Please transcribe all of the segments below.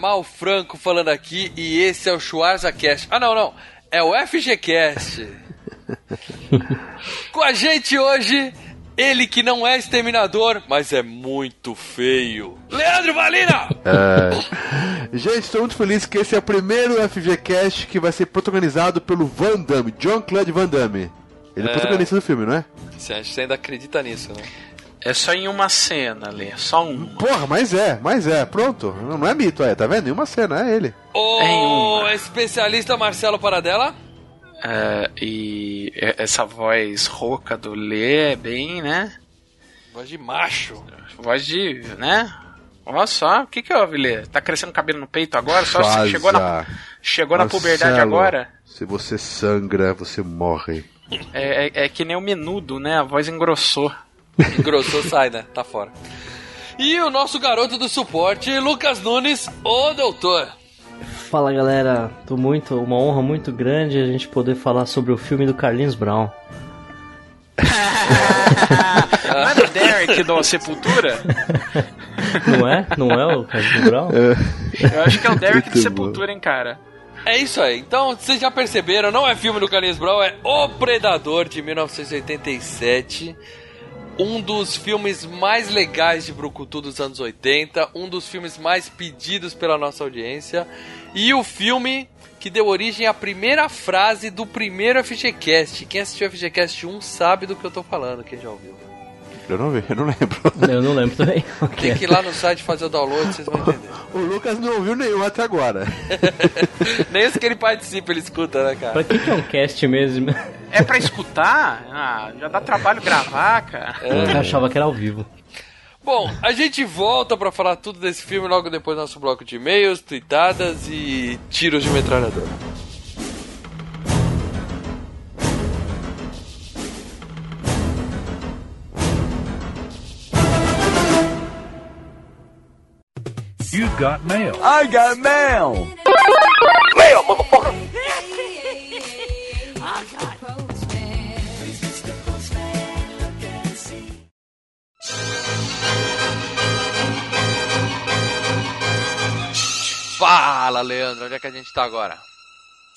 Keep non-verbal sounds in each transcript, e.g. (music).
Mal Franco falando aqui e esse é o Schwarza Cast. Ah não, não, é o FGCast. (laughs) Com a gente hoje, ele que não é exterminador, mas é muito feio. Leandro Valina! Gente, estou muito feliz que esse é o primeiro FGCast que vai ser protagonizado pelo Van Damme, John Claude Van Damme. Ele é, É. protagonista do filme, não é? Você você ainda acredita nisso, né? É só em uma cena, Lê. Só uma. Porra, mas é, mas é, pronto. Não é mito, é, tá vendo? Em uma cena, é ele. O uma. especialista Marcelo Paradela. É, e essa voz rouca do Lê é bem, né? Voz de macho. Voz de. né? Olha só, o que que houve, Lê? Tá crescendo cabelo no peito agora? Só Schwarza. chegou na, chegou na puberdade Marcelo, agora? Se você sangra, você morre. É, é- é que nem o menudo, né? A voz engrossou. Engrossou, sai, né? Tá fora. E o nosso garoto do suporte, Lucas Nunes, o doutor. Fala galera, tô muito, uma honra muito grande a gente poder falar sobre o filme do Carlinhos Brown. (laughs) Não é do Derek do Sepultura? Não é? Não é o Carlinhos Brown? Eu acho que é o Derek do Sepultura, hein, cara? É isso aí. Então, vocês já perceberam, não é filme do Carlinhos Brown, é O Predador de 1987. Um dos filmes mais legais de Brucutu dos anos 80, um dos filmes mais pedidos pela nossa audiência e o filme que deu origem à primeira frase do primeiro FGCast. Quem assistiu FGCast 1 sabe do que eu tô falando, quem já ouviu. Eu não vi, (laughs) eu não lembro. Eu não lembro também. (laughs) Tem que ir lá no site fazer o download, vocês vão entender. (laughs) O Lucas não ouviu nenhum até agora. Nem esse que ele participa, ele escuta, né, cara? Pra que, que é um cast mesmo? É pra escutar? Ah, já dá trabalho gravar, cara. Eu achava que era ao vivo. Bom, a gente volta pra falar tudo desse filme logo depois do nosso bloco de e-mails, tweetadas e tiros de metralhadora. You've got mail. Fala, Leandro, onde é que a gente tá agora?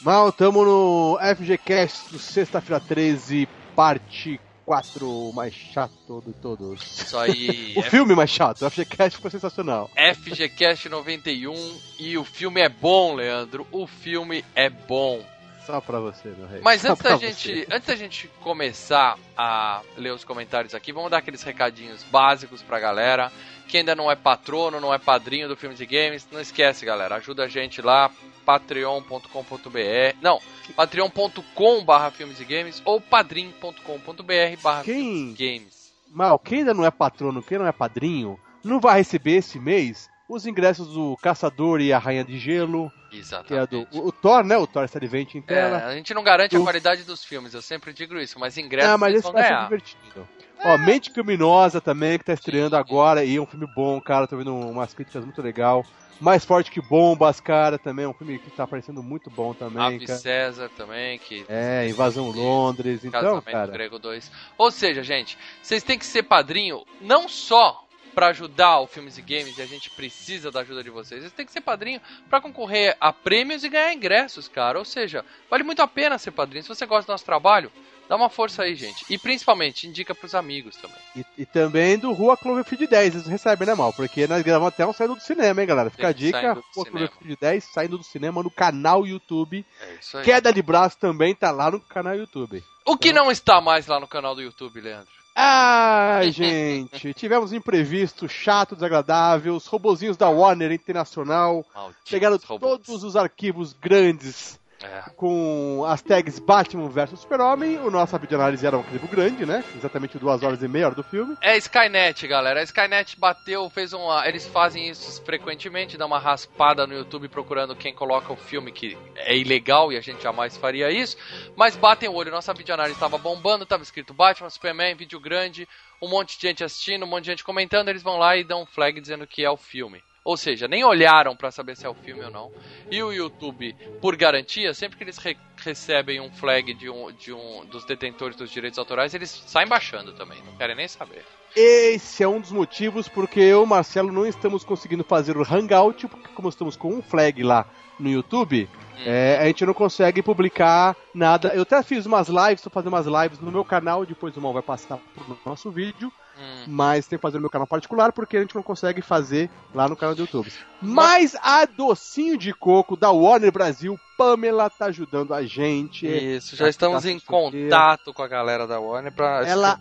Mal, tamo no FGCast do Sexta-feira 13, parte 4, o mais chato de todos. Isso aí, (laughs) O filme mais chato, o FGCast ficou sensacional. FGCast 91 e o filme é bom, Leandro. O filme é bom. Só pra você, meu rei. Mas Só antes da gente, você. antes da gente começar a ler os comentários aqui, vamos dar aqueles recadinhos básicos pra galera. Quem ainda não é patrono, não é padrinho do Filmes e Games, não esquece, galera, ajuda a gente lá patreon.com.br. Não, patreon.com/barra filmes e games ou padrim.com.br/barra Quem, games. Mal, quem ainda não é patrono, quem não é padrinho, não vai receber esse mês os ingressos do Caçador e a Rainha de Gelo, que é Exatamente. do o, o Thor, né? O Thor Salivente em É, tela. a gente não garante a O- qualidade dos filmes, eu sempre digo isso, mas ingressos Ah, mas vocês esse vão ganhar. divertido. Ó, Mente Criminosa também, que tá estreando agora, e é um filme bom, cara, tô vendo umas críticas muito legal. Mais Forte que Bombas, cara, também é um filme que tá parecendo muito bom também, Ave cara. César também, que É, Invasão Londres, então, Casamento cara. Grego 2. Ou seja, gente, vocês têm que ser padrinho não só pra ajudar o Filmes e Games, e a gente precisa da ajuda de vocês. Vocês têm que ser padrinho pra concorrer a prêmios e ganhar ingressos, cara. Ou seja, vale muito a pena ser padrinho. Se você gosta do nosso trabalho, dá uma força aí, gente. E principalmente, indica pros amigos também. E, e também do Rua Cloverfield 10, eles recebem, né, mal? Porque nós gravamos até um saindo do cinema, hein, galera? Fica a dica, Rua. Cloverfield 10 saindo do cinema no canal YouTube. É isso aí. Queda de braço também tá lá no canal YouTube. O que não está mais lá no canal do YouTube, Leandro? Ai, (laughs) gente, tivemos imprevisto chato, desagradável. Os robozinhos da Warner Internacional Malditos pegaram robôs. todos os arquivos grandes É. com as tags Batman vs Super-Homem. O nosso videoanálise era um arquivo grande, né? Exatamente duas horas e meia hora do filme. É Skynet, galera. A Skynet bateu, fez uma. Eles fazem isso frequentemente, dá uma raspada no YouTube procurando quem coloca o filme que é ilegal e a gente jamais faria isso. Mas batem o olho, nossa videoanálise estava bombando, estava escrito Batman, Superman, vídeo grande, um monte de gente assistindo, um monte de gente comentando, eles vão lá e dão um flag dizendo que é o filme. Ou seja, nem olharam pra saber se é o filme ou não. E o YouTube, por garantia, sempre que eles re- recebem um flag de um, de um dos detentores dos direitos autorais, eles saem baixando também, não querem nem saber. Esse é um dos motivos porque eu e o Marcelo não estamos conseguindo fazer o Hangout, porque como estamos com um flag lá no YouTube, é, a gente não consegue publicar nada. Eu até fiz umas lives, estou fazendo umas lives no meu canal, depois o Mal vai passar pro nosso vídeo, Hum. mas tem que fazer no meu canal particular porque a gente não consegue fazer lá no canal do YouTube. Mas a docinho de coco da Warner Brasil, Pamela tá ajudando a gente. Isso, já estamos tá em contato com a galera da Warner pra. ela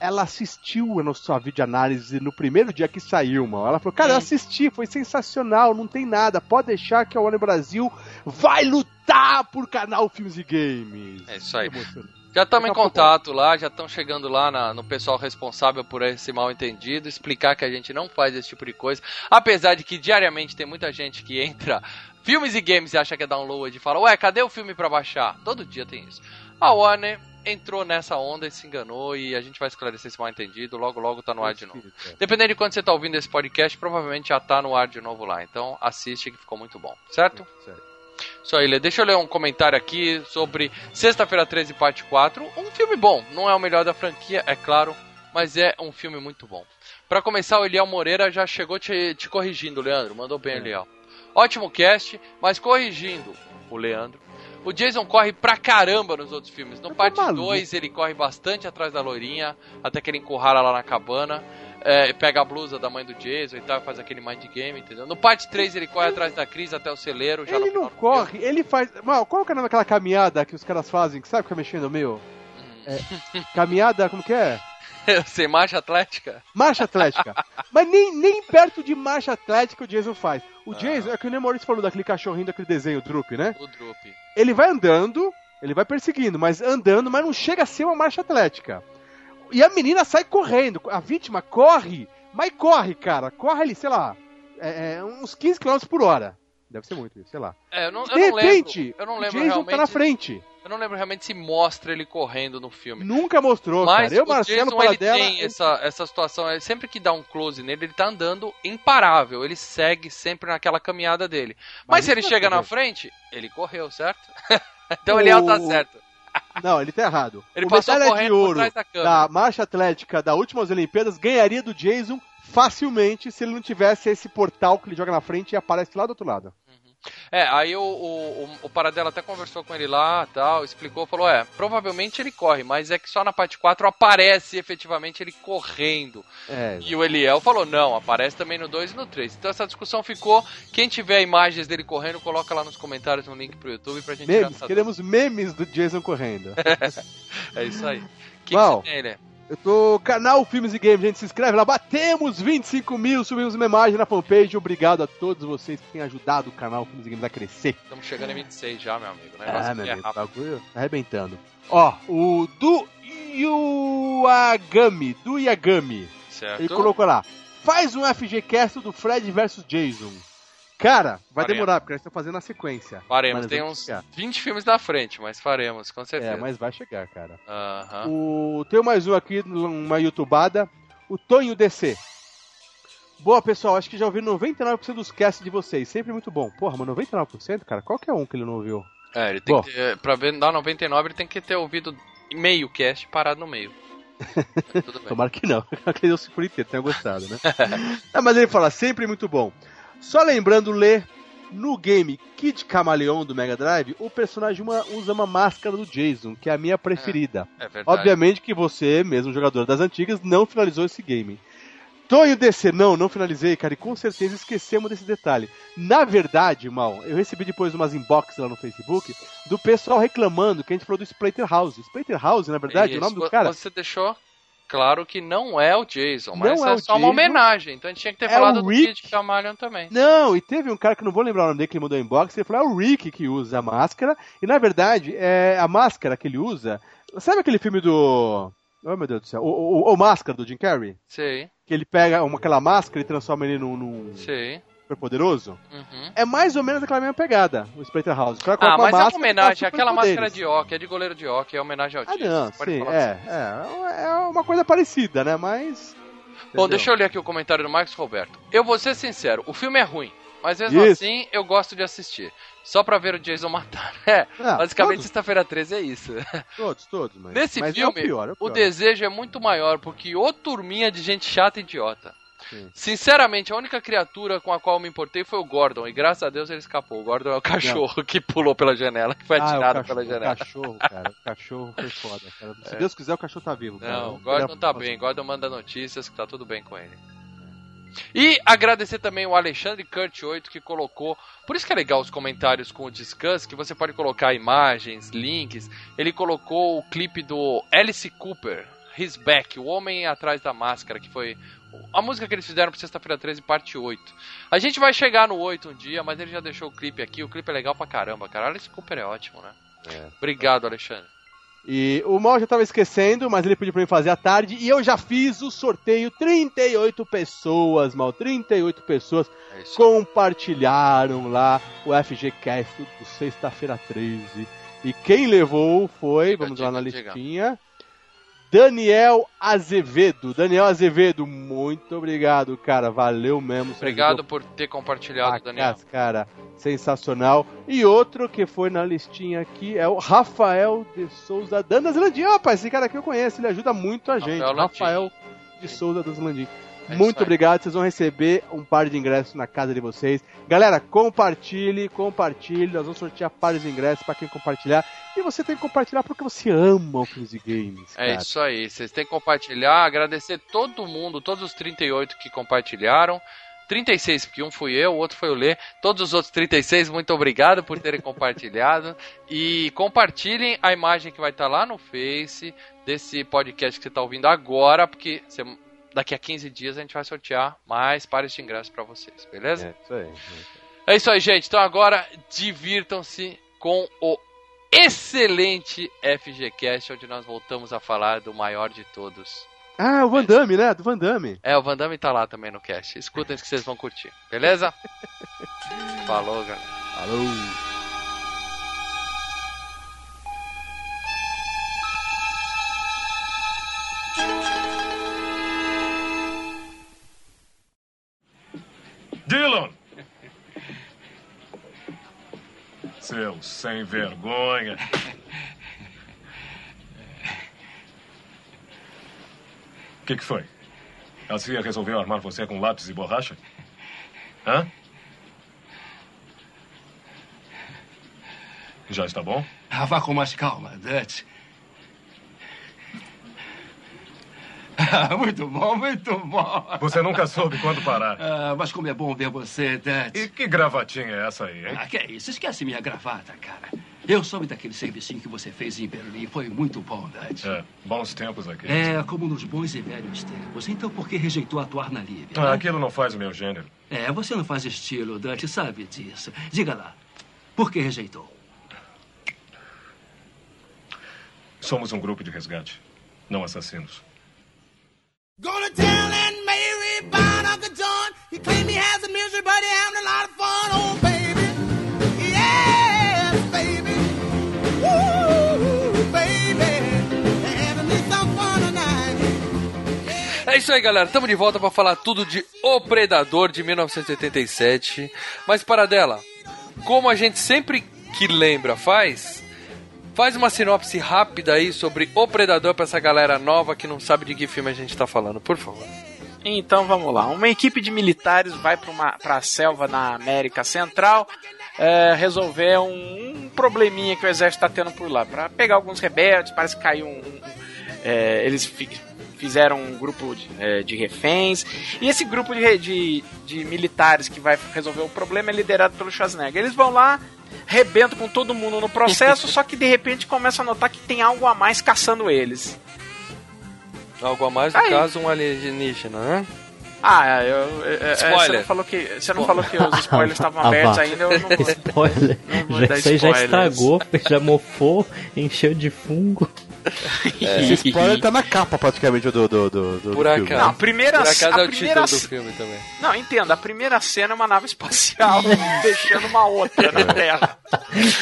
ela assistiu a nossa videoanálise no primeiro dia que saiu, mano. Ela falou, cara, eu assisti, foi sensacional, não tem nada. Pode deixar que a Warner Brasil vai lutar por canal Filmes e Games. É isso aí. Emocionante. Já estamos em pouco. contato lá, já estão chegando lá na- no pessoal responsável por esse mal entendido, explicar que a gente não faz esse tipo de coisa. Apesar de que diariamente tem muita gente que entra filmes e games e acha que é download e fala, ué, cadê o filme pra baixar? Todo dia tem isso. A Warner entrou nessa onda e se enganou e a gente vai esclarecer esse mal entendido. Logo, logo tá no ar de novo. Dependendo de quando você tá ouvindo esse podcast, provavelmente já tá no ar de novo lá. Então assiste que ficou muito bom, certo? Certo. Aí, Lê. Deixa eu ler um comentário aqui sobre Sexta-feira 13, parte 4. Um filme bom. Não é o melhor da franquia, é claro, mas é um filme muito bom. Pra começar, o Eliel Moreira já chegou te, te corrigindo, Leandro. Mandou bem, Eliel. Ótimo cast, mas corrigindo o Leandro. O Jason corre pra caramba nos outros filmes. No Tá parte maluco. 2, ele corre bastante atrás da loirinha, até que ele encurrala lá na cabana. É, pega a blusa da mãe do Jason e tal, faz aquele mind game, entendeu? No parte 3, ele corre atrás da Cris até o celeiro. Ele não corre, ele faz. Mal, qual que é o nome daquela caminhada que os caras fazem? Que sabe ficar mexendo meio? Hum. Caminhada, como que é? (laughs) Sem marcha atlética? Marcha atlética. Mas nem, nem perto de marcha atlética o Jason faz. O Ah. Jason, é que o nem Maurício falou daquele cachorrinho daquele desenho, o Droop, né? O Droop. Ele vai andando, ele vai perseguindo, mas andando, mas não chega a ser uma marcha atlética. E a menina sai correndo. A vítima corre, mas corre, cara. Corre ali, sei lá, é, é, uns 15 km por hora. Deve ser muito isso, sei lá. É, eu não, eu De não repente, lembro. Eu não o lembro Jason realmente. tá na frente. Eu não lembro realmente se mostra ele correndo no filme. Nunca mostrou, Mas cara. Eu, o Marcelo, Jason, ele Paradela... tem essa, essa situação, é, sempre que dá um close nele, ele tá andando imparável, ele segue sempre naquela caminhada dele. Mas, Mas se ele chega é na frente, ele correu, certo? (laughs) então ele tá O- certo. Não, ele tá errado. Ele o passou medalha de ouro da da marcha atlética da últimas Olimpíadas ganharia do Jason facilmente se ele não tivesse esse portal que ele joga na frente e aparece lá do outro lado. É, aí o, o, o, o Paradela até conversou com ele lá, tal, explicou, falou, é, provavelmente ele corre, mas é que só na parte 4 aparece efetivamente ele correndo. É, E o Eliel falou, não, aparece também no 2 e no 3. Então essa discussão ficou, quem tiver imagens dele correndo, coloca lá nos comentários um link pro YouTube pra gente memes, queremos memes do Jason correndo. dúvida. (laughs) É isso aí. O que, que você tem, Eliel? Eu tô canal Filmes e Games, gente, se inscreve lá, batemos 25 mil, subimos uma imagem na fanpage, obrigado a todos vocês que têm ajudado o canal Filmes e Games a crescer. Estamos chegando em 26 já, meu amigo. Ah, aqui meu é amigo, bagulho tá arrebentando. Ó, o do Yuagami, do Yagami, Certo? ele colocou lá, faz um FGCast do Fred versus Jason. Cara, vai Faremos. demorar, porque nós estamos fazendo a sequência. Faremos, tem uns chegar. 20 filmes na frente, mas faremos, com certeza. É, mas vai chegar, cara. Aham. O... Tem mais um aqui, uma youtubada, o Tonho DC. Boa, pessoal, acho que já ouvi 99% dos casts de vocês, sempre muito bom. Porra, mas 99%, cara, qual que é um que ele não ouviu? É, ele tem Bom. que ter, pra ver, dar 99, ele tem que ter ouvido meio cast parado no meio. (laughs) Tudo bem. Tomara que não. Acredito se por inteiro tenha gostado, né? (laughs) ah, mas ele fala, sempre muito bom. Só lembrando, Lê, no game Kid Camaleão do Mega Drive, o personagem uma- usa uma máscara do Jason, que é a minha preferida. É verdade. Obviamente que você, mesmo jogador das antigas, não finalizou esse game. Tonho DC, não, não finalizei, cara, e com certeza esquecemos desse detalhe. Na verdade, mal, eu recebi depois umas inbox lá no Facebook do pessoal reclamando que a gente falou do Splater House. Splater House, na verdade, Isso, o nome do cara Você deixou claro que não é o Jason, mas Não é, é só uma Jason. homenagem. Então a gente tinha que ter É falado do Rick. Kid Camalion também. Não, e teve um cara que não vou lembrar o nome dele que ele mandou inbox, ele falou, é o Rick que usa a máscara, e na verdade, é a máscara que ele usa. Sabe aquele filme do. Oh meu Deus do céu, o, o, o Máscara do Jim Carrey? Sei, Que ele pega uma, aquela máscara e transforma ele num, num sei. Super poderoso? Uhum. É mais ou menos aquela mesma pegada, o Splatterhouse. Que Ah, com uma mas é uma máscara homenagem. Aquela máscara de hockey, é de goleiro de hockey, é homenagem ao Ah, não, pode sim, é, assim. é. É uma coisa parecida, né? Mas. Bom, entendeu? deixa eu ler aqui o comentário do Marcos Roberto. Eu vou ser sincero, o filme é ruim, mas mesmo Isso. assim eu gosto de assistir. Só pra ver o Jason matar. (laughs) É, Ah, basicamente sexta-feira 13 é isso. (laughs) todos, todos, mas. Nesse mas filme, é o, pior, é o, O desejo é muito maior, porque ô turminha de gente chata e idiota. Sim. Sinceramente, a única criatura com a qual eu me importei foi o Gordon, e graças a Deus ele escapou. O Gordon é o cachorro (laughs) que pulou pela janela, que foi Ah, o atirado cachorro, pela janela. O cachorro, cara. O cachorro foi foda, cara. Se Deus quiser, o cachorro tá vivo. cara. Não, o Gordon tá é- bem. Gordon manda notícias que tá tudo bem com ele. E agradecer também o Alexandre Kurt 8 que colocou. Por isso que é legal os comentários com o Discuss, que você pode colocar imagens, links. Ele colocou o clipe do Alice Cooper, His Back, o homem atrás da máscara, que foi a música que eles fizeram pra sexta-feira 13, parte 8. A gente vai chegar no 8 um dia, mas ele já deixou o clipe aqui. O clipe é legal pra caramba, cara. Alice Cooper é ótimo, né? É. Obrigado, Alexandre. E o Mal já tava esquecendo, mas ele pediu pra mim fazer à tarde. E eu já fiz o sorteio. 38 pessoas, Mal. 38 pessoas É compartilharam lá o FGCast do sexta-feira 13. E quem levou foi, Diga, vamos lá na diga, diga. Daniel Azevedo. Daniel Azevedo, muito obrigado, cara. Valeu mesmo. Obrigado por ter compartilhado, Bacas, Daniel. cara. Sensacional. E outro que foi na listinha aqui é o Rafael de Souza Dandas Landim. Opa, esse cara aqui eu conheço, ele ajuda muito a gente. Landim. Rafael de Souza Dandas Landim. É muito obrigado, vocês vão receber um par de ingressos na casa de vocês. Galera, compartilhe, compartilhe. Nós vamos sortear pares de ingressos para quem compartilhar. E você tem que compartilhar porque você ama o 15 Games. É cara. isso aí, vocês têm que compartilhar, agradecer todo mundo, todos os 38 que compartilharam. 36, porque um fui eu, o outro foi o Lê. Todos os outros 36, muito obrigado por terem (laughs) compartilhado. E compartilhem a imagem que vai estar lá no Face desse podcast que você está ouvindo agora, porque daqui a 15 dias a gente vai sortear mais pares de ingressos para vocês, beleza? É isso aí. É isso aí, gente. Então agora divirtam-se com o excelente FGCast, onde nós voltamos a falar do maior de todos. Ah, o Van Damme, né? Do Van Damme. É, o Van Damme tá lá também no cast. Escutem que vocês vão curtir, beleza? (laughs) Falou, galera. Alô. Dylan! Seu sem vergonha. O que, que foi? A CIA resolveu armar você com lápis e borracha? Hã? Já está bom? Ah, vá com mais calma, Dutch. Ah, (laughs) muito bom, muito bom. Você nunca soube quando parar. (laughs) Ah, mas como é bom ver você, Dutch. E que gravatinha é essa aí, hein? Ah, que é isso? Esquece minha gravata, cara. Eu soube daquele servicinho que você fez em Berlim. Foi muito bom, Dutch. É, bons tempos aqui. É, como nos bons e velhos tempos. Então por que rejeitou atuar na Líbia? Ah, né? aquilo não faz o meu gênero. É, você não faz estilo, Dutch, sabe disso. Diga lá, por que rejeitou? Somos um grupo de resgate, não assassinos. Mary Uncle John. He he has a misery, but having a lot of fun. Oh, baby. Yes, baby. Woo, baby. É isso aí, galera. Estamos de volta para falar tudo de O Predador de 1987. Mas para dela, como a gente sempre que lembra faz, faz uma sinopse rápida aí sobre O Predador para essa galera nova que não sabe de que filme a gente tá falando, por favor. Então vamos lá. Uma equipe de militares vai para a selva na América Central é, resolver um, um probleminha que o exército está tendo por lá. Para pegar alguns rebeldes, parece que caiu um. um- é, eles fi- fizeram um grupo de, é, de reféns. E esse grupo de, de, de militares que vai resolver o problema é liderado pelo Schwarzenegger. Eles vão lá, rebentam com todo mundo no processo, (laughs) só que de repente começam a notar que tem algo a mais caçando eles. Algo a mais, no Aí. caso, um alienígena, né? Ah, eu, é, é, Spoiler. Você não falou que, você não falou que os (laughs) spoilers estavam abertos ainda, eu não vou. (laughs) Spoiler. Não vou Já, isso aí já estragou, já mofou, encheu de fungo. Esse (laughs) spoiler tá na capa praticamente do, do, do, do Por filme. acaso. Não, a primeira, Por acaso a é o primeira título do filme também. Não, entenda, a primeira cena é uma nave espacial (laughs) deixando uma outra na Terra.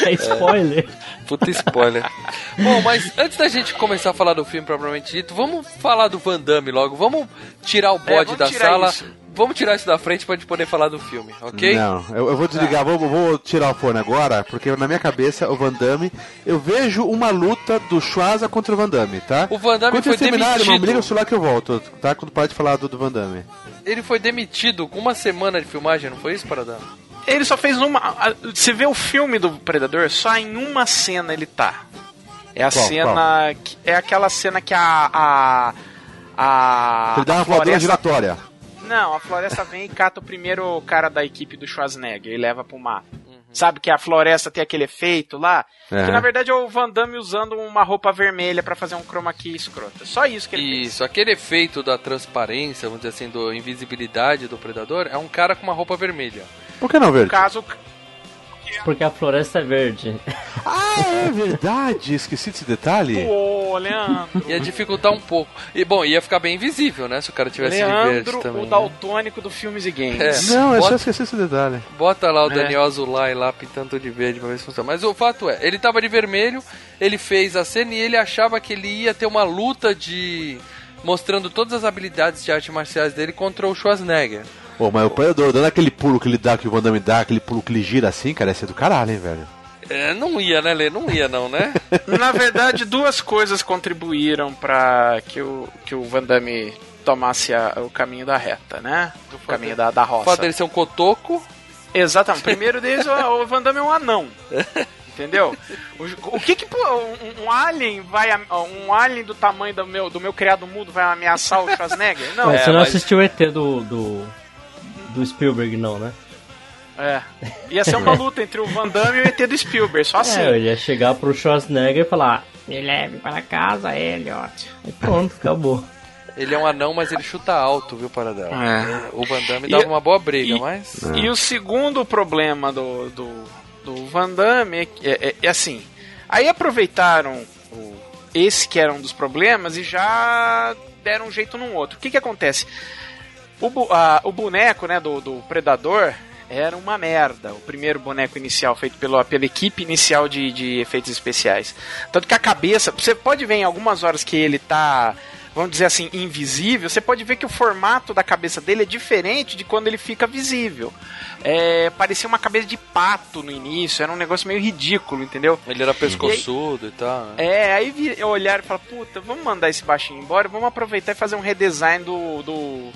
É spoiler. Puta spoiler. Bom, mas antes da gente começar a falar do filme propriamente dito, vamos falar do Van Damme logo. Vamos tirar o bode vamos da sala. isso. Vamos tirar isso da frente pra gente poder falar do filme, ok? Não, eu, eu vou desligar, vou, vou tirar o fone agora, porque na minha cabeça o Van Damme, eu vejo uma luta do Schwarza contra o Van Damme, tá? O Van Damme Quando foi terminarem, irmão, me demitido. liga o celular que eu volto, tá? Quando parar de falar do, do Van Damme. Ele foi demitido com uma semana de filmagem, não foi isso, Paradão? Ele só fez uma. Você vê o filme do Predador, só em uma cena ele tá. É a Qual, cena. Que, é aquela cena que a. a a, Ele dá a uma voadora floresta, giratória. Não, a floresta vem e cata o primeiro cara da equipe do Schwarzenegger e leva pro mar. Uhum. Sabe que a floresta tem aquele efeito lá? É. Que na verdade é o Van Damme usando uma roupa vermelha pra fazer um chroma key escrota. Só isso que ele fez. Isso, aquele efeito da transparência, vamos dizer assim, da invisibilidade do predador, é um cara com uma roupa vermelha. Por que não, No verde? caso, Porque a floresta é verde. Ah, é verdade, esqueci desse detalhe. Pô, Leandro. Ia dificultar um pouco. E bom, ia ficar bem invisível, né? Se o cara tivesse de verde Leandro, também. o né? daltônico do Filmes e Games. É. Não, eu só Bota- esqueci esse detalhe. Bota lá o É. Daniel Azulay lá pintando de verde pra ver se funciona. Mas o fato é, ele tava de vermelho, ele fez a cena e ele achava que ele ia ter uma luta de. mostrando todas as habilidades de artes marciais dele contra o Schwarzenegger. Pô, mas o Predador dando aquele pulo que ele dá, que o Van Damme dá, aquele pulo que ele gira assim, cara, ia ser do caralho, hein, velho. É, não ia, né, Lê? Não ia, não, né? (laughs) Na verdade, duas coisas contribuíram pra que o, que o Van Damme tomasse a- o caminho da reta, né? O caminho da, da O fato roça. dele ser um cotoco. Exatamente. O (laughs) primeiro deles, o, o Van Damme é um anão. (laughs) Entendeu? O, o que que pô, um, um alien vai um alien do tamanho do meu do meu criado mudo vai ameaçar o Schwarzenegger? Não. Mas é, você não mas- assistiu o ET do, do, do Spielberg, não, né? É. Ia ser uma luta entre o Van Damme e o ET do Spielberg, só assim. É, eu ia chegar pro Schwarzenegger e falar: Me leve para casa, Elliot. E pronto, acabou. Ele é um anão, mas ele chuta alto, viu, Paradela? É. O Van Damme E- dava uma boa briga, e- mas. E o segundo problema do, do, do Van Damme é, que- é, é- é assim. Aí aproveitaram o- esse que era um dos problemas e já deram um jeito num outro. O que que acontece? O, bu- a- o boneco né, do, do Predador era uma merda. O primeiro boneco inicial feito pela, pela equipe inicial de, de efeitos especiais. Tanto que a cabeça, você pode ver em algumas horas que ele tá, vamos dizer assim, invisível, você pode ver que o formato da cabeça dele é diferente de quando ele fica visível. É, parecia uma cabeça de pato no início, era um negócio meio ridículo, entendeu? Ele era pescoçudo e tal. né? É, aí vi- olharam e falaram, puta, vamos mandar esse baixinho embora, vamos aproveitar e fazer um redesign do, do,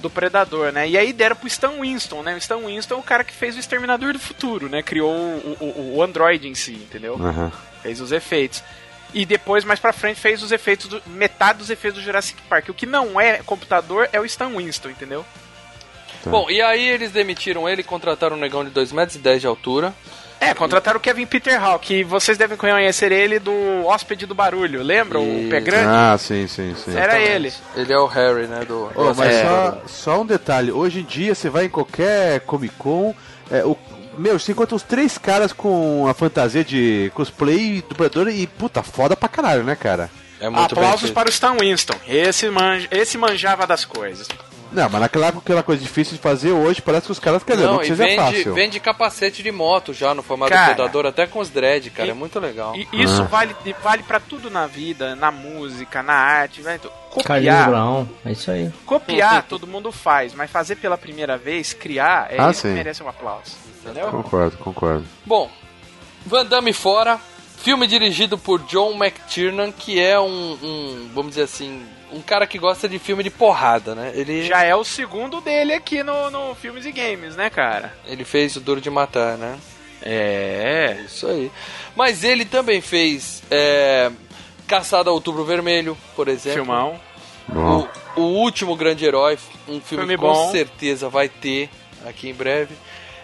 do Predador, né? E aí deram pro Stan Winston, né? O Stan Winston é o cara que fez o Exterminador do Futuro, né? Criou o, o, o Android em si, entendeu? Aham. Fez os efeitos. E depois, mais pra frente, fez os efeitos, do, metade dos efeitos do Jurassic Park. O que não é computador é o Stan Winston, entendeu? Bom, e aí eles demitiram ele e contrataram um negão de 2,10 metros e dez de altura. É, contrataram o Kevin Peter Hall, que vocês devem conhecer ele do Hóspede do Barulho, lembra? O Pé Grande? Ah, sim, sim, sim. Era ele. Ele é o Harry, né? Do. Ô, mas É. só, só um detalhe, hoje em dia você vai em qualquer Comic Con, é, o, meu, você encontra os três caras com a fantasia de cosplay do Predador e, puta, foda pra caralho, né, cara? É Aplausos para o Stan Winston. Esse, manja, esse manjava das coisas. Não, mas naquela época aquela coisa difícil de fazer hoje, parece que os caras, quer dizer, não, Não, que seja vende, fácil. vende capacete de moto já no formato Cara, predador, até com os dread, cara. e- é muito legal. E isso Ah. vale, vale para tudo na vida, na música, na arte. Vai, então, copiar, Brown, é isso aí. copiar todo mundo faz, mas fazer pela primeira vez, criar, é Ah, isso que sim. merece um aplauso. Entendeu? Concordo, concordo. Bom, Van Damme fora, filme dirigido por John McTiernan, que é um, um, vamos dizer assim, um cara que gosta de filme de porrada, né? Ele, Já é o segundo dele aqui no, no Filmes e Games, né, cara? ele fez o Duro de Matar, né? É. Isso aí. Mas ele também fez é, Caçada a Outubro Vermelho, por exemplo. Filmão. O, o Último Grande Herói, um filme, Filme que com bom. certeza vai ter aqui em breve.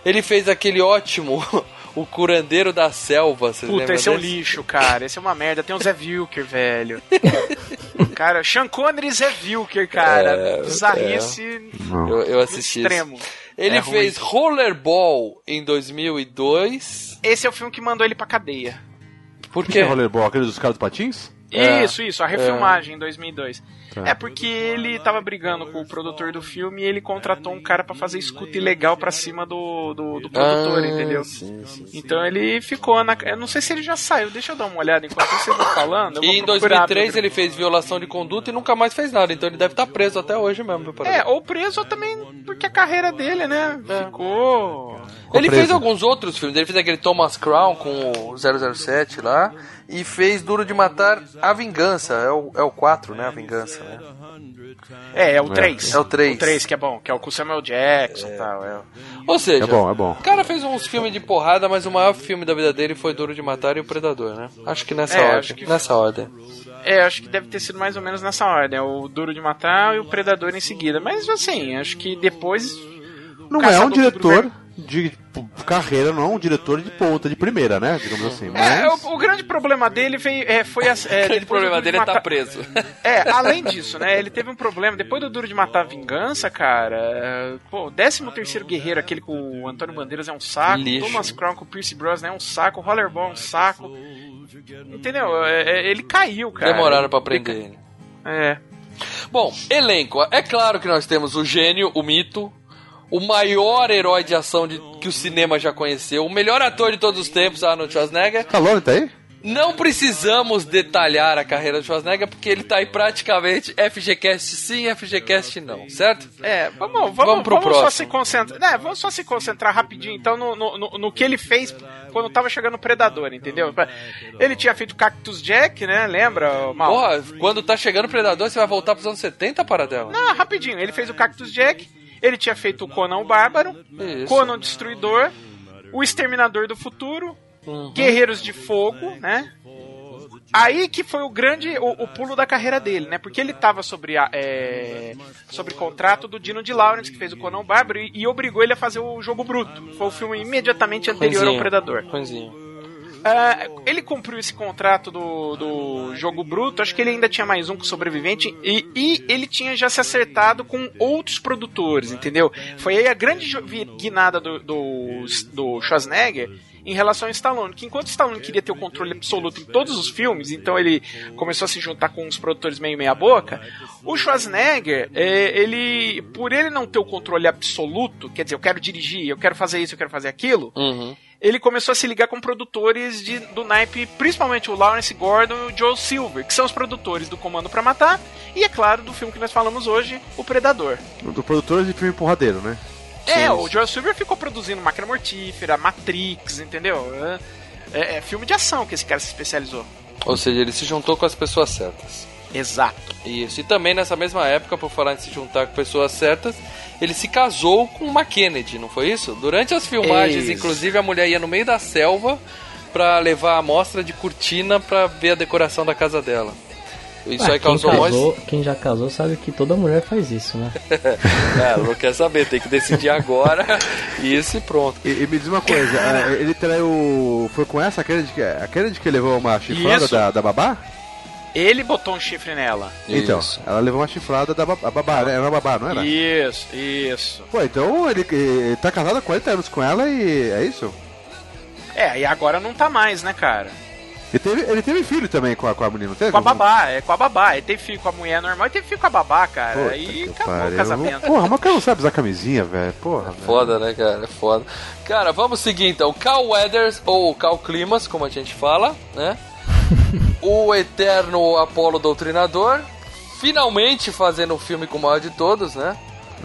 Ele fez aquele ótimo (laughs) O Curandeiro da Selva, vocês Puta, esse é um desse? lixo, cara. Esse é uma merda. Tem o Zé Vilker, velho. (laughs) Cara, Sean Connery é Vilker, cara. É, Bizarrice Eu, eu assisti isso. extremo. Ele É ruim. fez Rollerball em 2002. Esse é o filme que mandou ele pra cadeia. Por Que quê? é rollerball? Aquele dos caras dos patins? É. Isso, isso, a refilmagem em 2002. Tá. É porque ele tava brigando com o produtor do filme e ele contratou um cara pra fazer escuta ilegal pra cima do, do, do produtor, Ah, entendeu? sim, sim, sim. Então ele ficou na. Eu não sei se ele já saiu, deixa eu dar uma olhada enquanto vocês estão falando. E em procurar 2003 pra- ele fez violação de conduta e nunca mais fez nada. Então ele deve estar preso até hoje mesmo. meu É, ou preso ou também porque a carreira dele, né? Ficou. Ele preso. fez alguns outros filmes. Ele fez aquele Thomas Crown com o 007 lá. E fez Duro de Matar A Vingança. É o, é o 4, né? A Vingança, né? É, é o 3. É o três. O 3 que é bom, que é o com o Samuel Jackson e tal. É. Ou seja, É bom, é bom. o cara fez uns filmes de porrada, mas o maior filme da vida dele foi Duro de Matar e o Predador, né? Acho que nessa É, ordem. acho que- Nessa ordem. É, acho que deve ter sido mais ou menos nessa ordem. O Duro de Matar e o Predador em seguida. Mas assim, acho que depois. Não é um diretor de carreira, não é um diretor de ponta, de primeira, né? Digamos assim. É, Mas... o, o grande problema dele veio, é, foi a, é, (laughs) O grande problema Duro de dele é estar Matar- preso. É, além disso, né? Ele teve um problema. Depois do Duro de Matar a Vingança, cara. é, Pô, o 13 terceiro Guerreiro, aquele com o Antônio Bandeiras é um saco. Lixo. Thomas Crown com o Pierce Brosnan é um saco. Rollerball é um saco. Entendeu? É, é, ele caiu, cara. Demoraram pra prender ele. É. Bom, elenco. É claro que nós temos o gênio, o mito, o maior herói de ação de- que o cinema já conheceu, o melhor ator de todos os tempos, Arnold Schwarzenegger. Stallone tá aí? Não precisamos detalhar a carreira do Schwarzenegger, porque ele tá aí praticamente FGCast sim, FGCast não, certo? É, vamos, vamos, Vamos vamos, pro só próximo. se concentrar. né, vamos só se concentrar rapidinho, então, no, no, no- no que ele fez quando tava chegando o Predador, entendeu? Ele tinha feito Cactus Jack, né? Lembra, Mal? Porra, quando tá chegando o Predador, você vai voltar pros anos 70, Paradela? Não, rapidinho. Ele fez o Cactus Jack, ele tinha feito o Conan o Bárbaro, Isso. Conan o Destruidor, o Exterminador do Futuro, Uhum. Guerreiros de Fogo, né? Aí que foi o grande o, o pulo da carreira dele, né? Porque ele tava sobre a, é, sobre contrato do Dino de Lawrence, que fez o Conan Bárbaro, e, e obrigou ele a fazer o Jogo Bruto. Foi o filme imediatamente anterior ao Ruinzinho. Predador. Ruinzinho. Ah, ele cumpriu esse contrato do, do jogo bruto, acho que ele ainda tinha mais um com sobrevivente, e, e ele tinha já se acertado com outros produtores, entendeu? Foi aí a grande guinada do, do, do Schwarzenegger em relação ao Stallone, que enquanto Stallone queria ter o controle absoluto em todos os filmes, então ele começou a se juntar com os produtores meio meia boca, o Schwarzenegger, é, ele, por ele não ter o controle absoluto, quer dizer, eu quero dirigir, eu quero fazer isso, eu quero fazer aquilo, Uhum. Ele começou a se ligar com produtores de, do naipe, principalmente o Lawrence Gordon e o Joe Silver, que são os produtores do Comando pra Matar, e é claro, do filme que nós falamos hoje, O Predador. Do produtor de filme porradeiro, né? É, o Joe Silver ficou produzindo Máquina Mortífera, Matrix, entendeu? É, é- é filme de ação que esse cara se especializou. Ou seja, ele se juntou com as pessoas certas. Exato. Isso. E também nessa mesma época, por falar em se juntar com pessoas certas, ele se casou com uma Kennedy, não foi isso? Durante as filmagens, Isso. inclusive, a mulher ia no meio da selva pra levar a amostra de cortina pra ver a decoração da casa dela. Isso Ah, aí quem, causou casou, quem já casou sabe que toda mulher faz isso, né? É, (laughs) não quer saber, tem que decidir agora. Isso e pronto. E, e me diz uma coisa, ah, (laughs) ele traiu. Foi com essa, a Kennedy, que- a Kennedy que levou uma chifrada da, da babá? Ele botou um chifre nela. Então, Isso. ela levou uma chifrada da babá, a babá, né? Era uma babá, não era? Isso, isso. Pô, então ele, ele tá casado há 40 anos com ela e é isso? É, e agora não tá mais, né, cara? Ele teve, ele teve filho também com a, com a menina, não teve? Com a babá, é com a babá. Ele teve filho com a mulher normal e teve filho com a babá, cara. Puta Aí que acabou pariu. o casamento. Porra, mas o cara não sabe usar camisinha, velho. Porra, velho. Foda, né, cara? É foda. Cara, vamos seguir então. Cal Weathers, ou Cal Climas, como a gente fala, né? (laughs) o eterno Apolo Doutrinador. Finalmente fazendo o filme com o maior de todos, né?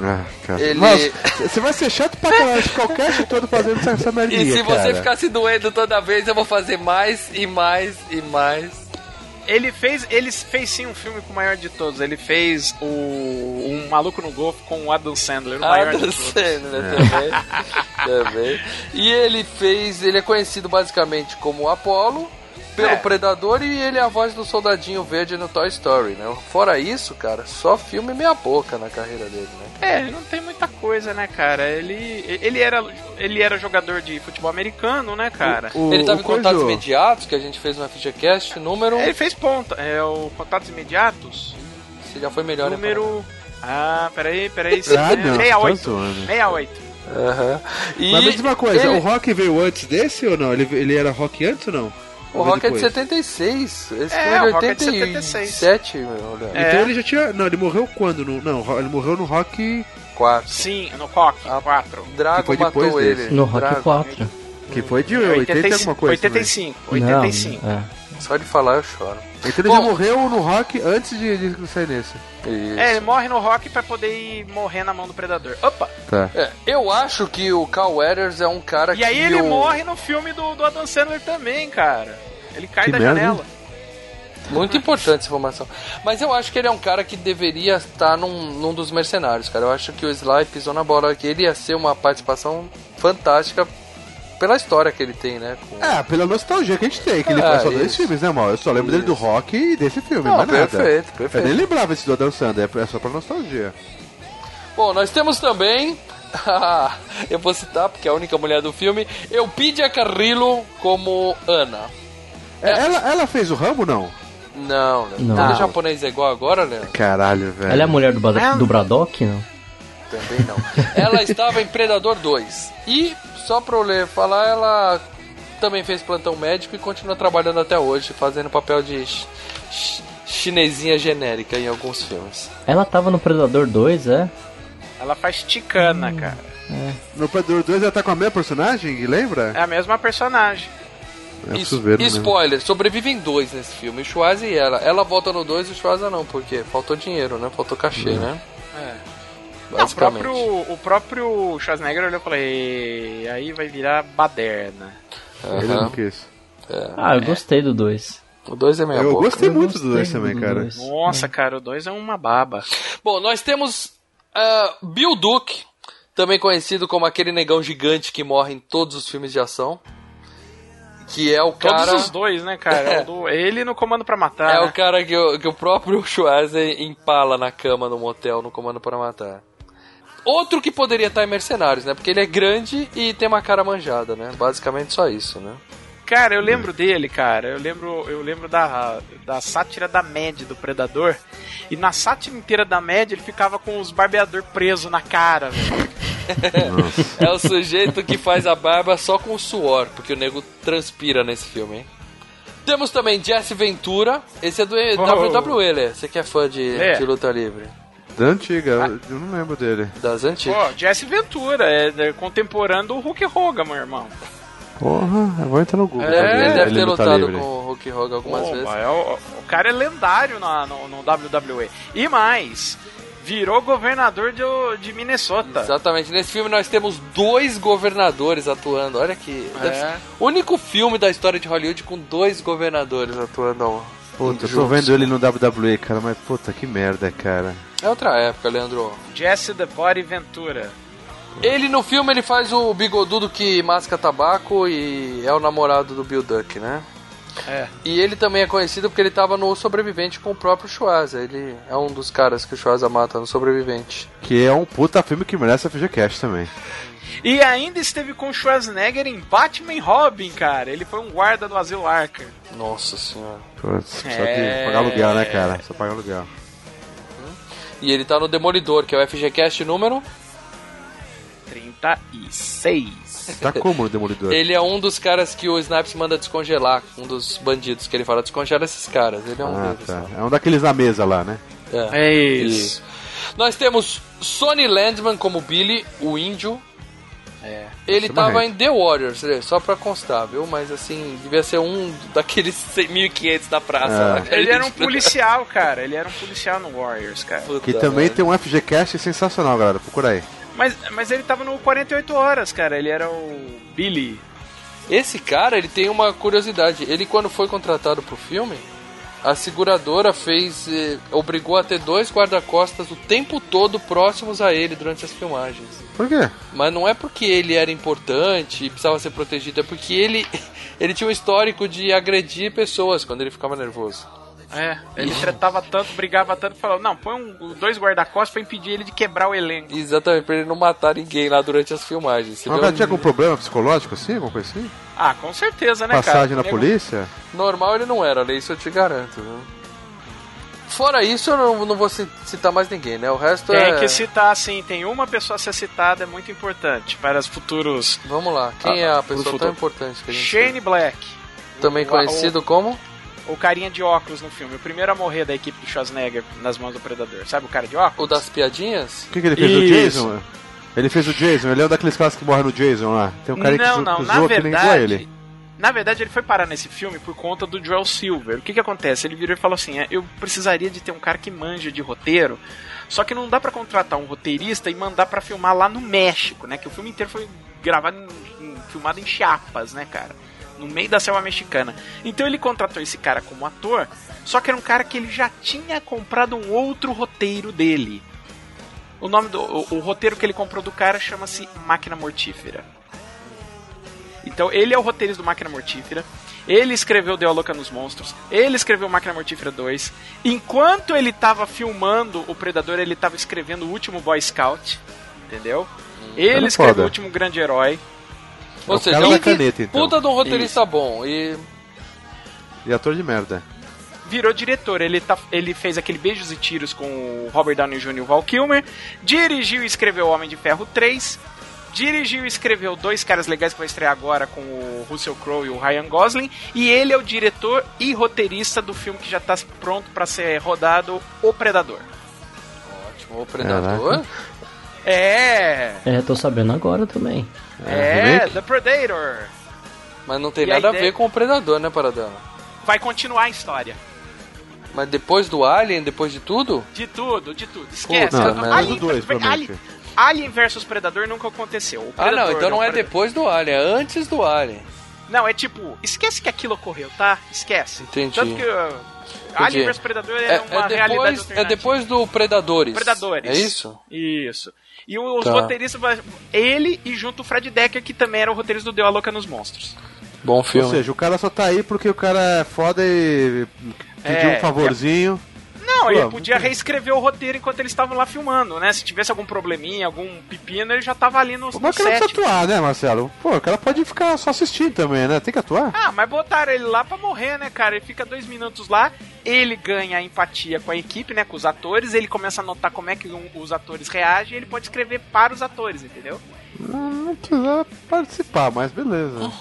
Ah, cara. Ele- Nossa, você vai ser chato pra caralho de qualquer todo fazendo essa, essa merdinha, E se você cara. ficar se doendo toda vez, eu vou fazer mais e mais e mais. Ele fez, ele fez sim um filme com o maior de todos. Ele fez o Um Maluco no Golfo com o Adam Sandler, o maior de Adam todos. Sandler também. (laughs) também. E ele fez. Ele é conhecido basicamente como Apollo, pelo É. Predador, e ele é a voz do soldadinho verde no Toy Story, né? Fora isso, cara, só filme meia boca na carreira dele, né? É, ele não tem muita coisa, né, cara? Ele, ele, era, ele era jogador de futebol americano, né, cara? O- ele tava o em contatos imediatos, que a gente fez no FGCast, número. Ele fez ponta, é o Contatos Imediatos. Você já foi melhor, né? Número. Ah, peraí, peraí. (laughs) Ah, não, 68. tá zoando. 68. Aham. E Mas me diz uma coisa, ele- o Rock veio antes desse ou não? Ele, ele era Rock antes ou não? O Rock é de depois? 76. Esse É, é o de Rock é de 87, meu. Olha. É. Então ele já tinha. Não, ele morreu quando? No, não, ele morreu no Rock. 4. Sim, no Ah. 4. Drago Que foi depois matou desse. ele. No Rock Drago. 4. Que foi de 80 e alguma coisa. também. 85. 85. Não, é. Só de falar eu choro. Então ele Bom. já morreu no Rock antes de, de sair nesse. Isso. É, ele morre no Rock pra poder ir morrer na mão do Predador. Opa! Tá. É, eu acho que o Carl Weathers é um cara E que. aí ele eu- morre no filme do, do Adam Sandler também, cara. Ele cai Que da merda, janela. Muito importante essa informação. Mas eu acho que ele é um cara que deveria estar num, num dos mercenários, cara. Eu acho que o Sly pisou na bola, que ele ia ser uma participação fantástica pela história que ele tem, né? Com... É, pela nostalgia que a gente tem, que ele É, faz só dois isso. filmes, né, mal? Eu só lembro dele do Rock e desse filme, Não, mais nada. perfeito, perfeito. Eu nem lembrava esse do Adam Sandler, é só pra nostalgia. Bom, nós temos também. (laughs) eu vou citar porque é a única mulher do filme. Elpidia Carrillo como Ana. É, Ela, ela fez o Rambo, não? Não, né? Não. Todo japonês é igual agora, Leandro? Caralho, velho. Ela é a mulher do, do Braddock, não? Também não. ela estava em Predador 2. E, só pra eu ler falar, ela também fez plantão médico e continua trabalhando até hoje, fazendo papel de ch- ch- chinesinha genérica em alguns filmes. Ela tava no Predador 2, é? Ela faz ticana, cara. No Predador 2 ela tá com a mesma personagem, lembra? É a mesma personagem. É, E- preciso ver, lembro. spoiler, sobrevivem dois nesse filme, o Schwarza e ela. Ela volta no 2 e o Schwarza não, porque faltou dinheiro, né? Faltou cachê, né? É. Não, o próprio, o próprio Schwarzenegger olhou e falou: "E aí vai virar baderna. Não quis. Ah, eu gostei do 2. O 2 é meia Eu boca. gostei Eu muito do gostei 2 também, do cara. dois. Nossa, cara, o 2 é uma baba. Bom, nós temos ah, Bill Duke, também conhecido como aquele negão gigante que morre em todos os filmes de ação. Que é o cara. Todos os dois, né, cara? É o do- ele no Comando pra Matar. É né? o cara que o, que o próprio (laughs) Schwarzer empala na cama no motel no Comando para Matar. Outro que poderia estar em Mercenários, né? Porque ele é grande e tem uma cara manjada, né? Basicamente só isso, né? Cara, eu lembro dele, cara. Eu lembro, eu lembro da, da sátira da Mad do Predador. E na sátira inteira da Mad ele ficava com os barbeador preso na cara, velho. (laughs) É o sujeito que faz a barba só com o suor, porque o nego transpira nesse filme, hein? Temos também Jesse Ventura, esse é do Oh. WWE. Você que é fã de, É. de luta livre. Da antiga, eu não lembro dele. Das antigas. Pô, Jesse Ventura, é, é contemporâneo do Hulk Hogan, meu irmão. Porra, eu vou entrar no Google. É. Ele deve ter luta lutado livre. com o Hulk Hogan algumas Pô, vezes. é o, o cara é lendário na- no, no WWE. E mais, virou governador de, de Minnesota. Exatamente. Nesse filme nós temos dois governadores atuando. Olha que. O único filme da história de Hollywood com dois governadores atuando. ao- Puta, eu tô vendo ele no WWE, cara, mas puta, que merda, cara. É outra época, Leandro. Jesse the Body Ventura. Ele no filme ele faz o bigodudo que masca tabaco e é o namorado do Bill Duck, né? É. E ele também é conhecido porque ele tava no Sobrevivente com o próprio Schwarza. Ele é um dos caras que o Schwarza mata no Sobrevivente. Que é um puta filme que merece a FGCast também. E ainda esteve com Schwarzenegger em Batman e Robin, cara. Ele foi um guarda do Asilo Arkham. Nossa senhora. Putz, só É. que pagar aluguel, né, cara? Só pagar aluguel. E ele tá no Demolidor, que é o FGCast número. 36. Tá como o Demolidor? Ele é um dos caras que o Snipes manda descongelar. Um dos bandidos que ele fala, descongela esses caras. Ele é um Ah, deles. tá. É um daqueles na mesa lá, né? É. É isso. Nós temos Sonny Landman como Billy, o índio. É. Ele Chama tava Hank. em The Warriors, né? só pra constar, viu? Mas assim, devia ser um daqueles (laughs) 1500 da praça. É. a Ele era um gente- policial, cara. Ele era um policial no Warriors, cara. Puta Que também tem um FGCast sensacional, galera. Procura aí. Mas, mas ele tava no 48 horas, cara. Ele era o Billy. Esse cara, ele tem uma curiosidade. Ele, quando foi contratado pro filme, a seguradora fez. eh, obrigou a ter dois guarda-costas o tempo todo próximos a ele durante as filmagens. Por quê? Mas não é porque ele era importante e precisava ser protegido, é porque ele, (laughs) ele tinha um histórico de agredir pessoas quando ele ficava nervoso. É, ele tretava tanto, brigava tanto, falou: Não, põe um, dois guarda-costas pra impedir ele de quebrar o elenco. Exatamente, pra ele não matar ninguém lá durante as filmagens. Você Mas um- tinha algum problema psicológico assim? Alguma coisa assim? Ah, com certeza, né, cara? Passagem na Nego- polícia? Normal ele não era, né? isso eu te garanto. Viu? Fora isso, eu não, não vou ci- citar mais ninguém, né? O resto Tem é. que citar, sim, tem uma pessoa a ser citada, é muito importante para os futuros. Vamos lá, quem é a Ah, pessoa tão importante que a gente Shane Black. Também O- conhecido o- como? O carinha de óculos no filme, o primeiro a morrer da equipe do Schwarzenegger nas mãos do Predador. Sabe o cara de óculos? O das piadinhas? O que, que ele fez? O Isso. Jason? Ele fez o Jason, ele é um daqueles caras que morre no Jason lá. Tem um cara que não, zo- não, que na zoa que nem zoa verdade. ele. Na verdade, ele foi parar nesse filme por conta do Joel Silver. O que que acontece? Ele virou e falou assim: "É, eu precisaria de ter um cara que manja de roteiro. Só que não dá pra contratar um roteirista e mandar pra filmar lá no México, né? Que o filme inteiro foi gravado, em, em- filmado em Chiapas, né, cara? No meio da selva mexicana. Então ele contratou esse cara como ator, só que era um cara que ele já tinha comprado um outro roteiro dele. O nome do o, o roteiro que ele comprou do cara chama-se Máquina Mortífera. Então ele é o roteirista do Máquina Mortífera. Ele escreveu Deu a Louca nos Monstros. Ele escreveu Máquina Mortífera 2. Enquanto ele tava filmando o Predador, ele tava escrevendo o último Boy Scout. Entendeu? Ele Cara escreveu foda. o último Grande Herói. Ou É o seja, é um caneta, então. puta de um roteirista bom. E E ator de merda. Virou diretor. Ele, tá, ele fez aquele Beijos e Tiros com o Robert Downey Jr. e o Val Kilmer. Dirigiu e escreveu Homem de Ferro 3. Dirigiu e escreveu Dois Caras Legais que vai estrear agora com o Russell Crowe e o Ryan Gosling. E ele é o diretor e roteirista do filme que já tá pronto para ser rodado, O Predador. o Predador. É! É, tô sabendo agora também. É, remake? The Predator. Mas não tem E nada a ideia- ver com o Predador, né, Paradela? Vai continuar a história. Mas depois do Alien, depois de tudo? De tudo, de tudo. Esquece. Não, merda. Alien, dois, Alien. Alien versus Predador nunca aconteceu. O Ah, não, então não é Predador. depois do Alien, é antes do Alien. Não, é tipo, esquece que aquilo ocorreu, tá? Esquece. Entendi. Tanto que uh, Alien vs Predador é, É, uma é realidade depois, é alternativa. depois do Predadores. Predadores. É isso? Isso. E os Tá. roteiristas, ele e junto o Fred Decker, que também era o roteirista do Deu a Louca nos Monstros. Bom Ou filme. seja, o cara só tá aí porque o cara é foda e pediu É, um favorzinho. Não, Pô, ele podia muito- reescrever o roteiro enquanto eles estavam lá filmando, né? Se tivesse algum probleminha, algum pepino, ele já tava ali no, no Mas o cara set. precisa atuar, né, Marcelo? Pô, o cara pode ficar só assistindo também, né? Tem que atuar. Ah, mas botaram ele lá pra morrer, né, cara? Ele fica dois minutos lá, ele ganha a empatia com a equipe, né, com os atores, ele começa a notar como é que um- os atores reagem e ele pode escrever para os atores, entendeu? Não, não precisa participar, mas beleza.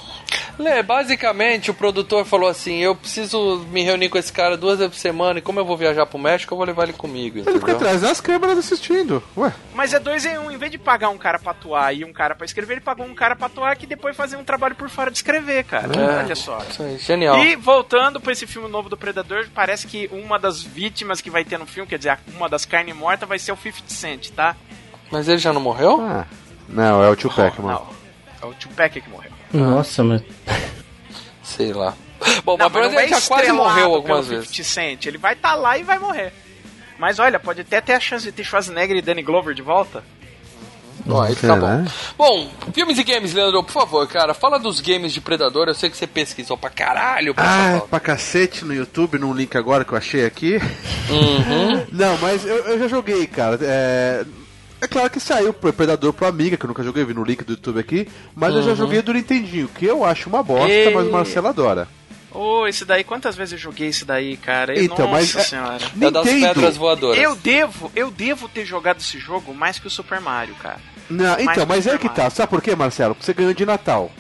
Lê, basicamente o produtor falou assim: eu preciso me reunir com esse cara duas vezes por semana e como eu vou viajar pro México, eu vou levar ele comigo, Ele fica entendeu? atrás das câmeras assistindo. Ué, Mas é dois em um, em vez de pagar um cara pra atuar e um cara pra escrever, ele pagou um cara pra atuar que depois fazia um trabalho por fora de escrever, cara. É. Olha só. Isso aí, genial. E voltando pra esse filme novo do Predador, parece que uma das vítimas que vai ter no filme, quer dizer, uma das carnes mortas, vai ser o 50 Cent, tá? Mas ele já não morreu? ah, não, é o Tupac, mano. Não, é o Tupac que morreu. Nossa, mas. Sei lá. Bom, Não, mas menos ele já quase morreu algumas 50 vezes. Cent. Ele vai estar lá e vai morrer. Mas olha, pode até ter a chance de ter Schwarzenegger e Danny Glover de volta. Ó, aí fica Será? bom. Bom, filmes e games, Leandro, por favor, cara, fala dos games de Predador. Eu sei que você pesquisou pra caralho pra Ah, pauta. pra cacete no YouTube, num link agora que eu achei aqui. Uhum. (laughs) Não, mas eu, eu já joguei, cara. É, é claro que saiu pro Predador pro Amiga, que eu nunca joguei, vi no link do YouTube aqui. Mas eu já joguei do Nintendinho, que eu acho uma bosta, Ei. mas o Marcelo adora. Ô, esse daí, quantas vezes eu joguei esse daí, cara? Eu- Então, Nossa mas é- senhora. É das Nintendo. pedras voadoras. Eu devo, eu devo ter jogado esse jogo mais que o Super Mario, cara. Não, Mais então, mas é que tá. Sabe por quê, Marcelo? Porque você ganhou de Natal.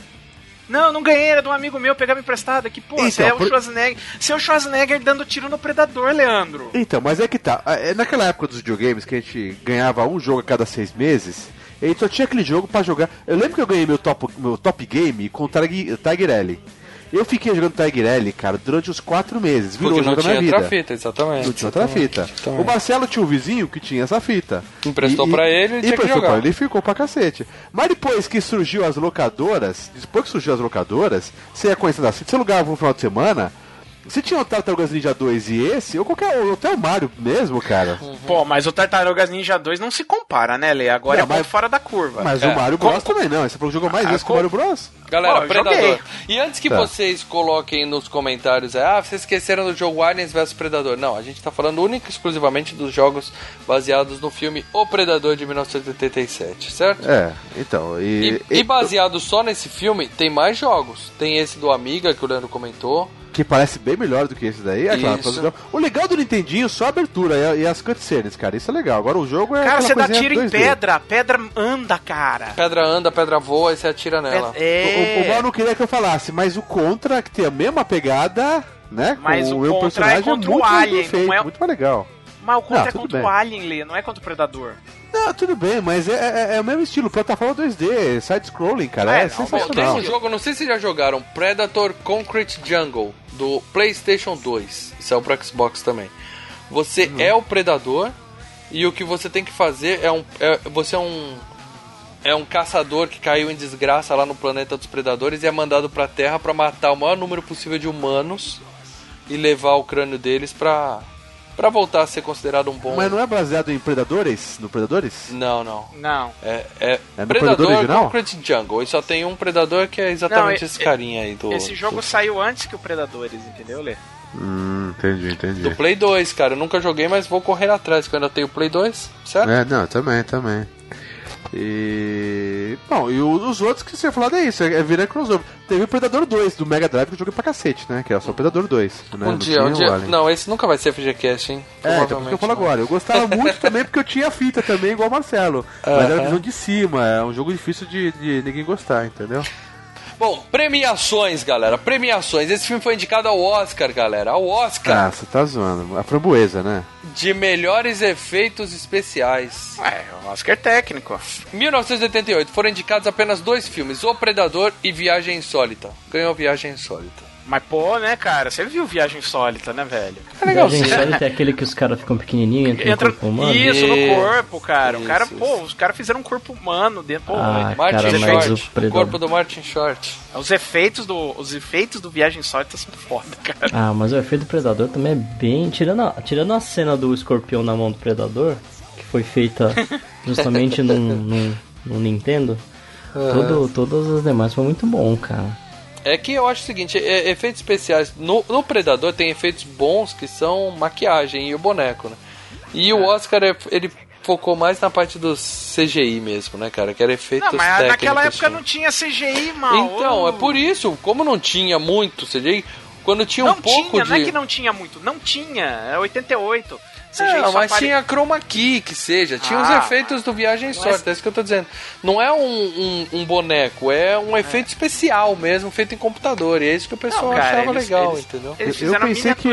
Não, não ganhei, era de um amigo meu, pegava emprestado aqui. Pô, você Então, é o por- Schwarzenegger. É o Schwarzenegger dando tiro no Predador, Leandro. Então, mas é que tá. É naquela época dos videogames que a gente ganhava um jogo a cada seis meses, gente só tinha aquele jogo pra jogar. Eu lembro que eu ganhei meu top, meu top game com o Tiger L. Eu fiquei jogando Tiger L, cara, durante os quatro meses. Virou Porque não jogo tinha minha outra vida. fita, exatamente. Não tinha outra fita. Exatamente. O Marcelo tinha um vizinho que tinha essa fita. Emprestou pra ele, e tinha que jogar. pra ele e ficou pra cacete. Mas depois que surgiu as locadoras, depois que surgiu as locadoras, você ia conhecendo assim, você alugava no final de semana, se tinha o Tartarugas Ninja 2 e esse, ou qualquer ou até o Mario mesmo, cara. Pô, mas o Tartarugas Ninja 2 não se compara, né, Lê? Agora Não, é mas- fora da curva. Mas É. o Mario Bros também não. Falou que jogou mais Ah, vezes que o Mario Bros? Galera, Pô, Predador. joguei. E antes que Tá. vocês coloquem nos comentários, é, ah, vocês esqueceram do jogo Aliens vs Predador. Não, a gente tá falando única e exclusivamente dos jogos baseados no filme O Predador de 1987, certo? É, então. E, E, e baseado só nesse filme, tem mais jogos. Tem esse do Amiga, que o Leandro comentou. Que parece bem melhor do que esse daí. É claro, o legal do Nintendinho é só a abertura e, e as cutscenes, cara. Isso é legal. Agora o jogo é. Cara, você dá tiro em 2D. pedra, pedra anda, cara. Pedra anda, pedra voa e você atira nela. É. O, o Mal não queria que eu falasse, mas o Contra, que tem a mesma pegada, né? Mas com o meu Contra personagem é contra o muito mais Alien, feito, não é- muito mais legal. Mas o contra Não, é tudo contra bem. o Alien, Lê, não é contra o Predador. Não, tudo bem, mas é, é- é o mesmo estilo, plataforma 2D, side-scrolling, cara. É, É, Bom, tem sensacional. um jogo, não sei se vocês já jogaram, Predator Concrete Jungle, do PlayStation 2. Isso é pro Xbox também. Você Uhum. é o predador e o que você tem que fazer é um. é- você é um. É um caçador que caiu em desgraça lá no planeta dos predadores e é mandado pra Terra pra matar o maior número possível de humanos e levar o crânio deles pra. Pra voltar a ser considerado um bom. Mas não é baseado em Predadores? No Predadores? Não, não. Não. É, é, É no Predador Predador original? Concrete Jungle. E só tem um predador que é exatamente Não, esse carinha aí do. Esse jogo do, saiu antes que o Predadores, entendeu, Lê? Hum, entendi, entendi. do Play 2, cara. Eu nunca joguei, mas vou correr atrás, que eu ainda tenho o Play 2, certo? É, não, também, também. E. Bom, e os outros que você falou é isso, é, é virar crossover. Teve o Predador 2 do Mega Drive que eu joguei pra cacete, né? Que era só o Predador 2. Né? um Não dia, um dia. Não, esse nunca vai ser FGCast, hein? É, então por isso que eu falo não. agora. Eu gostava muito (laughs) também porque eu tinha fita também, igual o Marcelo. Mas era a Aham. visão de cima, é um jogo difícil de, de ninguém gostar, entendeu? Bom, premiações, galera. Premiações. Esse filme foi indicado ao Oscar, galera. Ao Oscar Ah, você tá zoando. A framboesa, né? de melhores efeitos especiais. Ué, o Oscar técnico. 1988 foram indicados apenas dois filmes: O Predador e Viagem Insólita. Ganhou Viagem Insólita. Mas, pô, né, cara? Você viu Viagem Insólita, né, velho? É legalzinho. Viagem Insólita é aquele que os caras ficam pequenininhos, entram Entra... no corpo humano. Isso, no Isso, corpo, cara. o cara, isso, pô, os caras fizeram um corpo humano dentro. Pô, Ah, Martin cara, Short. o O, corpo do Martin Short. os efeitos do. Os efeitos do Viagem Insólita são foda, cara. Ah, mas o efeito do Predador também é bem... Tirando a, tirando a cena do escorpião na mão do Predador, que foi feita (laughs) justamente num Nintendo, todo, todas as demais foi muito bom, cara. É que eu acho o seguinte, é- efeitos especiais. No, no Predador tem efeitos bons que são maquiagem e o boneco, né? E o Oscar, é- ele focou mais na parte do CGI mesmo, né, cara? Que era efeitos Não, mas técnicos. naquela época né? não tinha CGI, mal. Então, é por isso, como não tinha muito CGI, quando tinha Não um pouco tinha, de... não é que não tinha muito. Não tinha, é 88. Não, mas apare- tinha chroma key, que seja. Tinha os Ah, efeitos do Viagem Sorte, é isso que eu tô dizendo. Não é um, um, um boneco, é um efeito especial mesmo, feito em computador. E é isso que o pessoal Não, cara, achava eles- legal, eles- entendeu? Eles Eu- eu fizeram pensei que-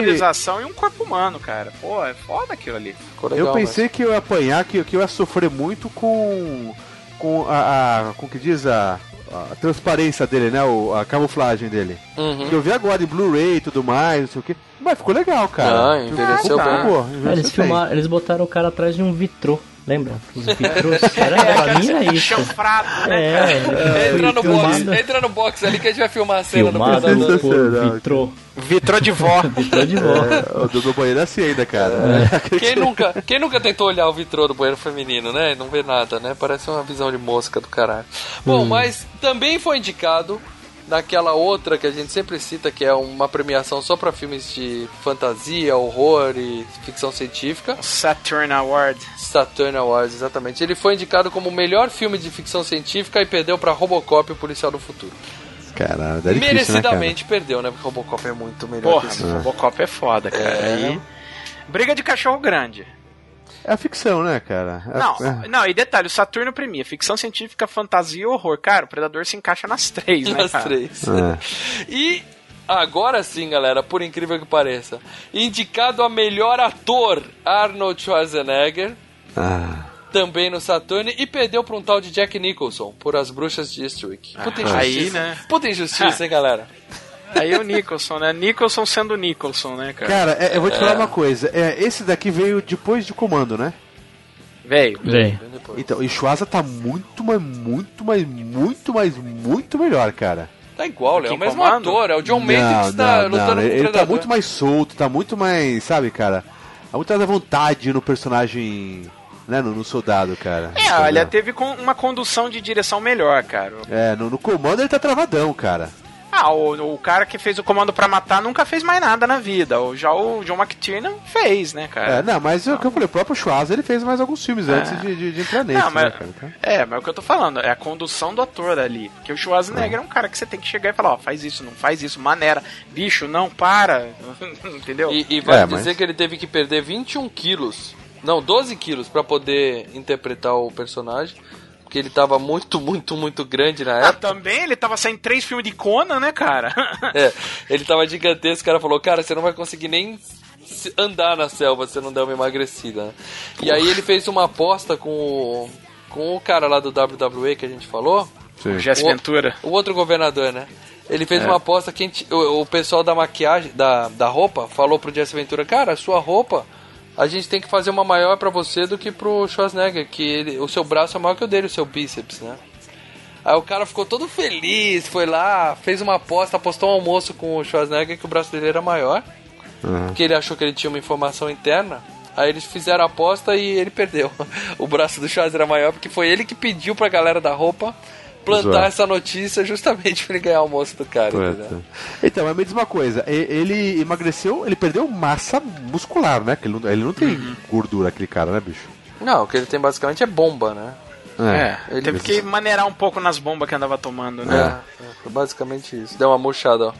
e um corpo humano, cara. Pô, é foda aquilo ali. Legal, eu pensei que eu ia apanhar, que, que eu ia sofrer muito com. com a. a com o que diz a. A transparência dele, né? O, a camuflagem dele. Uhum. Que eu vi agora em Blu-ray e tudo mais, não sei o que. Mas ficou legal, cara. Ah, envelheceu bem. eles, filmaram, eles botaram o cara atrás de um vitrô, lembra? Os vitrôs. Era, (laughs) mim era isso. Chanfrado, né, cara? É, Entra no, box, entra no box ali que a gente vai filmar a cena do filmado Predador. por Sensacional. vitrô. Vitrô de vó. (laughs) Vitrô de volta. É, o do banheiro é assim ainda, cara. Quem nunca, quem nunca tentou olhar o vitrô do banheiro feminino, né? Não vê nada, né? Parece uma visão de mosca do caralho. Bom, mas também foi indicado naquela outra que a gente sempre cita, que é uma premiação só pra filmes de fantasia, horror e ficção científica. Saturn Award. Saturn Awards, exatamente. Ele foi indicado como o melhor filme de ficção científica e perdeu pra Robocop, o Policial do Futuro. Caralho, é difícil, né, cara? Merecidamente perdeu, né? Porque Robocop é muito melhor Porra, que esse. Robocop é foda, cara. É. Aí... Briga de cachorro grande. É a ficção, né, cara? É- Não, é. não, e detalhe, o Saturno premia ficção científica, fantasia e horror. Cara, o Predador se encaixa nas três, né, Nas cara? três. É. (laughs) E agora sim, galera, por incrível que pareça, indicado a melhor ator, Arnold Schwarzenegger, Ah, também no Saturn, e perdeu pra um tal de Jack Nicholson, por As Bruxas de Eastwick. Puta injustiça. aí, né? Puta injustiça, hein, galera? (laughs) Aí o Nicholson, né? Nicholson sendo Nicholson, né, cara? Cara, é, eu vou te falar uma coisa. É, esse daqui veio depois de comando, né? Velho. Vem. Então, e Schwarza tá muito, mas muito, mas muito, mas muito melhor, cara. Tá igual. É o mesmo comando? ator, é o John não, Matrix tá não, lutando não. com o Ele, ele tá muito mais solto, tá muito mais, sabe, cara? Há muito mais à vontade no personagem, né, no, no soldado, cara. É, olha, teve con- uma condução de direção melhor, cara. É, no, no comando ele tá travadão, cara. Ah, o, o cara que fez o Comando pra Matar nunca fez mais nada na vida. O, já o John McTiernan fez, né, cara? É, não, mas o que eu falei, o próprio Schwarz ele fez mais alguns filmes antes de, de, de entrar nesse, Não, mas, né, cara? Então- É, mas o que eu tô falando é a condução do ator ali. Porque o Schwarzenegger é um cara que você tem que chegar e falar, ó, faz isso, não faz isso, maneira. Bicho, não, para. (laughs) Entendeu? E, e vai É, dizer mas- que ele teve que perder 21 quilos, não, 12 quilos, pra poder interpretar o personagem. Porque ele tava muito, muito, muito grande na Ah, época. também ele tava saindo três filmes de Conan, né, cara? (laughs) É, ele tava gigantesco, o cara falou, cara, você não vai conseguir nem andar na selva se você não der uma emagrecida. né? E aí ele fez uma aposta com o, com o cara lá do WWE que a gente falou. Sim. Jesse O- Ventura. O outro governador, né? Ele fez É. uma aposta que a gente- o, o pessoal da maquiagem, da, da roupa, falou pro Jesse Ventura, cara, a sua roupa, a gente tem que fazer uma maior pra você do que pro Schwarzenegger, que ele- o seu braço é maior que o dele, o seu bíceps, né? Aí o cara ficou todo feliz, foi lá, fez uma aposta, apostou um almoço com o Schwarzenegger que o braço dele era maior, Uhum. porque ele achou que ele tinha uma informação interna. Aí eles fizeram a aposta e ele perdeu. (laughs) O braço do Schwarzenegger era maior porque foi ele que pediu pra galera da roupa plantar Zoar. essa notícia justamente pra ele ganhar o almoço do cara. Entendeu? Então, mas me diz uma coisa, ele emagreceu, ele perdeu massa muscular, né? Ele não, ele não tem Uhum. gordura, aquele cara, né, bicho? Não, o que ele tem basicamente é bomba, né? É, ele teve que maneirar um pouco nas bombas que andava tomando, É, né? é, foi basicamente isso. Deu uma murchada, ó.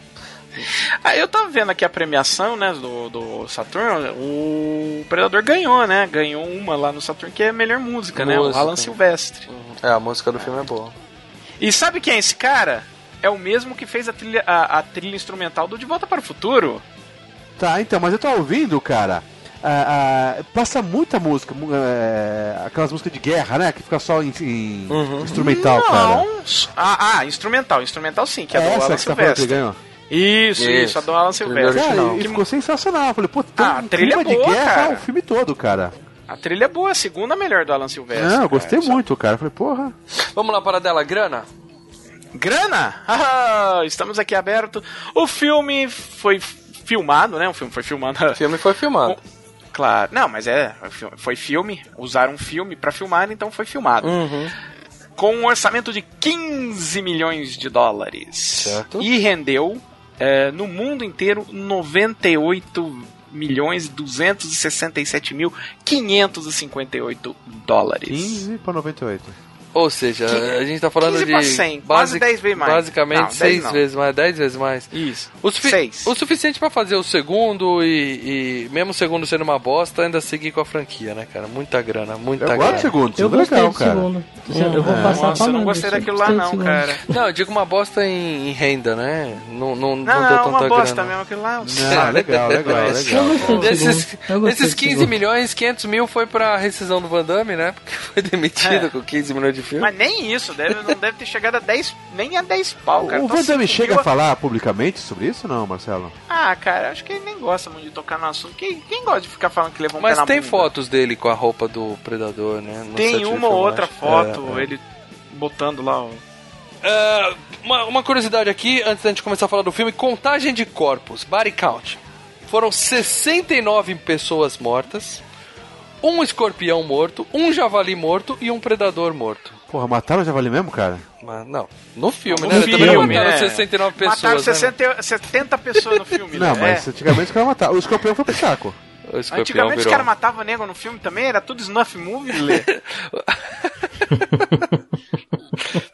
Ah, eu tava vendo aqui a premiação, né, do, do Saturn, o Predador ganhou, né? Ganhou uma lá no Saturn que é a melhor música, né? O Música. Alan Silvestre. É, a música do filme é boa. E sabe quem é esse cara? É o mesmo que fez a trilha, a, a trilha instrumental do De Volta para o Futuro. Tá, então, mas eu tô ouvindo, cara. ah, ah, passa muita música, é, aquelas músicas de guerra, né? Que fica só em, em Uhum. instrumental, cara. Não. Ah, ah, instrumental, instrumental sim, que é, É do essa Alan que tá falando que Silvestre. ele ganhou? Isso, isso, Isso. a do Alan Silvestre. Cara, e ficou sensacional. Eu falei, pô, tem Ah, um a trilha clima boa, de guerra cara. o filme todo, cara. A trilha é boa, a segunda melhor do Alan Silvestre. Não, eu cara. gostei muito, cara. Falei, porra. Vamos lá para dela, grana? Grana? (laughs) Ah, estamos aqui aberto. O filme foi filmado, né? O filme foi filmado. O filme foi filmado. (laughs) Claro. Não, mas é, foi filme. Usaram um filme pra filmar, então foi filmado. Uhum. Com um orçamento de 15 milhões de dólares. Certo. E rendeu, é, no mundo inteiro, 98 milhões 267 mil 558 dólares. 15 pra 98. Ou seja, a gente tá falando 15 de. pra 100, quase 10 vezes mais. Basicamente, Não, 10 seis não. vezes mais, 10 vezes mais. Isso. O, sufi- Seis. o suficiente pra fazer o segundo e, e mesmo o segundo sendo uma bosta, ainda seguir com a franquia, né, cara? Muita grana, muita Eu grana. gosto do segundo. Eu segundo é gostei legal, do cara. segundo. Eu vou passar Nossa, eu não gostei daquilo lá não, cara. Não, eu digo uma bosta em, em renda, né? Não, não, não, Não, deu não, tanta uma bosta grana. mesmo aquilo lá. Não, legal, legal, legal. (laughs) Desses, desses do 15 segundo. milhões, 500 mil foi pra rescisão do Van Damme, né? Porque foi demitido É. com 15 milhões de filme. Mas nem isso, deve, não deve ter chegado a 10, nem a 10 pau, cara. O Então, Van Damme chega mil- a falar publicamente sobre isso ou não, Marcelo? Ah, cara, acho que ele nem gosta muito de tocar no assunto. Quem, quem gosta de ficar falando que levou um Mas pé na tem bunda? fotos dele com a roupa do Predador, né? no Tem uma ou outra foto, É, é. ele botando lá o... É, uma, uma curiosidade aqui, antes da gente começar a falar do filme: contagem de corpos, body count. Foram 69 pessoas mortas, um escorpião morto, um javali morto e um predador morto. Porra, mataram o javali mesmo, cara? Mas não, no filme, No né? Também filme, mataram né? 69 pessoas. Mataram né? 60, 70 pessoas no filme, Não, né? mas antigamente os caras mataram. O escorpião foi pro saco. Antigamente os caras matavam nego no filme também, era tudo snuff movie, Lê. (laughs)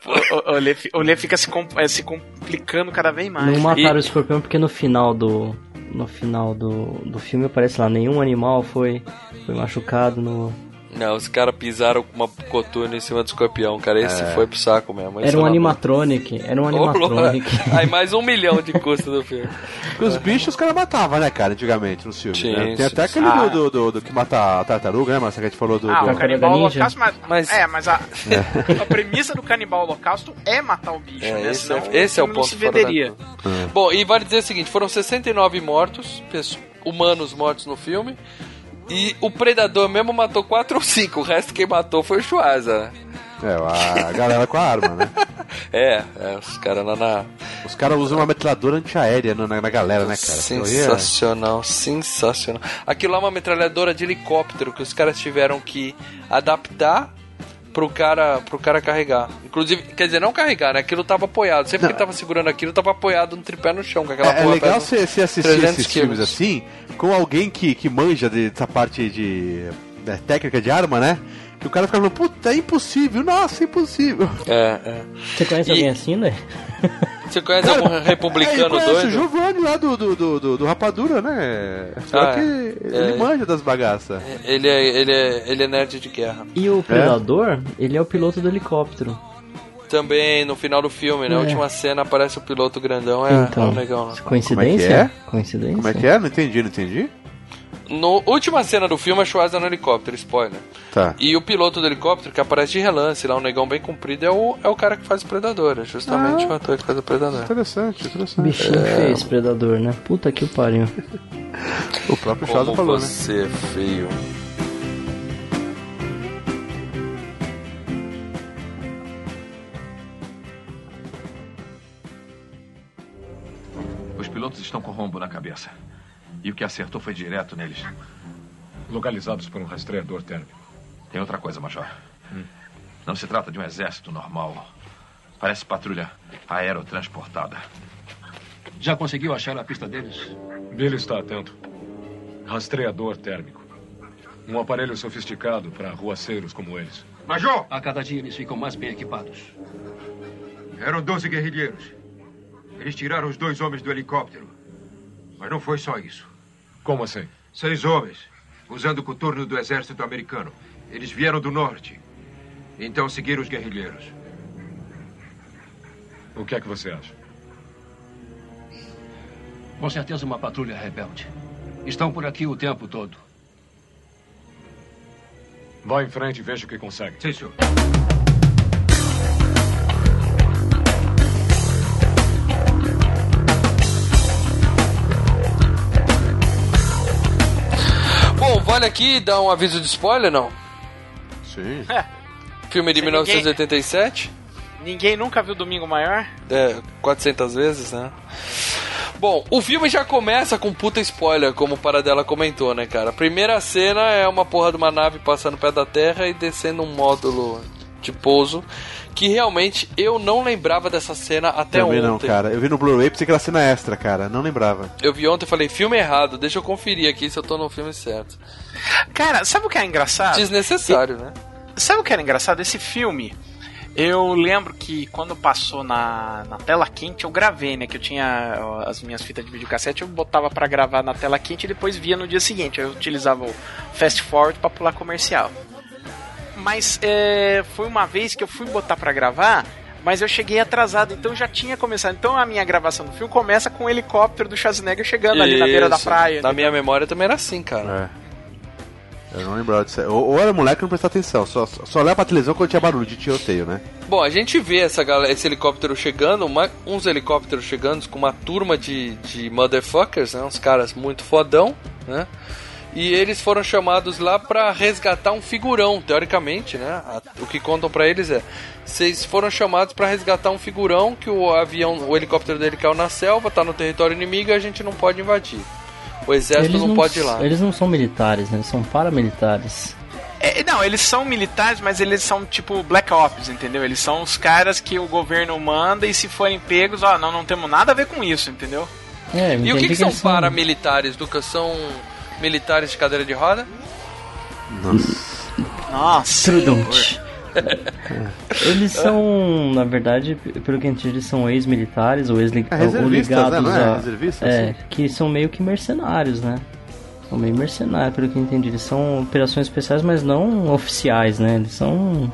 o, o, o, Lê, o Lê fica se, eh, se complicando cada vez mais. Não mataram E- o escorpião porque no final do. No final do, do filme aparece lá, nenhum animal foi, foi machucado no. Não, os caras pisaram com uma coturna em cima do escorpião, cara. Esse É. foi pro saco mesmo. esse Era um animatronic, era um animatronic. (laughs) Aí mais um milhão de custo do filme. (laughs) Porque os bichos os caras matavam, né, cara, antigamente nos filmes. Sim, né? Tem sim, até sim. aquele Ah. do, do, do, do que mata a tartaruga, né, Marcelo? Que a gente falou do. Ah, do... o canibal holocausto, mas, Mas- É, mas a, (laughs) a premissa do canibal holocausto é matar o bicho, É, né? esse Senão é, esse é o filme não ponto se fora da venderia. curva. Bom, e vale dizer o seguinte: foram 69 mortos, humanos mortos no filme. E o Predador mesmo matou 4 ou 5. O resto quem matou foi o Schwarza. É, a galera com a arma, né? (laughs) É, é, os caras lá na. Os caras usam uma metralhadora antiaérea na, na galera, né, cara? É- Sensacional, sensacional. Aquilo lá é uma metralhadora de helicóptero que os caras tiveram que adaptar pro cara, pro cara carregar. Inclusive, quer dizer, não carregar, né? Aquilo tava apoiado. Sempre que ele tava segurando aquilo, tava apoiado no tripé no chão, com aquela É, é legal você assistir 300 esses filmes assim, com alguém que, que manja de- dessa parte de né, técnica de arma, né? Que o cara fica falando, puta, é impossível, nossa, é impossível. É, é. Você conhece alguém assim, né? (laughs) Você conhece algum É, republicano o doido? Giovanni lá do, do, do, do- do Rapadura, né? Só Ah, que é. ele É. manja das bagaças. Ele é, ele, é, ele é nerd de guerra. E o Predador, ele é o piloto do helicóptero. Também no final do filme, né? É. A última cena aparece o piloto grandão, é, então, é um legal, né? coincidência? Como é que Coincidência? Como é que é? Não entendi, não entendi. No última cena do filme é Schwarza no helicóptero, spoiler. Tá. E o piloto do helicóptero que aparece de relance lá, um negão bem comprido, é o, é o cara que faz o Predador, é justamente o ator que faz o Predador. Interessante, interessante. Bichinho É. feio esse Predador, né? Puta que o pariu. O próprio Como falou, né? você é feio. Os pilotos estão com rombo na cabeça. E o que acertou foi direto neles. Localizados por um rastreador térmico. Tem outra coisa, Major. Não se trata de um exército normal. Parece patrulha aerotransportada. Já conseguiu achar a pista deles? Billy está atento. Rastreador térmico. Um aparelho sofisticado para arruaceiros como eles. Major! A cada dia eles ficam mais bem equipados. Eram 12 guerrilheiros. Eles tiraram os dois homens do helicóptero. Mas não foi só isso. Como assim? Seis homens, usando o coturno do exército americano. Eles vieram do norte. Então seguiram os guerrilheiros. O que é que você acha? Com certeza uma patrulha rebelde. Estão por aqui o tempo todo. Vá em frente e veja o que consegue. Sim, senhor. Vale aqui dar um aviso de spoiler, não? Sim. Filme de Se 1987. Ninguém nunca viu Domingo Maior? É, 400 vezes, né? Bom, o filme já começa com puta spoiler, como o Paradela comentou, né, cara? A primeira cena é uma porra de uma nave passando pé da Terra e descendo um módulo de pouso, que realmente eu não lembrava dessa cena até Também ontem. não, cara. Eu vi no Blu-ray, pensei que era cena extra, cara. Não lembrava. Eu vi ontem e falei, filme errado, deixa eu conferir aqui se eu tô no filme certo. Cara, sabe o que é engraçado? Desnecessário, né? Sabe o que era engraçado? Esse filme, eu lembro que quando passou na, na tela quente, eu gravei, né? Que eu tinha as minhas fitas de videocassete, eu botava pra gravar na tela quente e depois via no dia seguinte. Eu utilizava o fast forward pra pular comercial. Mas é, foi uma vez que eu fui botar pra gravar, mas eu cheguei atrasado, então já tinha começado. Então a minha gravação do filme começa com o helicóptero do Schwarzenegger chegando ali na beira da Isso. praia. Na minha memória também era assim, cara. É. Eu não lembrava disso. Ou, ou era moleque e não prestava atenção. Só, só, só olhava pra televisão quando tinha barulho de tiroteio, né? Bom, a gente vê essa galera, esse helicóptero chegando, uma- uns helicópteros chegando com uma turma de, de motherfuckers, né? Uns caras muito fodão, né? E eles foram chamados lá pra resgatar um figurão, teoricamente, né? O que contam pra eles é: vocês foram chamados pra resgatar um figurão que o avião, o helicóptero dele caiu na selva, tá no território inimigo e a gente não pode invadir. O exército não, pode ir lá. Eles não são militares, né? Eles são paramilitares. É, não, eles são militares, mas eles são tipo Black Ops, entendeu? Eles são os caras que o governo manda e se forem pegos, ó, não, não temos nada a ver com isso, entendeu? É, E o que, que são eles são- paramilitares, Lucas? São militares de cadeira de roda? Nossa. Trudum. (laughs) Eles são, na verdade, pelo que eu entendi, eles são ex-militares ou ex-li- É, ou reservistas, ligados né? É? a. Reservistas, é, que são meio que mercenários, né? São meio mercenários, pelo que eu entendi. Eles são operações especiais, mas não oficiais, né? Eles são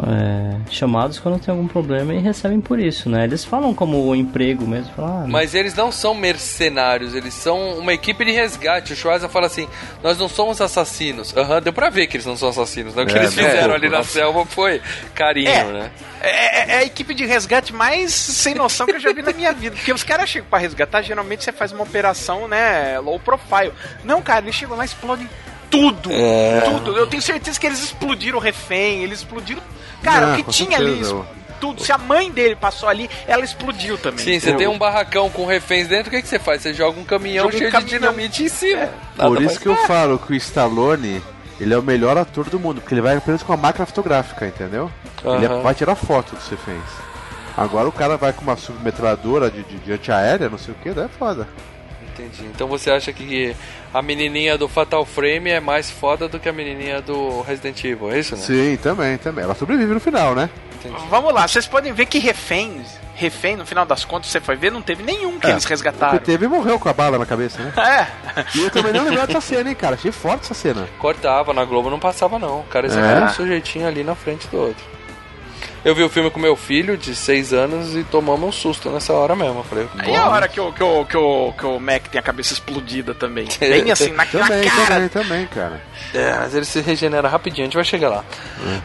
é, chamados quando tem algum problema e recebem por isso, né? Eles falam como emprego mesmo. Falam, ah, Mas eles não são mercenários, eles são uma equipe de resgate. O Schwarza fala assim: nós não somos assassinos. Aham, deu pra ver que eles não são assassinos. Né? O que É, eles fizeram pouco, ali na nossa. selva foi carinho, É. né? É, é- é a equipe de resgate mais sem noção que eu já vi na minha vida. Porque os caras chegam pra resgatar, geralmente você faz uma operação, né, low profile. Não, cara, eles chegam lá e explodem tudo. É. Tudo. Eu tenho certeza que eles explodiram o refém, eles explodiram. Cara, Não, o que tinha ali, certeza. tudo. Se a mãe dele passou ali, ela explodiu também. Sim, você tem um barracão com reféns dentro, o que, que você faz? Você joga um caminhão Joga um cheio caminhão. de dinamite em cima. Nada Por isso que eu falo que o Stallone, ele é o melhor ator do mundo, porque ele vai apenas com uma máquina fotográfica, entendeu? Ele Aham. vai tirar foto do que você fez. Agora o cara vai com uma submetralhadora de, de, de antiaérea, não sei o que, daí é foda. Entendi. Então você acha que a menininha do Fatal Frame é mais foda do que a menininha do Resident Evil, é isso, né? Sim, também, também. Ela sobrevive no final, né? Vamos lá, vocês podem ver que reféns, refém, no final das contas, você foi ver, não teve nenhum que É, eles O resgataram. que teve morreu com a bala na cabeça, né? É. E eu também não lembrava dessa cena, hein, cara. Achei forte essa cena. Cortava, na Globo não passava não. O cara É? um sujeitinho ali na frente do outro. Eu vi o filme com meu filho de 6 anos e tomamos um susto nessa hora mesmo. Eu falei, E a hora que o, que, o, que, o, que o Mac tem a cabeça explodida também. (laughs) Bem assim, na, na Também, cara. também, também, cara. É, mas ele se regenera rapidinho, a gente vai chegar lá.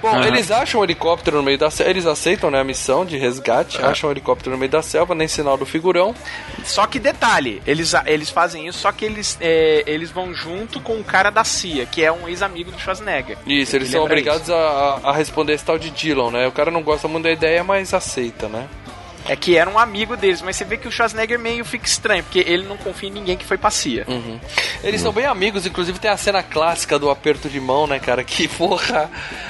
Bom, Aham. eles acham o helicóptero no meio da selva, eles aceitam né, a missão de resgate, acham o helicóptero no meio da selva, nem sinal do figurão. Só que detalhe, eles, eles fazem isso, só que eles, é, eles vão junto com o cara da CIA, que é um ex-amigo do Schwarzenegger. Isso, eles Ele são obrigados a, a- a responder esse tal de Dylan, né? O cara não gosta muito da ideia, mas aceita, né? É que era um amigo deles, mas você vê que o Schwarzenegger meio fica estranho, porque ele não confia em ninguém que foi pra CIA. Uhum. Eles são bem amigos, inclusive tem a cena clássica do aperto de mão, né, cara? Que, porra,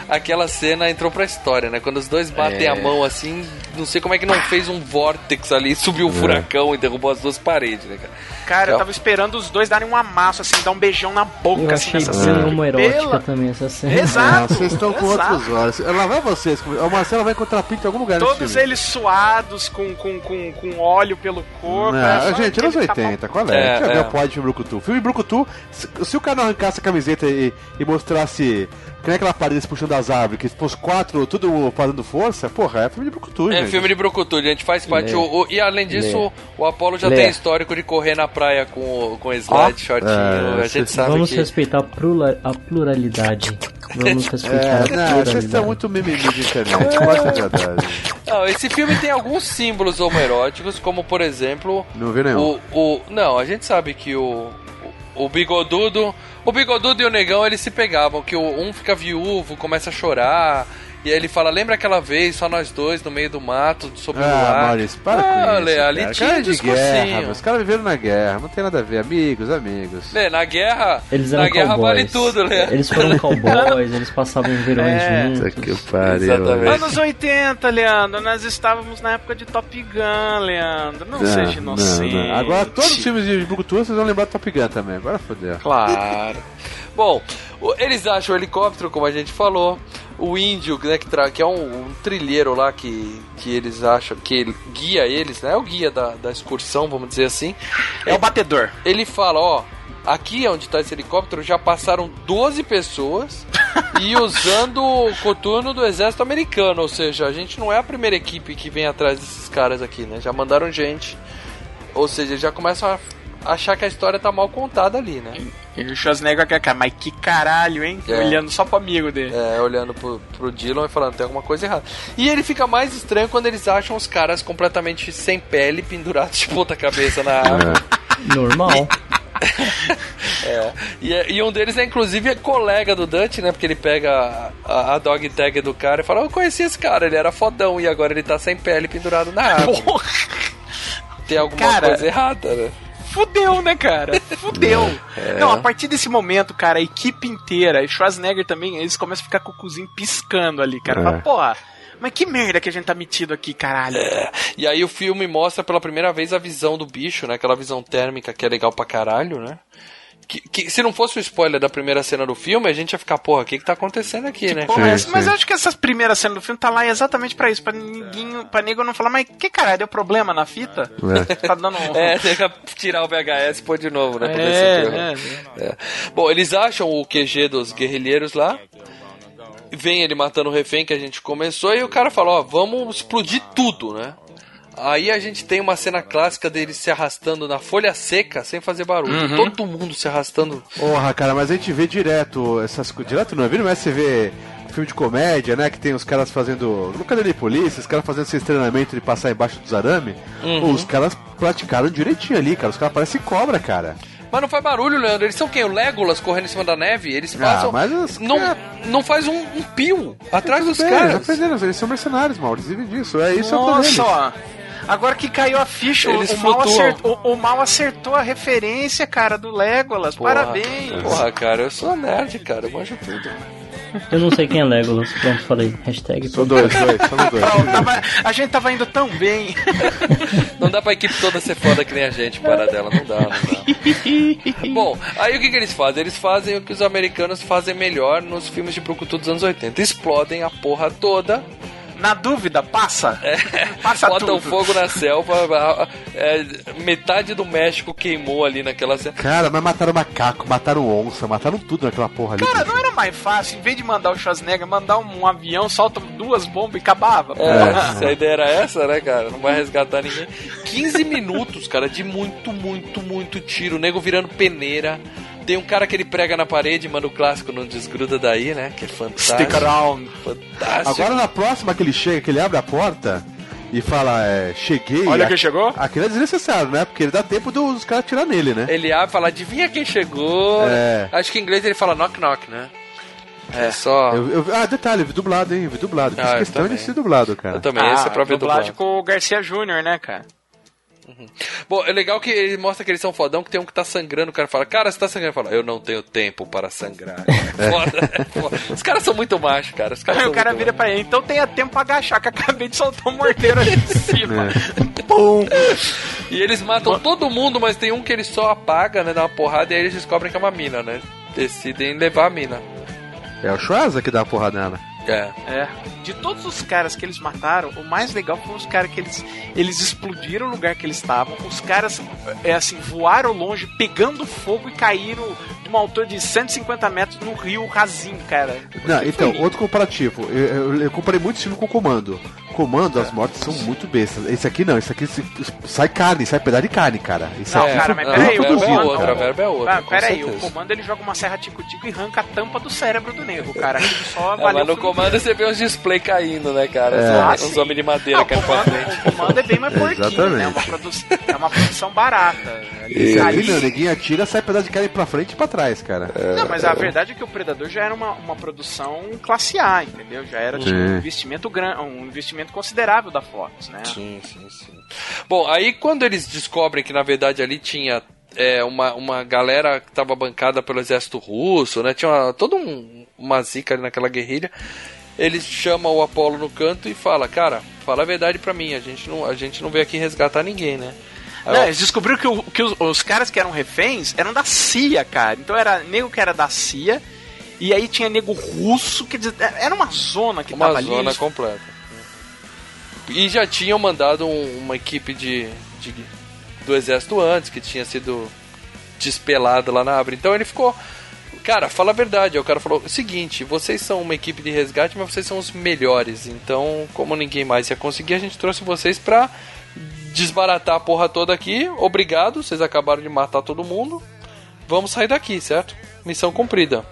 aquela cena entrou pra história, né? Quando os dois batem É. a mão assim, não sei como é que não fez um vórtex ali, subiu um furacão e derrubou as duas paredes, né, cara? Cara, eu Então- tava esperando os dois darem um amasso, assim, dar um beijão na boca, Eu assim, nessa cena. homoerótica Pela- também essa cena. Exato. Ah, vocês estão com exato. outros olhos. Lá vai vocês. O Marcelo vai encontrar pinto em algum lugar Todos eles suados, com, com, com, com óleo pelo corpo. Não, é só gente, anos aquele tapão. 80, qual é? É, é. ver o filme Brucutu. Filme Brucutu, se, se o cara não arrancasse a camiseta e, e mostrasse que nem aquela parede se puxando das árvores, que os quatro tudo fazendo força, porra, é filme de Brucutu, É gente. filme de Brucutu, a gente faz parte. O- o- e além disso, Lê. o Apollo já Lê. tem histórico de correr na praia com, o- com slide, shortinho. é, a gente sabe Vamos que. respeitar a, plura- a pluralidade. Vamos (laughs) respeitar É, a não, pluralidade. vocês estão muito mimimi de internet, quase é verdade. (laughs) Não, esse filme tem alguns símbolos homoeróticos, como por exemplo. Não vi nenhum. O, o, não, a gente sabe que o, o, o bigodudo. O bigodudo e o negão eles se pegavam, que um fica viúvo, começa a chorar. E aí ele fala, lembra aquela vez, só nós dois no meio do mato, sob o Ah, luar. Maurício, para ah, com isso. Ali cara. tinha Cara um de guerra, os caras viveram na guerra, não tem nada a ver. Amigos, amigos. Lê, na guerra, Eles eram na guerra cowboys. vale tudo, Lê. Eles foram (laughs) cowboys, eles passavam verões É. juntos. Que pariu. Exatamente. Anos 80, Leandro, nós estávamos na época de Top Gun, Leandro. Não, Não, seja não, inocente. não. Agora todos os filmes de Brucutu vocês vão lembrar do Top Gun também. Agora fodeu. Claro. Bom, o- eles acham o helicóptero, como a gente falou. O índio, né, que, tra- que é um, um trilheiro lá que, que eles acham, que ele guia eles, né? É o guia da, da excursão, vamos dizer assim. É o batedor. Ele fala, ó, aqui onde tá esse helicóptero já passaram 12 pessoas (laughs) e usando o coturno do exército americano, ou seja, a gente não é a primeira equipe que vem atrás desses caras aqui, né? Já mandaram gente. Ou seja, já começam a achar que a história tá mal contada ali, né? E o Schwarzenegger quer cara, mas que caralho, hein? É. Olhando só pro amigo dele. É, olhando pro, pro Dylan e falando, tem alguma coisa errada. E ele fica mais estranho quando eles acham os caras completamente sem pele, pendurados de ponta cabeça na árvore. Normal. (laughs) É. E, e um deles é inclusive colega do Dante, né? Porque ele pega a, a dog tag do cara e fala: Eu conheci esse cara, ele era fodão e agora ele tá sem pele pendurado na árvore. Tem alguma Cara, coisa errada, né? Fudeu, né, cara? Fudeu. (laughs) É. Não, a partir desse momento, cara, a equipe inteira, e Schwarzenegger também, eles começam a ficar com o cozinho piscando ali, cara. É. Fala, porra, mas que merda que a gente tá metido aqui, caralho. E aí o filme mostra pela primeira vez a visão do bicho, né? Aquela visão térmica que é legal pra caralho, né? Que, que se não fosse o spoiler da primeira cena do filme, a gente ia ficar, porra, o que que tá acontecendo aqui, né? Porra, essa- mas eu acho que essas primeiras cenas do filme tá lá exatamente pra isso, pra ninguém, pra nego não falar, mas que caralho, deu problema na fita? (laughs) Tá dando um... (laughs) É, tem que tirar o VHS e pôr de novo, né? É, pegou. É. Bom, eles acham o QG dos guerrilheiros lá. Vem ele matando o refém que a gente começou e o cara fala, ó, vamos explodir tudo, né? Aí a gente tem uma cena clássica deles se arrastando na folha seca sem fazer barulho. Uhum. Todo mundo se arrastando. Porra, cara, mas a gente vê direto essas coisas. Direto não é vídeo, mas você vê filme de comédia, né? Que tem os caras fazendo. No cadeira de polícia, os caras fazendo esse treinamento de passar embaixo dos arame. Uhum. Os caras praticaram direitinho ali, cara. Os caras parecem cobra, cara. Mas não faz barulho, Leandro. Eles são quem? O Legolas correndo em cima da neve? Eles passam. Ah, mas os não, não faz um, um pio atrás dos bem, caras. Aprenderam, eles são mercenários, mal. Eles vivem disso. É isso é o Agora que caiu a ficha, o, Eles o, mal acertou, o, o mal acertou a referência, cara, do Legolas. Porra. Parabéns. Porra, cara, eu sou nerd, cara, eu manjo tudo. Eu não sei quem é Legolas. Pronto, falei. Hashtag. São dois, dois, são dois. Pronto, tava- a gente tava indo tão bem. (laughs) Não dá pra equipe toda ser foda que nem a gente, para dela, não dá, não dá. Bom, aí o que, que eles fazem? Eles fazem o que os americanos fazem melhor nos filmes de brucutu dos anos 80. Explodem a porra toda, Na dúvida, passa. Passa botam tudo. fogo na selva, é, metade do México queimou ali naquela cena. Cara, mas mataram macaco, mataram onça, mataram tudo naquela porra ali. Cara, não era mais fácil, em vez de mandar o Schwarzenegger, mandar um, um avião, solta duas bombas e acabava? É, (laughs) se a ideia era essa, né, cara? Não vai resgatar ninguém. 15 minutos, cara, de muito, muito, muito tiro. O nego virando peneira. Tem um cara que ele prega na parede, manda o clássico, não desgruda daí, né? Que é fantástico. Stick around. Fantástico. Agora na próxima que ele chega, que ele abre a porta e fala, é, cheguei. Olha quem chegou. Aquilo é desnecessário, né? Porque ele dá tempo dos caras tirar nele, né? Ele abre e fala, adivinha quem chegou? É. Acho que em inglês ele fala knock knock, né? É só. Eu, Eu- eu- ah, detalhe, eu vi dublado, hein? Eu vi dublado. Fiz Ah, eu questão de também. ser dublado, cara. também, esse é pra ver Ah, dublagem dublado. com o Garcia Júnior, né, cara? Bom, é legal que ele mostra que eles são fodão, que tem um que tá sangrando, o cara fala, cara, você tá sangrando? Ele fala, eu não tenho tempo para sangrar. (laughs) É foda, é foda. Os caras são muito machos, cara. Os caras Aí são o cara vira pra ele, então tenha tempo pra agachar, que acabei de soltar um morteiro ali em cima. É. (laughs) Pum! E eles matam todo mundo, mas tem um que ele só apaga, né? Dá uma porrada e aí eles descobrem que é uma mina, né? Decidem levar a mina. É o Schwarza que dá a porrada nela. É. É. De todos os caras que eles mataram, o mais legal foram os caras que eles, eles explodiram o lugar que eles estavam. Os caras, é assim, voaram longe, pegando fogo e caíram de uma altura de 150 metros no rio rasinho, cara. Não, então, outro comparativo. Eu, eu, eu comparei muito esse filme com o Comando. Comando, É. as mortes são muito bestas. Esse aqui não, esse aqui sai carne, sai pedaço de carne, cara. Esse Não, aqui cara, mas peraí, a o verba é comando. outra, a verba é outra, Ah, peraí, o comando ele joga uma serra tico-tico e arranca a tampa do cérebro do nego, cara. Aquilo só É, mas no comando inteiro. você vê uns display caindo, né, cara? É. Ah, homens- uns homens de madeira caindo pra comando- frente. O comando é bem mais porquinho, né? É uma, produ é uma produção barata. Esse Ali- aqui, meu, neguinho atira, sai pedaço de carne pra frente e pra trás, cara. Não, mas a verdade é que o Predador já era uma, uma produção classe A, entendeu? Já era tipo, um investimento grande, um investimento considerável da Fox, né? Sim, sim, sim. Bom, aí quando eles descobrem que na verdade ali tinha é, uma, uma galera que estava bancada pelo exército russo, né? Tinha uma, toda um, uma zica ali naquela guerrilha. Eles chamam o Apolo no canto e fala, cara, fala a verdade pra mim, a gente não, a gente não veio aqui resgatar ninguém, né? Não, o- eles descobriram que, o- que os, os caras que eram reféns eram da CIA, cara. Então era nego que era da CIA, e aí tinha nego russo, quer dizer, era uma zona que uma tava ali. zona eles- completa. E já tinham mandado um- uma equipe de, de- do exército antes, que tinha sido despelada lá na árvore. Então ele ficou. Cara, fala a verdade. Aí o cara falou: seguinte, vocês são uma equipe de resgate, mas vocês são os melhores. Então, como ninguém mais ia conseguir, a gente trouxe vocês pra desbaratar a porra toda aqui. Obrigado, vocês acabaram de matar todo mundo. Vamos sair daqui, certo? Missão cumprida.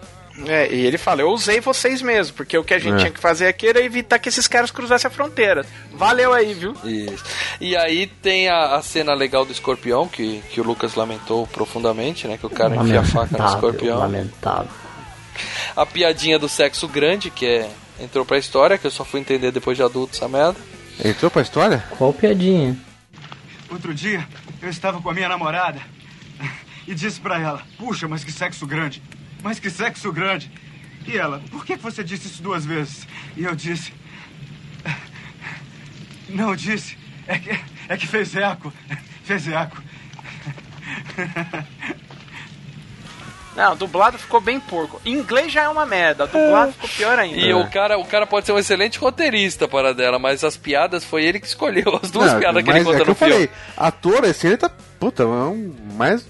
É, e ele fala, eu usei vocês mesmo, porque o que a gente É. tinha que fazer aqui era evitar que esses caras cruzassem a fronteira. Valeu aí, viu? Isso. E aí tem a, a cena legal do escorpião, que, que o Lucas lamentou profundamente, né? Que o cara enfia a faca no escorpião. lamentável. A piadinha do sexo grande, que é. Entrou pra história, que eu só fui entender depois de adulto essa merda. Entrou pra história? Qual piadinha? Outro dia, eu estava com a minha namorada e disse pra ela: Puxa, mas que sexo grande! Mas que sexo grande! E ela: Por que que você disse isso duas vezes? E eu disse: Não disse. É que, é que fez eco. Fez eco. (laughs) Não, dublado ficou bem porco. Em inglês já é uma merda, dublado ficou pior ainda. E o, cara, o cara pode ser um excelente roteirista para dela, mas as piadas foi ele que escolheu. (laughs) As duas Não, piadas que ele conta é que no eu filme. falei, ator, esse ele tá. Puta, é um mais.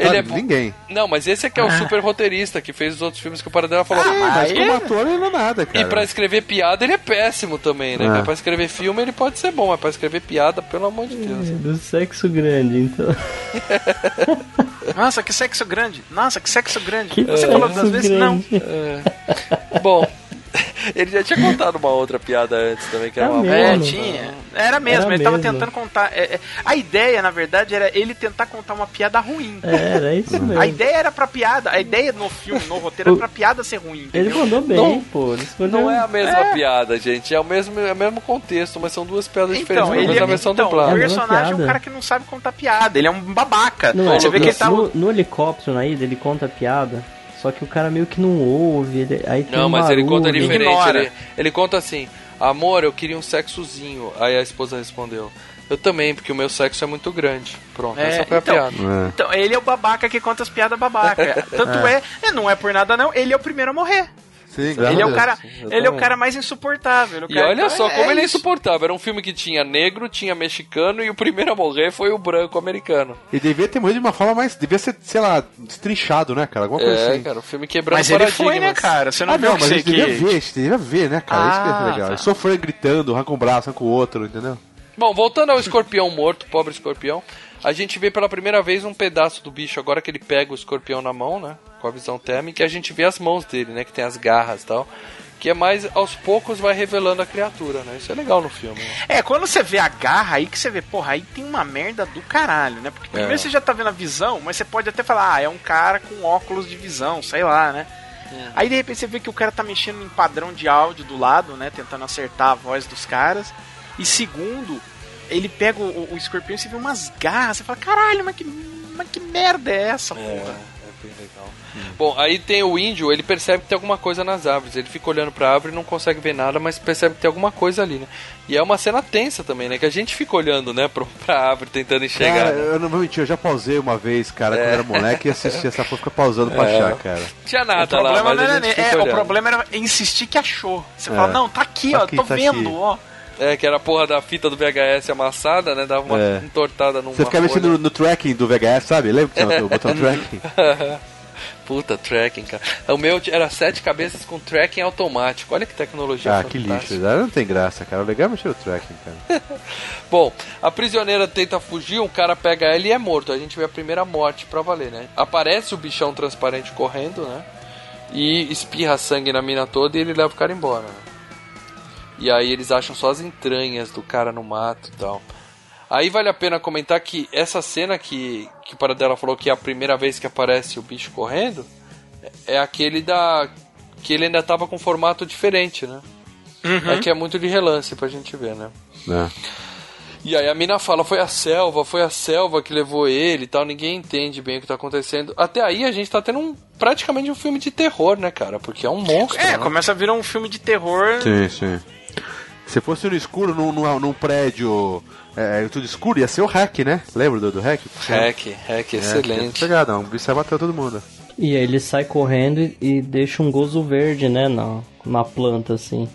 Ele sabe, é ninguém. Não, mas esse aqui é o super roteirista que fez os outros filmes que o Paradela falou. Sim, mas aí- como ator ele não é nada, cara. E pra escrever piada ele é péssimo também, né? É. Mas Pra escrever filme ele pode ser bom, mas pra escrever piada, pelo amor de Deus. Do sexo grande, então. (laughs) Nossa, que sexo grande. Nossa, que sexo grande. Que Você sexo falou duas vezes? Não. grande. Bom, (laughs) Ele já tinha contado uma outra piada antes também, que era É uma mesmo? É, tinha. Era mesmo, Era ele tava mesmo. tentando contar. é, é, a ideia, na verdade, era ele tentar contar uma piada ruim. É, era isso mesmo. A ideia era pra piada, a ideia no filme, no roteiro, era pra piada ser ruim. Ele entendeu? mandou bem, Não- pô. Ele escolheu... Não é a mesma É. piada, gente. É o mesmo, é o mesmo contexto, mas são duas piadas diferentes. Então, Uma ele é, na versão então, dublada. o É personagem é um cara que não sabe contar piada, ele é um babaca. Não, Você é, vê que ele tá. no, no helicóptero na ida, ele conta piada, só que o cara meio que não ouve, ele- aí tem Não, um mas ele conta barulho. diferente. Ignora. Ele, ele conta assim: Amor, eu queria um sexozinho. Aí a esposa respondeu: Eu também, porque o meu sexo é muito grande. Pronto, É, essa foi então, a piada. Então, ele é o babaca que conta as piadas babaca. (laughs) Tanto é. é, não é por nada não, ele é o primeiro a morrer. Sim, Ele é o cara, ele é o cara mais insuportável. é E olha só é- como ele é insuportável. Era um filme que tinha negro, tinha mexicano e o primeiro a morrer foi o branco americano. E devia ter morrido de uma forma mais. Devia ser, sei lá, destrinchado, né, cara? Alguma coisa É, assim. cara, o filme quebrando Mas ele foi, né, cara? Você não Ah, viu não, que mas você ele devia que... ver, ele devia ver, né, cara? Isso que é Ah, legal. tá. Ele sofreu gritando, arranca um braço, arranca o outro, entendeu? Bom, voltando ao escorpião morto, pobre escorpião, a gente vê pela primeira vez um pedaço do bicho agora que ele pega o escorpião na mão, né? Com a visão térmica, e a gente vê as mãos dele, né? Que tem as garras e tal. Que é mais aos poucos vai revelando a criatura, né? Isso é legal no filme. Né? É, quando você vê a garra aí que você vê, porra, aí tem uma merda do caralho, né? Porque primeiro É. você já tá vendo a visão, mas você pode até falar, ah, é um cara com óculos de visão, sei lá, né? Aí de repente você vê que o cara tá mexendo em padrão de áudio do lado, né? Tentando acertar a voz dos caras. E segundo, ele pega o, o escorpião e você vê umas garras, você fala, caralho, mas que, mas que merda é essa, porra? É bem legal. Bom, aí tem o índio, ele percebe que tem alguma coisa nas árvores. Ele fica olhando pra árvore e não consegue ver nada, mas percebe que tem alguma coisa ali, né? E é uma cena tensa também, né? Que a gente fica olhando, né, pro, pra árvore, tentando enxergar. Cara, né? eu não vou mentir, eu já pausei uma vez, cara, quando É. era moleque e assisti essa porra fica pausando pra É. achar, cara. Tinha O nada lá, problema, mas não a era gente nem- fica é, o problema era insistir que achou. Você É. fala, não, tá aqui, Tá ó, aqui, tô tá vendo, aqui. ó. É, que era a porra da fita do VHS amassada, né? Dava uma É. entortada numa Você ficava mexendo no, no tracking do VHS, sabe? Lembra que tinha o botão (laughs) tracking? (laughs) Puta, tracking, cara. O meu era sete cabeças com tracking automático. Olha que tecnologia Ah, que fantástica. lixo. Não tem graça, cara. O legal é mexer no tracking, cara. (laughs) Bom, a prisioneira tenta fugir, um cara pega ela e é morto. A gente vê a primeira morte pra valer, né? Aparece o bichão transparente correndo, né? E espirra sangue na mina toda e ele leva o cara embora. né? E aí eles acham só as entranhas do cara no mato e tal. Aí vale a pena comentar que essa cena que, que o Paradela falou que é a primeira vez que aparece o bicho correndo é aquele da. que ele ainda tava com formato diferente, né? É que é muito de relance pra gente ver, né? Né? E aí a mina fala, foi a selva, foi a selva que levou ele e tal, ninguém entende bem o que tá acontecendo. Até aí a gente tá tendo um, praticamente um filme de terror, né, cara? Porque é um monstro. É, né? começa a virar um filme de terror. Sim, sim. Se fosse no escuro, num, num, num prédio é, tudo escuro, ia ser o hack, né? Lembra do, do hack? Hack, hack, excelente. Pegada, um bicho vai bater todo mundo. E aí ele sai correndo e, e deixa um gozo verde, né, na, na planta, assim.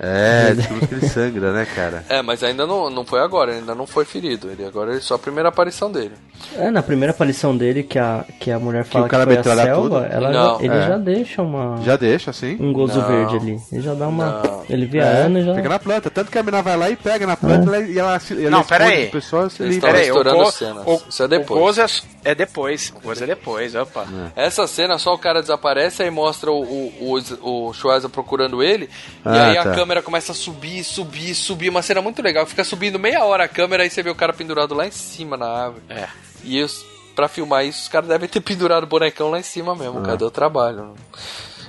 É, descobrimos que ele sangra, né, cara? É, mas ainda não, não foi agora, ainda não foi ferido. Ele agora é só a primeira aparição dele. É, na primeira aparição dele, que a, que a mulher fala o que, cara foi a metralha selva, tudo? ela Não. já- ele É. já deixa uma, Já deixa, assim. um gozo Não. verde ali. Ele já dá uma... Não. Ele vê a Ana e já... Fica na planta. Tanto que a menina vai lá e pega na planta ela- e ela, se- ela Não, pera aí. pessoal se Eles Pera aí, o, estourando go, cenas. o, Isso é depois. o gozo é, é depois. O gozo é depois, opa. Essa cena, só o cara desaparece, aí mostra o, o, o, o Schwarza procurando ele, e Ah, aí tá. a câmera começa a subir, subir, subir. Uma cena muito legal. Fica subindo meia hora a câmera, aí você vê o cara pendurado lá em cima na árvore. É. E os, pra filmar isso, os caras devem ter pendurado o bonecão lá em cima mesmo. Cadê o trabalho?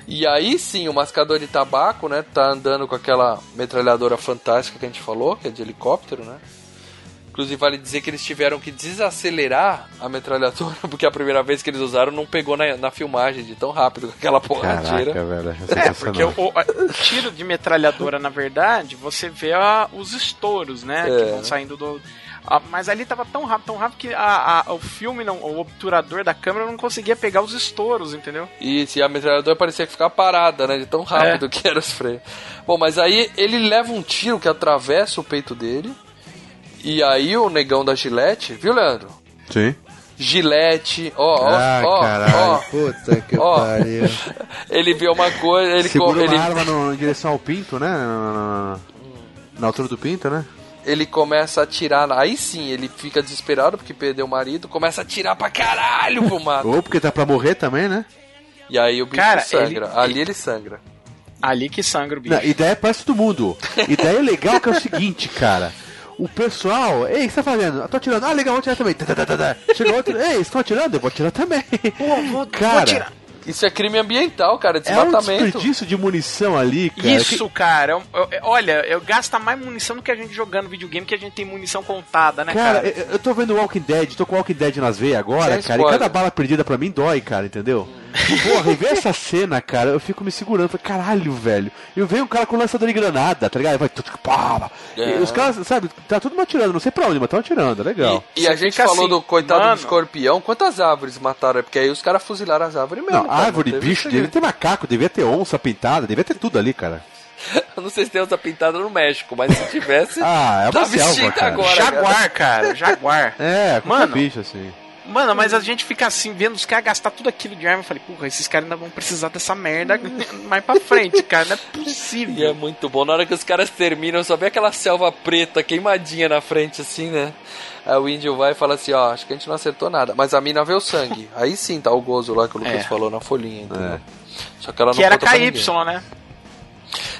E aí sim, o mascador de tabaco, né, tá andando com aquela metralhadora fantástica que a gente falou, que é de helicóptero, né? Inclusive, vale dizer que eles tiveram que desacelerar a metralhadora, (laughs) porque a primeira vez que eles usaram não pegou na, na filmagem de tão rápido com aquela porradeira. Caraca, velho. É, porque o, o- tiro de metralhadora, na verdade, você vê a- os estouros, né? É. Que vão saindo do. a- mas ali tava tão rápido, tão rápido que a- a- o filme, não, o obturador da câmera não conseguia pegar os estouros, entendeu? E se a metralhadora parecia que ficava parada, né? De tão rápido que era os freios. Bom, mas aí ele leva um tiro que atravessa o peito dele. E aí o negão da Gillette, viu, Leandro? Sim. Gillette, ó, ó, ah, ó, caralho. ó. Puta que ó. pariu. (laughs) Ele viu uma coisa, ele, Segura ele, uma arma no- em direção ao pinto, né? Na, na- na altura do pinto, né? ele começa a atirar. Aí sim, ele fica desesperado porque perdeu o marido, começa a atirar pra caralho pro mato. Ou porque tá pra morrer também, né? E aí o bicho Cara, sangra. ele- Ali ele sangra. Ali que sangra o bicho. Não, ideia é pra todo mundo. Ideia legal que é o seguinte, cara. O pessoal, ei, o que você tá fazendo? Eu tô atirando. Ah, legal, vou atirar também. Tá, tá, tá. Chegou outro, ei, vocês estão atirando? Eu vou atirar também. cara, Isso é crime ambiental, cara, é um desmatamento. desperdício de munição ali, cara. Isso, cara. eu- eu- olha, eu gasta mais munição do que a gente jogando videogame, que a gente tem munição contada, né, Cara, cara? eu, eu tô vendo Walking Dead, tô com Walking Dead nas veias agora, Sem cara, e spoiler. cada bala perdida pra mim dói, cara, entendeu? Porra, e ver essa cena, cara, eu fico me segurando, falei, caralho, velho. E vem um cara com lançador de granada, tá ligado? Vai, tudo, pá, É. e os caras, sabe, tá tudo atirando, não sei pra onde, mas tão atirando, é legal. E a gente fica falou assim, do coitado mano. do escorpião. Quantas árvores mataram? É porque aí os caras fuzilaram as árvores mesmo. Não, cara, árvore, teve bicho, devia ter macaco, devia ter onça pintada, devia ter tudo ali, cara. (laughs) Eu não sei se tem onça pintada no México, mas se tivesse. Ah, é uma tá selva, cara. agora. Jaguar, cara, jaguar. É, Mano. bicho assim. Mano, mas a gente fica assim, vendo os caras gastar tudo aquilo de arma. Eu falei, porra, esses caras ainda vão precisar dessa merda (laughs) mais pra frente, cara. Não é E é possível. muito bom. Na hora que os caras terminam, só vê aquela selva preta queimadinha na frente, assim, né? Aí o índio vai e fala assim: Ó, acho que a gente não acertou nada. Mas a mina vê o sangue. Aí sim tá o gozo lá que o Lucas É. falou na folhinha, entendeu? É. Só que ela não Que era. KY, né?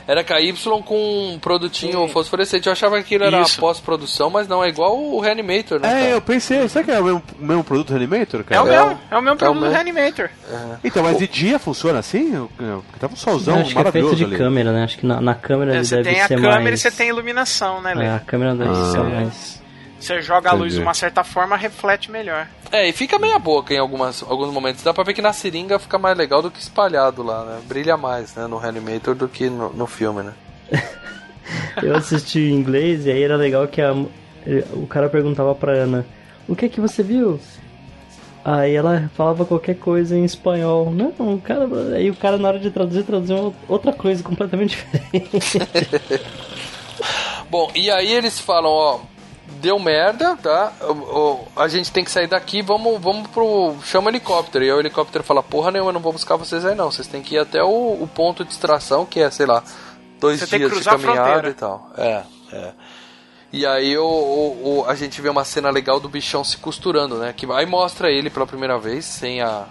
Era KY com um produtinho fosforescente. Eu achava que aquilo era pós-produção, mas não, é igual o Reanimator, né? É, cara? eu pensei, será que é o mesmo, o mesmo produto Reanimator, É cara? o mesmo, é o mesmo É o produto do mesmo. Reanimator. Então, mas de dia funciona assim? Porque tava um solzão acho que é feito maravilhoso de ali. câmera, né? Acho que na, na câmera É, ele você deve tem a ser câmera mais... e você tem a iluminação, né, Lê? É, a câmera deve Ah. ser mais... Você joga a luz de uma certa forma, reflete melhor. É, e fica meia boca em algumas, alguns momentos. Dá pra ver que na seringa fica mais legal do que espalhado lá, né? Brilha mais, né? No Reanimator do que no, no filme, né? (laughs) Eu assisti em inglês e aí era legal que a, o cara perguntava pra Ana, o que é que você viu? Aí ela falava qualquer coisa em espanhol. Não, o cara. Aí o cara na hora de traduzir, traduziu outra coisa completamente (laughs) diferente. (laughs) Bom, e aí eles falam, ó, deu merda, tá? O- o- a gente tem que sair daqui, vamos, vamos pro. chama o helicóptero. E aí o helicóptero fala, porra nenhuma, eu não vou buscar vocês aí não. Vocês têm que ir até o, o ponto de extração, que é, sei lá, dois Você tem que dias de a caminhada e tal. É, é. E aí o, o- o- a gente vê uma cena legal do bichão se costurando, né? Que aí mostra ele pela primeira vez, sem a.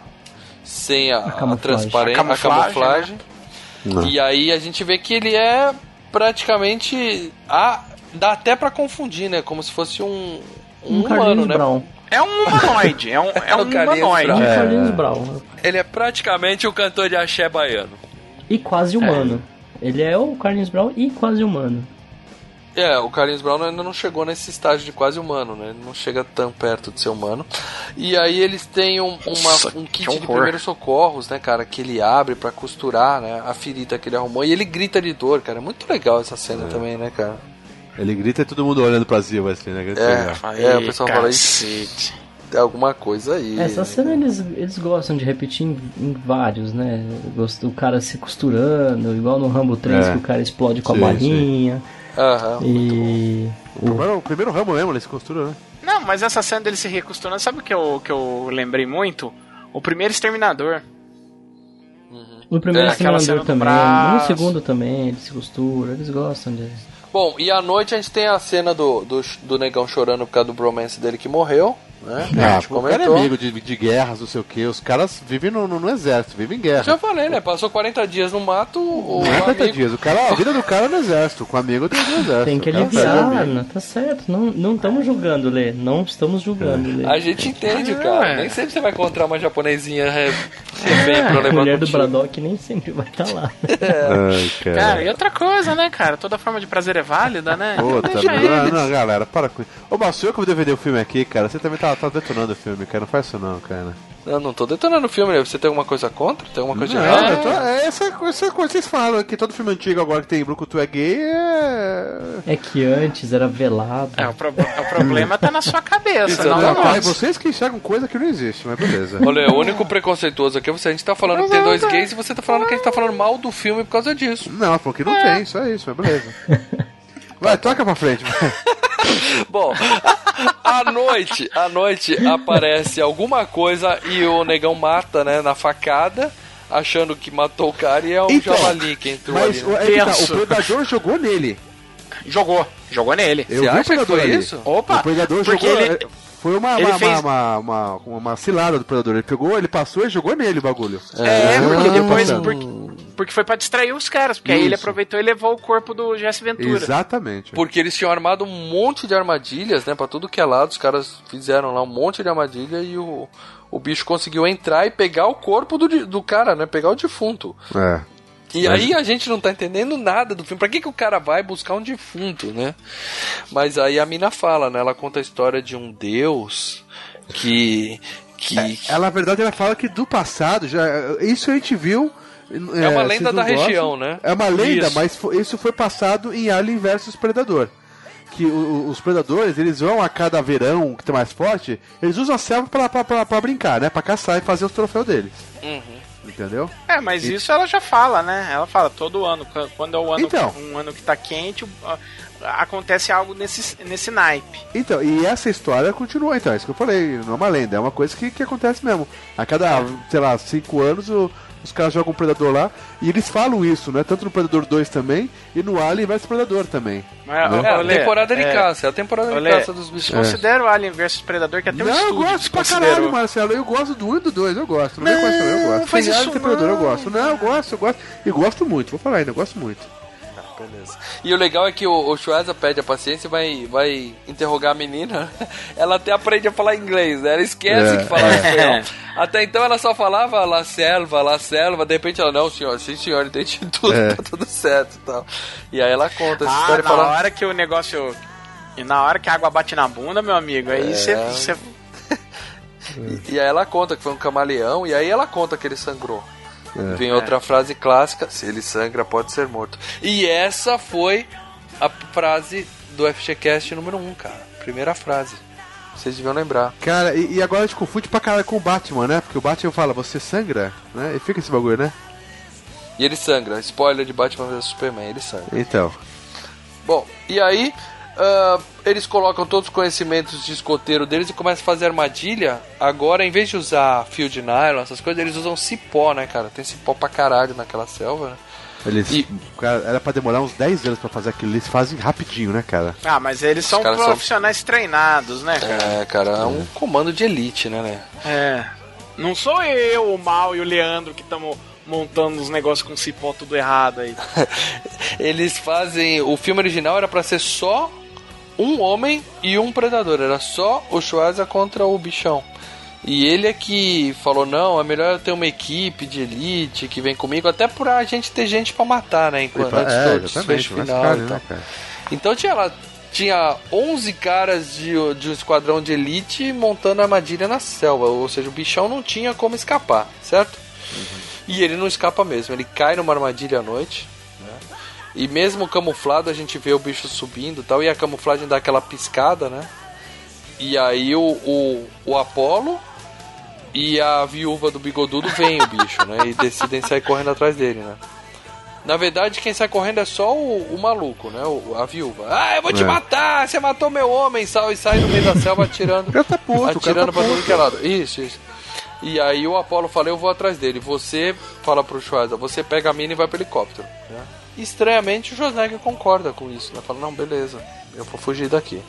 Sem a, a, camuflagem. transparência, A a camuflagem, camuflagem. E aí a gente vê que ele é praticamente. A, dá até pra confundir, né? Como se fosse um, um, Um humano, né? Brown. É um humanoide, é um, (laughs) é um Carlinhos humanoide. Brown. Um É. Carlinhos Brown. Ele é praticamente o cantor de axé baiano. E quase humano. Ele é o Carlinhos Brown e quase humano. É, o Carlinhos Brown ainda não chegou nesse estágio de quase humano, né? Ele não chega tão perto de ser humano. E aí eles têm um, uma- Nossa, um kit de primeiros socorros, né, cara? Que ele abre pra costurar, né? A ferida que ele arrumou. E ele grita de dor, cara. É muito legal essa cena também, né, cara? Ele grita e todo mundo olhando pra cima, assim, né? Grita É. legal. É, o pessoal fala cacete. Tem alguma coisa aí. Essa né? cena eles, eles gostam de repetir em, em vários, né? Gosto- O cara se costurando, igual no Rambo 3 É. que o cara explode com Sim, a balinha. Aham. E. O primeiro, o primeiro ramo mesmo, ele se costura, né? Não, mas essa cena dele se recosturando, sabe o que eu, que eu lembrei muito? O primeiro Exterminador. No primeiro É, Exterminador também. No segundo também, eles se costuram, eles gostam de. Bom, e à noite a gente tem a cena do, do, do negão chorando por causa do bromance dele que morreu, né? Que a Ah, gente o cara é amigo de, de guerras, não sei o que. Os caras vivem no, no, no exército, vivem em guerra. Já falei, né? Passou 40 dias no mato, o Não é 50 amigo... dias. O cara, a vida do cara é no exército, com amigo do exército. Tem que cara aliviar, não, tá certo. Não, não estamos julgando, Lê. Não estamos julgando, Lê. A gente entende, É. cara. Nem sempre você vai encontrar uma japonesinha refém É, a levar mulher do. Braddock nem sempre vai estar lá. Ai, cara. Cara, e outra coisa, né, cara? Toda forma de prazer é válida, né? Puta, não, não, galera, para com isso. Ô, Márcio, eu que vou DVD o filme aqui, cara. Você também tá, tá detonando o filme, cara. Não faz isso não, cara. Eu não tô detonando o filme, né? Você tem alguma coisa contra? Tem alguma coisa de Não, errado? eu tô- é essa, essa coisa que vocês falam, que todo filme antigo agora que tem Brucutu é gay é... É que antes era velado. É, o, pro- o problema tá na sua cabeça, Exato. não Não, pai, nosso. vocês que enxergam coisa que não existe, mas beleza. Olha, o único preconceituoso aqui é você. A gente tá falando que tem dois gays e você tá falando que a gente tá falando mal do filme por causa disso. Não, falou que não tem, só isso, mas beleza. (laughs) Vai, toca pra frente. vai. (laughs) Bom, à noite, à noite aparece alguma coisa e o negão mata, né, na facada, achando que matou o cara e é um Então, javali que entrou Mas ali. o, né? é tá, o predador jogou nele. Jogou, jogou nele. Eu Você vi o acha que predador foi ali. isso? Opa, O predador porque jogou. ele, Foi uma, Ele uma, fez- uma, uma, uma, uma cilada do Predador. Ele pegou, ele passou e jogou nele o bagulho. É, porque depois. Porque, porque foi pra distrair os caras, porque aí ele Isso. aproveitou e levou o corpo do Jesse Ventura. Exatamente. Porque eles tinham armado um monte de armadilhas, né? Pra tudo que é lado, os caras fizeram lá um monte de armadilha e o, o bicho conseguiu entrar e pegar o corpo do, do cara, né? Pegar o defunto. É. E aí a gente não tá entendendo nada do filme. Pra que, que o cara vai buscar um defunto, né? Mas aí a mina fala, né? Ela conta a história de um deus que. que Ela, na verdade, ela fala que do passado, já, isso a gente viu. É uma lenda da região, né? É uma lenda, Isso. mas isso foi passado em Alien vs Predador. Que o- o- os predadores, eles vão a cada verão que tem mais forte, eles usam a selva pra, pra, pra, pra brincar, né? Pra caçar e fazer os troféus deles. Uhum. Entendeu? É, mas isso ela já fala, né? Ela fala todo ano. qu- Quando é o ano, Então. um ano que tá quente, acontece algo nesse, nesse naipe. Então, e essa história continua, então, é isso que eu falei, não é uma lenda, é uma coisa que, que acontece mesmo. A cada, sei lá, cinco anos o- os caras jogam um Predador lá, e eles falam isso, né? Tanto no Predador 2 também, e no Alien vs Predador também. Mas, né? É, a Olê, temporada de é, caça, é a temporada de Olê, caça dos bichos. Considera o Alien vs Predador, que até um Não, eu estúdio gosto pra caralho, Marcelo. Eu gosto do 1 e do 2, eu gosto. Não, não, eu gosto. faz Tem isso Alien Predador, eu não. gosto. Não, eu gosto, eu gosto. E gosto muito, vou falar ainda, eu gosto muito. Beleza. E o legal é que o, o Schwarza pede a paciência e vai, vai interrogar a menina. (laughs) Ela até aprende a falar inglês, né? Ela esquece É, que falava é. espanhol. Até então ela só falava la selva, la selva. De repente ela, não, senhor, sim, senhor, (laughs) entendi tudo, É. tá tudo certo e tal. E aí ela conta essa Ah, história e na fala. hora que o negócio... E na hora que a água bate na bunda, meu amigo, aí É. você... você- (laughs) E aí ela conta que foi um camaleão, e aí ela conta que ele sangrou. É. Vem outra frase clássica: se ele sangra, pode ser morto. E essa foi a frase do FGCast número 1, cara. Primeira frase. Vocês deviam lembrar. Cara, e, e agora a gente confunde pra caralho com o Batman, né? Porque o Batman fala, você sangra, né? E fica esse bagulho, né? E ele sangra. Spoiler de Batman vs Superman, ele sangra. Então. Bom, e aí ah, eles colocam todos os conhecimentos de escoteiro deles e começam a fazer armadilha. Agora, em vez de usar fio de nylon, essas coisas, eles usam cipó, né, cara? Tem cipó pra caralho naquela selva, né? Eles, cara, era pra demorar uns 10 anos pra fazer aquilo, eles fazem rapidinho, né, cara? Ah, mas eles são caras são- profissionais treinados, né, cara? É, cara, é um comando de elite, né, né? É. Não sou eu, o Mal e o Leandro que estamos montando os negócios com cipó tudo errado aí. (laughs) Eles fazem. O filme original era pra ser só um homem e um predador. Era só o Schwarza contra o bichão. E ele é que falou: não, é melhor eu ter uma equipe de elite que vem comigo, até pra gente ter gente pra matar, né? Enquanto É, antes do exatamente, desfecho final e tal. né? Então tinha lá. Tinha 11 caras de, de um esquadrão de elite montando armadilha na selva. Ou seja, o bichão não tinha como escapar, certo? E ele não escapa mesmo. Ele cai numa armadilha à noite. E mesmo camuflado, a gente vê o bicho subindo e tal. E a camuflagem dá aquela piscada, né? E aí o, o, o Apolo e a viúva do bigodudo veem o bicho, né? E decidem sair correndo atrás dele, né? Na verdade, quem sai correndo é só o, o maluco, né? O- a viúva. Ah, eu vou te É. matar! Você matou meu homem! Sal, e sai no meio da selva atirando. Tá puto, atirando tá pra todo que é lado. Isso, isso. E aí o Apolo fala, eu vou atrás dele. Você fala pro Schwarza, você pega a mina e vai pro helicóptero. né? Estranhamente o Schwarzenegger concorda com isso, né? Fala, não, beleza, eu vou fugir daqui.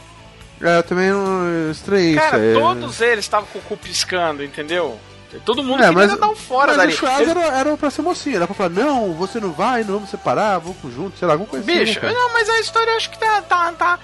É, eu também não estranhei isso. Cara, é. todos eles estavam com o cu piscando, entendeu? Todo mundo É, queria mas, dar um fora mas dali. o Ele- era, era pra ser mocinho, era pra falar, não, você não vai, não vamos separar, vamos juntos, sei lá, alguma coisa Bicho, assim. né, cara? não, mas a história eu acho que tá, tá, tá,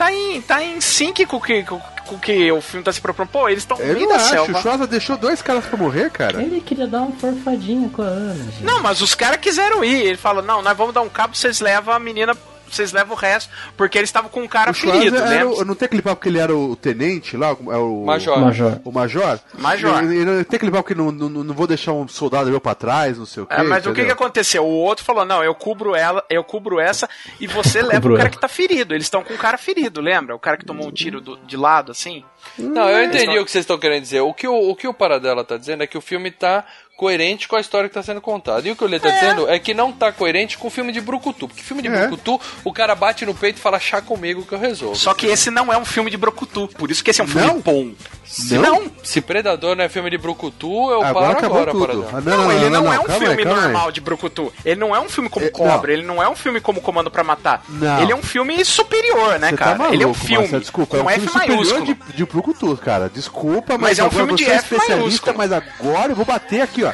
tá, em, tá em sync com o que, com, com o que o filme tá se propondo. Pô, eles estão meio da acho, selva. o Schwarza deixou dois caras pra morrer, cara. Ele queria dar uma forfadinha com a Ana, gente. Não, mas os caras quiseram ir. Ele falou: não, nós vamos dar um cabo, vocês levam a menina, vocês levam o resto, porque eles estavam com um cara o ferido, né? o, não tem aquele papo que ele era o tenente lá, o, é o Major. Major. O major? Major. E, e não tem aquele papo que não, não, não vou deixar um soldado meu pra trás, não sei o quê. É, mas o que, que entendeu? aconteceu? O outro falou: não, eu cubro ela, eu cubro essa e você (laughs) leva o cara ela. que tá ferido. Eles estão com um cara ferido, lembra? O cara que tomou um tiro do- de lado, assim. Não, eu entendi o que vocês estão querendo dizer. O que o, o que o Paradela tá dizendo é que o filme tá coerente com a história que tá sendo contada. E o que o Lê tá dizendo é que não tá coerente com o filme de Brucutu. Porque filme de É. Brucutu, o cara bate no peito e fala chá comigo que eu resolvo. Só que esse não é um filme de Brocutu, por isso que esse é um filme Não? bom. Se Não? Se Predador não é filme de Brucutu, eu Agora paro agora, tudo. Paradela. Ah, Não, ele não, é um calma filme calma aí. normal de Brucutu. Ele não é um filme como É, Cobra, não. ele não é um filme como Comando pra Matar. Não. Ele é um filme superior, né, Você cara? tá maluco, ele é um filme Marcelo, desculpa, com é um F filme superior maiúsculo. de, de Brucutu, cara. Desculpa, mas, Mas é um filme de é F maiúsculo. mas agora eu vou bater aqui, ó.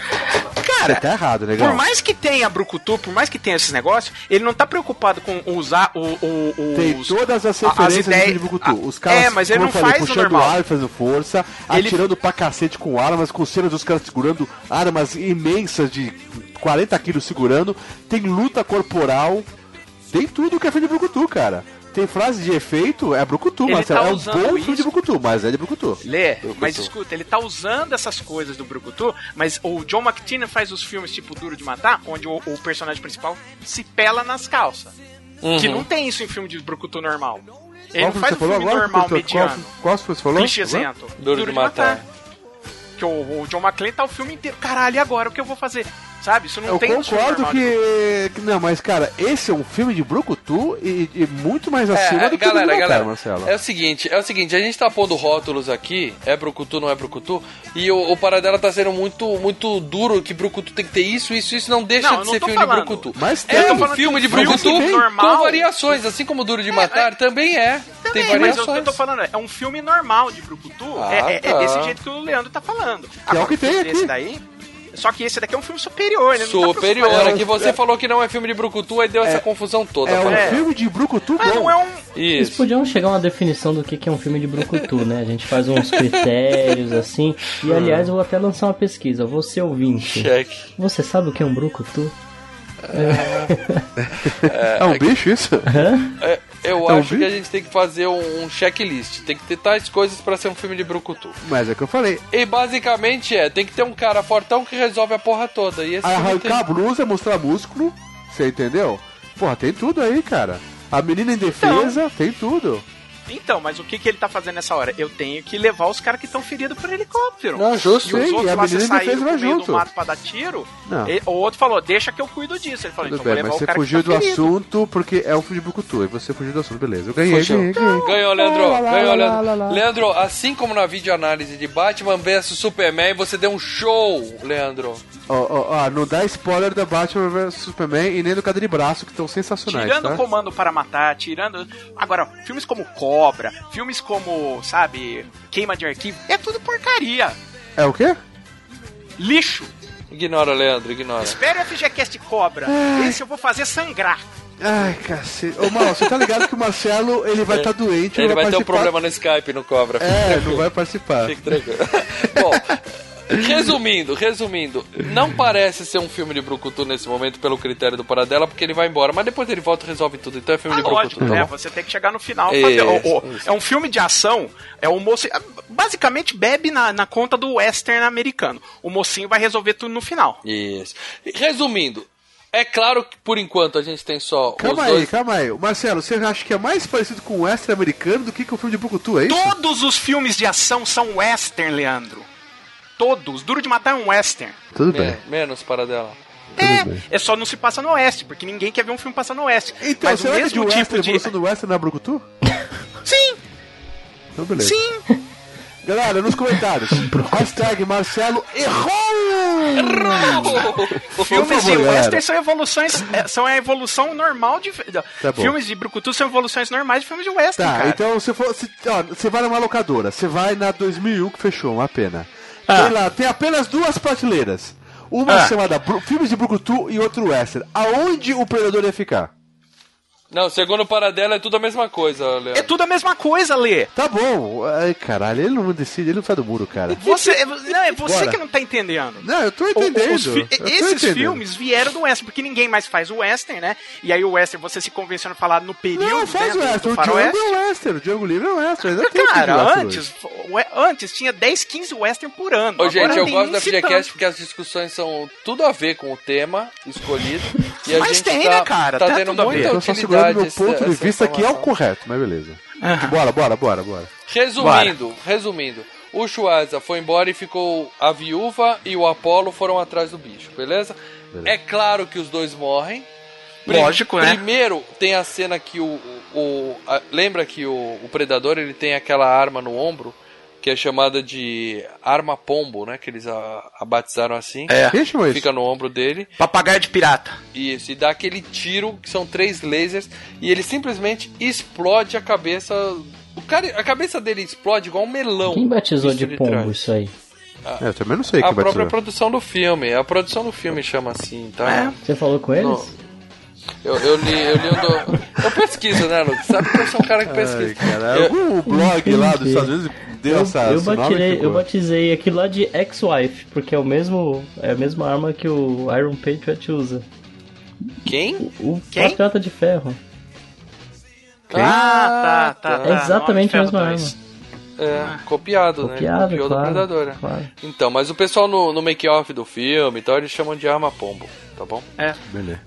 Cara, tá errado, legal. Por mais que tenha Brucutu, por mais que tenha esses negócios, ele não tá preocupado com usar o, o, o- Tem os- todas as referências ideias- de Brucutu. a- Os caras, é, mas ele não falei, faz o puxando normal. ar, fazendo força, Ele- atirando pra cacete com armas, com cenas dos caras segurando armas imensas de 40 quilos segurando. Tem luta corporal. Tem tudo que é filme de Brucutu, cara. Tem frase de efeito, é Brucutu, Marcelo. tá é um bom filme de Brucutu, mas é de Brucutu. Lê, Brucutu. mas escuta, ele tá usando essas coisas do Brucutu, mas o John McTiernan faz os filmes tipo Duro de Matar, onde o, o personagem principal se pela nas calças. Uhum. Que não tem isso em filme de Brucutu normal. Ele Qual não faz um filme agora? normal, Qual- mediano. Qual você falou? Clichêzento. Duro de Matar. Que o, o John McClane tá o filme inteiro. Caralho, e agora? O que eu vou fazer? Sabe? Isso não Eu tem concordo que, que- Não, mas cara, esse é um filme de Brucutu e, e muito mais acima É, do que galera, o do galera, Marcelo. é o seguinte, é o seguinte, a gente tá pondo rótulos aqui, é Brucutu, não é Brucutu, e o, o Paradela tá sendo muito, muito duro, que Brucutu tem que ter isso, isso, isso, não deixa Não, eu de não ser filme falando. de Brucutu. Mas é tem. um falando filme que de um filme Brucutu normal- com variações, assim como Duro de Matar também é, tem Também, mas o variações. que eu tô falando é, é um filme normal de Brucutu. Ah, é, é- é tá. desse jeito que o Leandro tá falando. é o que tem esse aqui. daí. Só que esse daqui é um filme superior, tá Superior, preocupado- é que você falou que não é filme de Brucutu, aí deu essa confusão toda. É um filme de Brucutu Mas bom. não é um. Eles Isso. podiam chegar a uma definição do que que é um filme de brucutu, né? A gente faz uns critérios assim. E aliás, eu vou até lançar uma pesquisa. Você ouvinte, Cheque. você sabe o que é um brucutu? É um bicho isso? É, eu É um acho que bicho? a gente tem que fazer um, um checklist. Tem que ter tais coisas pra ser um filme de Brucutu. Mas é o que eu falei. E basicamente é, tem que ter um cara fortão que resolve a porra toda. E esse filme tem... Arrancar a blusa, mostrar músculo. Você entendeu? Porra, tem tudo aí, cara. A menina em defesa, tem tudo. Então, mas o que, que ele tá fazendo nessa hora? Eu tenho que levar os caras que estão feridos por helicóptero. Não, justo. E os Sim, outros e a lá, você menina saiu no meio do mato pra dar tiro. Não. e o outro falou, deixa que eu cuido disso. Ele falou, Tudo então bem, vou levar mas o você cara fugiu que do tá ferido. assunto porque é um filme de. E você fugiu do assunto, beleza. Eu ganhei, Fugiu. ganhei, ganhei. Ganhou, Leandro. Lá, lá, Ganhou, lá, Leandro. lá, lá. Leandro, assim como na videoanálise de Batman vs Superman, você deu um show, Leandro. Ó, ó, ó, não dá spoiler da Batman vs Superman e nem do Cadê de Braço, que estão sensacionais, Tirando tá? o Comando para Matar, tirando. Agora, filmes como Cobra, filmes como, sabe, Queima de Arquivo, é tudo porcaria. É o quê? Lixo. Ignora, Leandro, ignora. Espere o FGCast Cobra. Esse eu vou fazer sangrar. Ai, cacete. Ô, Mal, você tá ligado que o Marcelo, ele vai estar tá doente, Ele não vai ter um problema no Skype, no Cobra. Fique É, tranquilo. não vai participar. Fique tranquilo. (laughs) Bom, resumindo, resumindo, não parece ser um filme de Brucutu nesse momento pelo critério do Paradela, porque ele vai embora, mas depois ele volta e resolve tudo. Então é filme Ah, de Brucutu, lógico, tá né? bom? Você tem que chegar no final. Isso, fazer- o- o- isso. É um filme de ação. É o moço. Basicamente bebe na, na conta do western americano. O mocinho vai resolver tudo no final. Isso. Resumindo, é claro que por enquanto a gente tem só Calma os aí, dois. calma aí. Marcelo, você acha que é mais parecido com o western americano do que com o filme de Brucutu, é isso? Todos os filmes de ação são western, Leandro. Todos. Duro de Matar é um western. Tudo bem. menos Paradela. É, é só não se passa no oeste, porque ninguém quer ver um filme passar no oeste. Então, Mas o será que de mesmo western, tipo a de. evolução do western na Brucutu? (laughs) Sim, Então, beleza. sim. Galera, nos comentários. (laughs) Hashtag Marcelo errou! Filmes favor, de galera. western são evoluções. é, são a evolução normal de. Tá filmes de Brucutu são evoluções normais de filmes de western, Tá, cara. então se for, se, ó, você vai numa locadora, você vai na 2001 que fechou, uma pena. Ah. Tem lá, tem apenas duas prateleiras. Uma Ah. chamada Filmes de Brucutu e outro Western. Aonde o Predador ia ficar? Não, segundo o Paradela é tudo a mesma coisa, É Leandro. tudo a mesma coisa, Lê. Tá bom. Ai, caralho, ele não decide, ele não sai do muro, cara. (laughs) Você, é- não, é você Bora. que não tá entendendo. Não, eu tô O- entendendo. os fi- eu tô esses entendendo. filmes vieram do western, porque ninguém mais faz o western, né? E aí o western, você se convenciona a falar no período, Não, faz né, o Western. O Django é o Western. O Django Livre é o Western. Ainda Cara, antes, o antes tinha 10, 15 western por ano. Ô, gente, eu gosto da FGCast porque as discussões são tudo a ver com o tema escolhido. (laughs) E a Mas gente tem, tá, né, cara? Tá Tá tendo muita Eu utilidade meu essa- ponto de essa vista que é o informação. correto, mas beleza. Aham. Bora, bora, bora, bora. Resumindo, resumindo. O Schwarza foi embora e ficou a viúva e o Apollo foram atrás do bicho, beleza? Beleza. É claro que os dois morrem. Pri- Lógico, né? Primeiro tem a cena que o. o- o- a- lembra que o, o predador ele tem aquela arma no ombro que é chamada de arma pombo, né? Que eles a, a batizaram assim. É. Isso? Fica no ombro dele. Papagaio de pirata. Isso, e dá aquele tiro que são três lasers e ele simplesmente explode a cabeça O cara, a cabeça dele explode igual um melão. Quem batizou de pombo trás. isso aí? É, eu também não sei a própria batizou. produção do filme. A produção do filme chama assim, É. tá? Você falou com eles? Não. Eu, eu li, eu li um do... Eu pesquiso, né, Lucas? Sabe que eu sou um cara que pesquisa. Ai, cara, Eu- algum blog lá dos. Estados Unidos deu eu, essa eu, tipo, eu batizei aquilo lá de ex-wife, porque é o mesmo é a mesma arma que o Iron Patriot usa. Quem? O Quem? Patriota de Ferro. Ah, tá, tá, tá. É exatamente a mesma arma. 2. É, copiado, Copiado, né? Copiou claro, do Predador. né? claro. Então, mas o pessoal no, no make-off do filme e tal, eles chamam de arma pombo, tá bom? É. Beleza.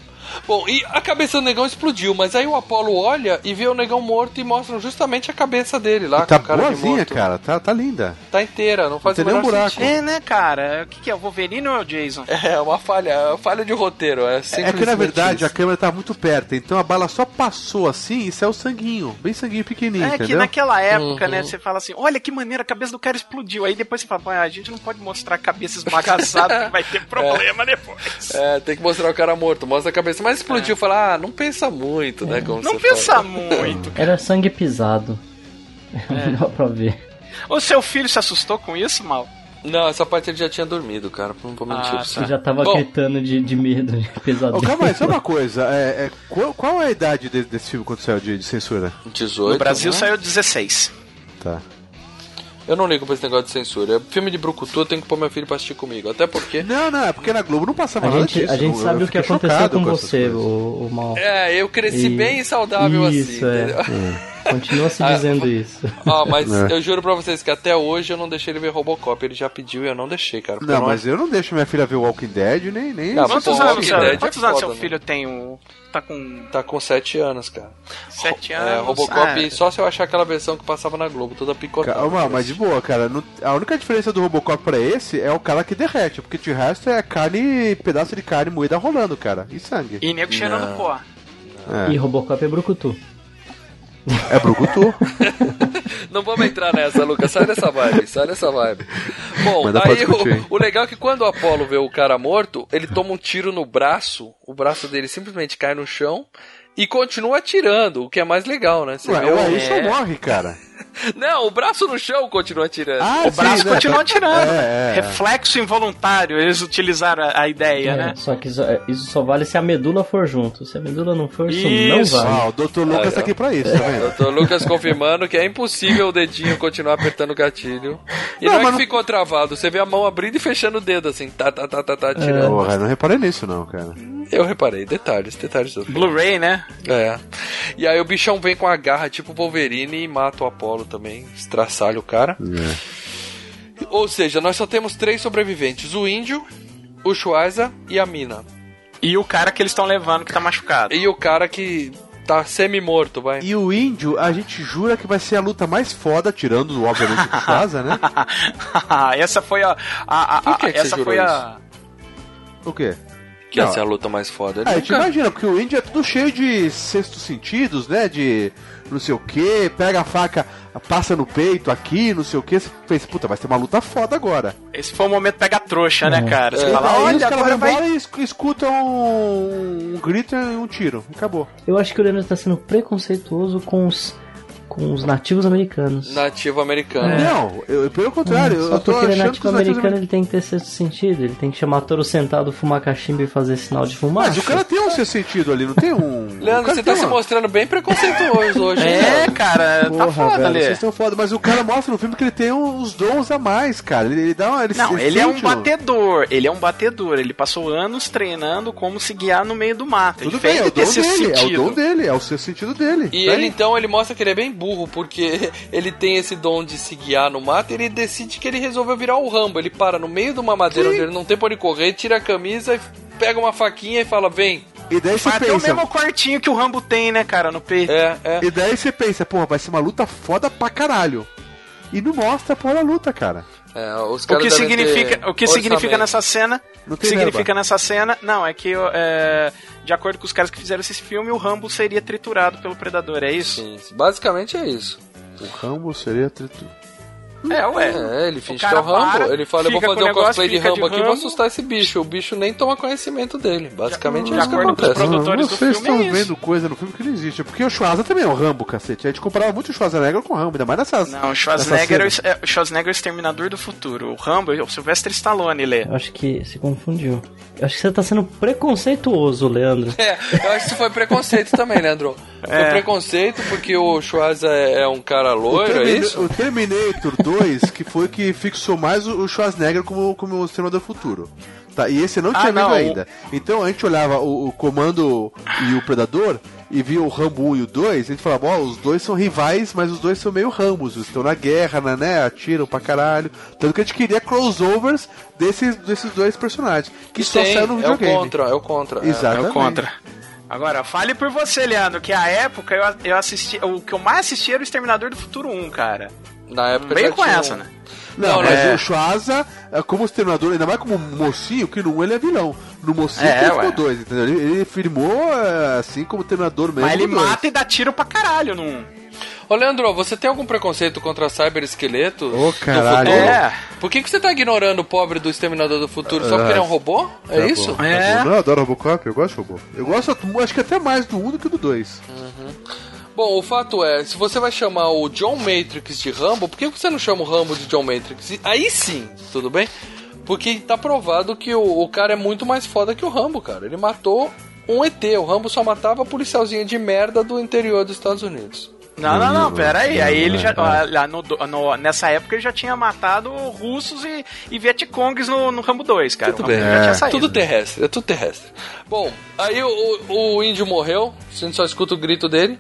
Bom, e a cabeça do negão explodiu, mas aí o Apolo olha e vê o negão morto e mostram justamente a cabeça dele lá, Tá com cara boazinha, cara. Tá, tá linda. Tá inteira, não faz Não tem nem menor um buraco. sentido. É, né, cara? O que, que é? O Wolverine ou é o Jason? (laughs) É uma falha, é uma falha de roteiro. É, É que na verdade a isso. câmera tá muito perto, então a bala só passou assim e saiu sanguinho. Bem sanguinho pequenininho, É que entendeu? naquela época, Uhum. né, você fala assim, olha que maneira, a cabeça do cara explodiu. Aí depois você fala, "Pô, a gente não pode mostrar a cabeça esbagaçada (laughs) que vai ter problema depois. É, tem que mostrar o cara morto, mostra a cabeça. Mas explodiu, fala, ah, não pensa muito, né? Como Não você pensa fala. muito. Era sangue pisado. Não (laughs) dá pra ver. O seu filho se assustou com isso, Mal? Não, essa parte ele já tinha dormido, cara. Não vou mentir Ah, tá. já tava Bom, gritando de, de medo, de pesadelo. Ô, calma aí, só uma (laughs) coisa. É, é, qual, qual é a idade de- desse filme quando saiu de, de censura? 18. No Brasil né? saiu 16. Tá. Eu não ligo pra esse negócio de censura. É Filme de Brucutu eu tenho que pôr meu filho pra assistir comigo. Até porque. Não, não, é porque na Globo não passava A nada gente, disso. a gente sabe eu o que aconteceu com essas você, o, o Mal. É, eu cresci E- bem saudável Isso, assim, é. Continua se (laughs) Ah, dizendo isso. Ah, mas É. eu juro pra vocês que até hoje eu não deixei ele ver Robocop. Ele já pediu e eu não deixei, cara. Não, mas eu não deixo minha filha ver o Walking Dead, nem... nem Ah, esse mas Quantos pô, anos, Dead é quantos anos foda, seu né? filho tem? O... Tá com Tá com 7 anos, cara. 7 É, anos? Robocop, Ah, só se eu achar aquela versão que passava na Globo, toda picotada. Calma, mas de boa, cara. não- a única diferença do Robocop pra esse é o cara que derrete, porque de resto é carne, pedaço de carne moída rolando, cara. E sangue. E nego cheirando Não. pó. É, E Robocop é Brucutu. É Brucutu. (laughs) Não vamos entrar nessa, Lucas. Sai dessa vibe, sai dessa vibe. Bom, Mas aí o, o legal é que quando o Apollo vê o cara morto, ele toma um tiro no braço, o braço dele simplesmente cai no chão e continua atirando, o que é mais legal, né? Você Ué, vê o Ayrton morre, cara. (laughs) Não, o braço no chão continua atirando. Ah, O braço sim, né? continua atirando. É, é. Reflexo involuntário, eles utilizaram a, a ideia, É, né? Só que isso, é, isso só vale se a medula for junto. Se a medula não for, isso, Isso. não vale. Ah, o Dr. Lucas tá aqui pra isso, tá vendo? (laughs) Doutor Lucas confirmando que é impossível o dedinho continuar apertando o gatilho. E Não, não, é que não- ficou travado, você vê a mão abrindo e fechando o dedo assim, tá, tá, tá, tá, tá, tirando. Porra, eu não reparei nisso não, cara. Eu reparei, detalhes, detalhes. Blu-ray, né? É. E aí o bichão vem com a garra tipo Wolverine e mata o Apollo também, estraçalha o cara. Ou seja, nós só temos três sobreviventes: o índio, o Schweizer e a mina. E o cara que eles estão levando que tá machucado. E o cara que tá semi-morto, vai. E o índio, a gente jura que vai ser a luta mais foda, tirando, obviamente, o Shazam, né? (laughs) essa foi a. a, a- Por que a- que essa você foi a. O quê? Que ia Não. ser a luta mais foda. Ele Ah, a gente imagina, porque o índio é tudo cheio de sextos sentidos, né? De não sei o que, pega a faca, passa no peito aqui, não sei o que. Você fez, puta, vai ter uma luta foda agora. Esse foi o momento pega trouxa, né, cara? Você E fala, olha, caras agora vão vai. embora e esc- escutam um, um grito e um tiro. Acabou. Eu acho que o Leandro está sendo preconceituoso com os, com os nativos americanos. Nativo americano. Não, eu, pelo contrário, Hum, Só eu tô porque ele é nativo americano, ele tem que ter sexto sentido. Ele tem que chamar touro sentado, fumar cachimbo e fazer sinal de fumar. Mas o cara tem um seu sentido ali, não tem um. (laughs) Leandro, você tá se uma- mostrando bem preconceituoso hoje, É, Leandro? cara, tá Porra, foda velho, ali. vocês estão foda, mas o cara mostra no filme que ele tem uns dons a mais, cara. Ele, ele dá uma. Ele, Não, ele é um batedor, ele é um batedor, ele passou anos treinando como se guiar no meio do mato. Tudo ele bem, é o dom dele, é o sentido. dom dele, é o seu sentido dele. E Tá ele aí. então ele mostra que ele é bem burro, porque (laughs) ele tem esse dom de se guiar no mato e ele decide que ele resolveu virar o Rambo. Ele para no meio de uma madeira Sim. onde ele não tem pra onde correr, tira a camisa e pega uma faquinha e fala: Vem. E daí você Vai até o pensa. mesmo quartinho que o Rambo tem, né, cara, no peito. É, é. E daí você pensa, porra, vai ser uma luta foda pra caralho. E não mostra a porra da luta, cara. é os O que significa, o que significa nessa cena? Não O que tem significa verba. nessa cena? Não, é que é, de acordo com os caras que fizeram esse filme, o Rambo seria triturado pelo predador, é isso? Sim, basicamente é isso. O Rambo seria tritu. É, ué. É, ele finge que é o Rambo. para, ele fala, eu vou fazer um o negócio, cosplay de Rambo de aqui e vou assustar esse bicho. O bicho nem toma conhecimento dele. Basicamente De é isso que acordo com os acontece. do Vocês é estão isso. vendo coisa no filme que não existe. Porque o Schwarza também é o Rambo, cacete. A gente comparava muito o Schwarzenegger com o Rambo, ainda mais nessas. Não, o Schwarzenegger, é o- é o Schwarzenegger é o Exterminador do Futuro. O Rambo é o Sylvester Stallone, Lê. Eu acho que se confundiu. Eu acho que você tá sendo preconceituoso, Leandro. É, eu acho que isso foi preconceito também, Leandro. Foi É. preconceito porque o Schwarza é é um cara O, loiro, é isso? o Terminator 2, que foi que fixou mais o Schwarzenegger como, como o Exterminador do Futuro. Tá, e esse não Ah, tinha vindo não, ainda. Então a gente olhava o, o Comando e o Predador e via o Rambo 1 e o 2, a gente falava, ó, os dois são rivais, mas os dois são meio Rambos, eles estão na guerra, né, né, atiram pra caralho. Tanto que a gente queria crossovers desses, desses dois personagens, que só Tem, saiu no é o videogame. contra, é o contra. é. Exatamente. É o contra. Agora, fale por você, Leandro, que a época eu, eu assisti. O que eu mais assisti era o Exterminador do Futuro 1, cara. Na época Veio já com tinha essa, um- né? Não, Não, mas né? o Schwarza, é, como exterminador, ainda mais como mocinho, que no 1 ele é vilão. No mocinho É, ele ficou dois, entendeu? Ele, ele firmou é, assim como terminador mesmo. Mas ele dois. mata e dá tiro pra caralho num. Ô, Leandro, você tem algum preconceito contra cyber-esqueletos? Ô, do caralho. futuro? É. Por que, que você tá ignorando o pobre do Exterminador do Futuro? Só porque ele é um robô? É Tá isso? bom, tá É. bom. Não, eu adoro Robocop, eu gosto de robô. Eu gosto, acho que até mais do 1 do que do 2. Bom, o fato é, se você vai chamar o John Matrix de Rambo, por que você não chama o Rambo de John Matrix? E Aí sim, tudo bem? Porque tá provado que o, o cara é muito mais foda que o Rambo, cara. Ele matou um ET. O Rambo só matava policialzinho de merda do interior dos Estados Unidos. Não, não, não, pera aí. Aí ele já. é. lá no, no- nessa época ele já tinha matado russos e, e Vietcongs no, no Rambo 2, cara. Tudo bem, tinha saído. tudo terrestre, é tudo terrestre. Bom, aí o, o, índio morreu, a gente só escuta o grito dele.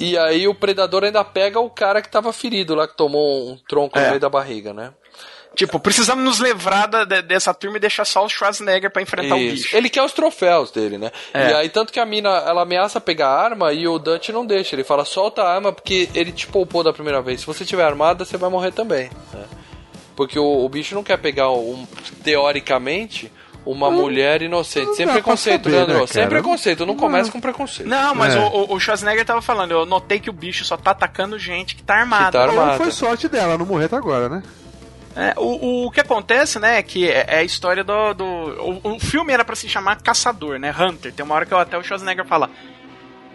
E aí o predador ainda pega o cara que tava ferido lá, que tomou um tronco no É. meio da barriga, né? Tipo, precisamos nos livrar da- de- dessa turma e deixar só o Schwarzenegger pra enfrentar o Isso. bicho. Ele quer os troféus dele, né? É. E aí, tanto que a mina, ela ameaça pegar a arma e o Dutch não deixa. Ele fala, solta a arma porque ele te poupou da primeira vez. Se você tiver armada, você vai morrer também. né? Porque o, o bicho não quer pegar, um, teoricamente, uma mulher inocente. Sem preconceito, saber, Leandro. né, Sem cara? preconceito. Não começa com preconceito. Não, mas É. o, o- o Schwarzenegger tava falando, eu notei que o bicho só tá atacando gente que tá armada. Que tá armada. Ou foi sorte dela não morrer até agora, né? É, o, o que acontece, né, é que é, é a história do. do o, o filme era pra se chamar Caçador, né? Hunter. Tem uma hora que até o Schwarzenegger fala.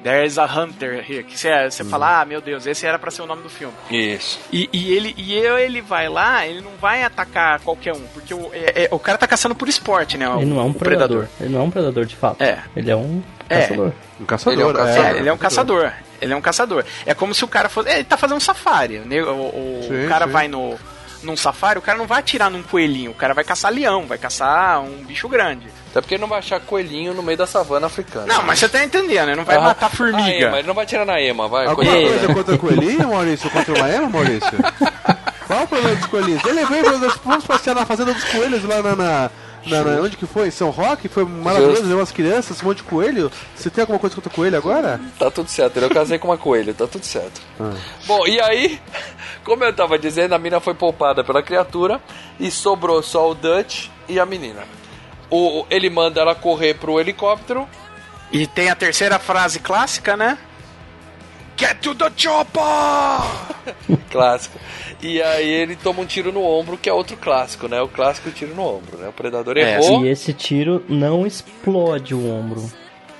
There's a Hunter here. Que você, você fala, ah, meu Deus, esse era pra ser o nome do filme. Isso. E, e ele e eu- ele vai lá, ele não vai atacar qualquer um, porque o, é- é- o cara tá caçando por esporte, né? o- Ele não é um o predador. Ele não é um predador de fato. É. Ele é um É. caçador. Um caçador. Ele é um caçador. É, ele é um caçador. Ele é um caçador. É como se o cara fosse. Ele tá fazendo um safari. né? O, o- Sim, o cara sim. vai no. Num safari, o cara não vai atirar num coelhinho, o cara vai caçar leão, vai caçar um bicho grande. Até porque ele não vai achar coelhinho no meio da savana africana. Não, mas você tá entendendo, ele não vai Aham. matar formiga. ema, ele não vai tirar na ema, vai. Alguma coelhinho. coisa contra o coelhinho, Maurício? Contra o Maema, Maurício? (laughs) Qual o problema dos coelhinhos? Ele veio, nós vamos passear na Fazenda dos Coelhos lá na... na... na- na- onde que foi? São Roque? Foi maravilhoso, ver umas crianças, um monte de coelho. Você tem alguma coisa contra o coelho agora? Tá tudo certo, eu casei com uma coelha, tá tudo certo. Bom, e aí, como eu tava dizendo, a mina foi poupada pela criatura e sobrou só o Dutch e a menina. O, ele manda ela correr pro helicóptero. E tem a terceira frase clássica, né? Get to the chopper! (laughs) clássico. E aí ele toma um tiro no ombro, que é outro clássico, né? O clássico tiro no ombro, né? O predador É, errou. E esse tiro não explode o ombro.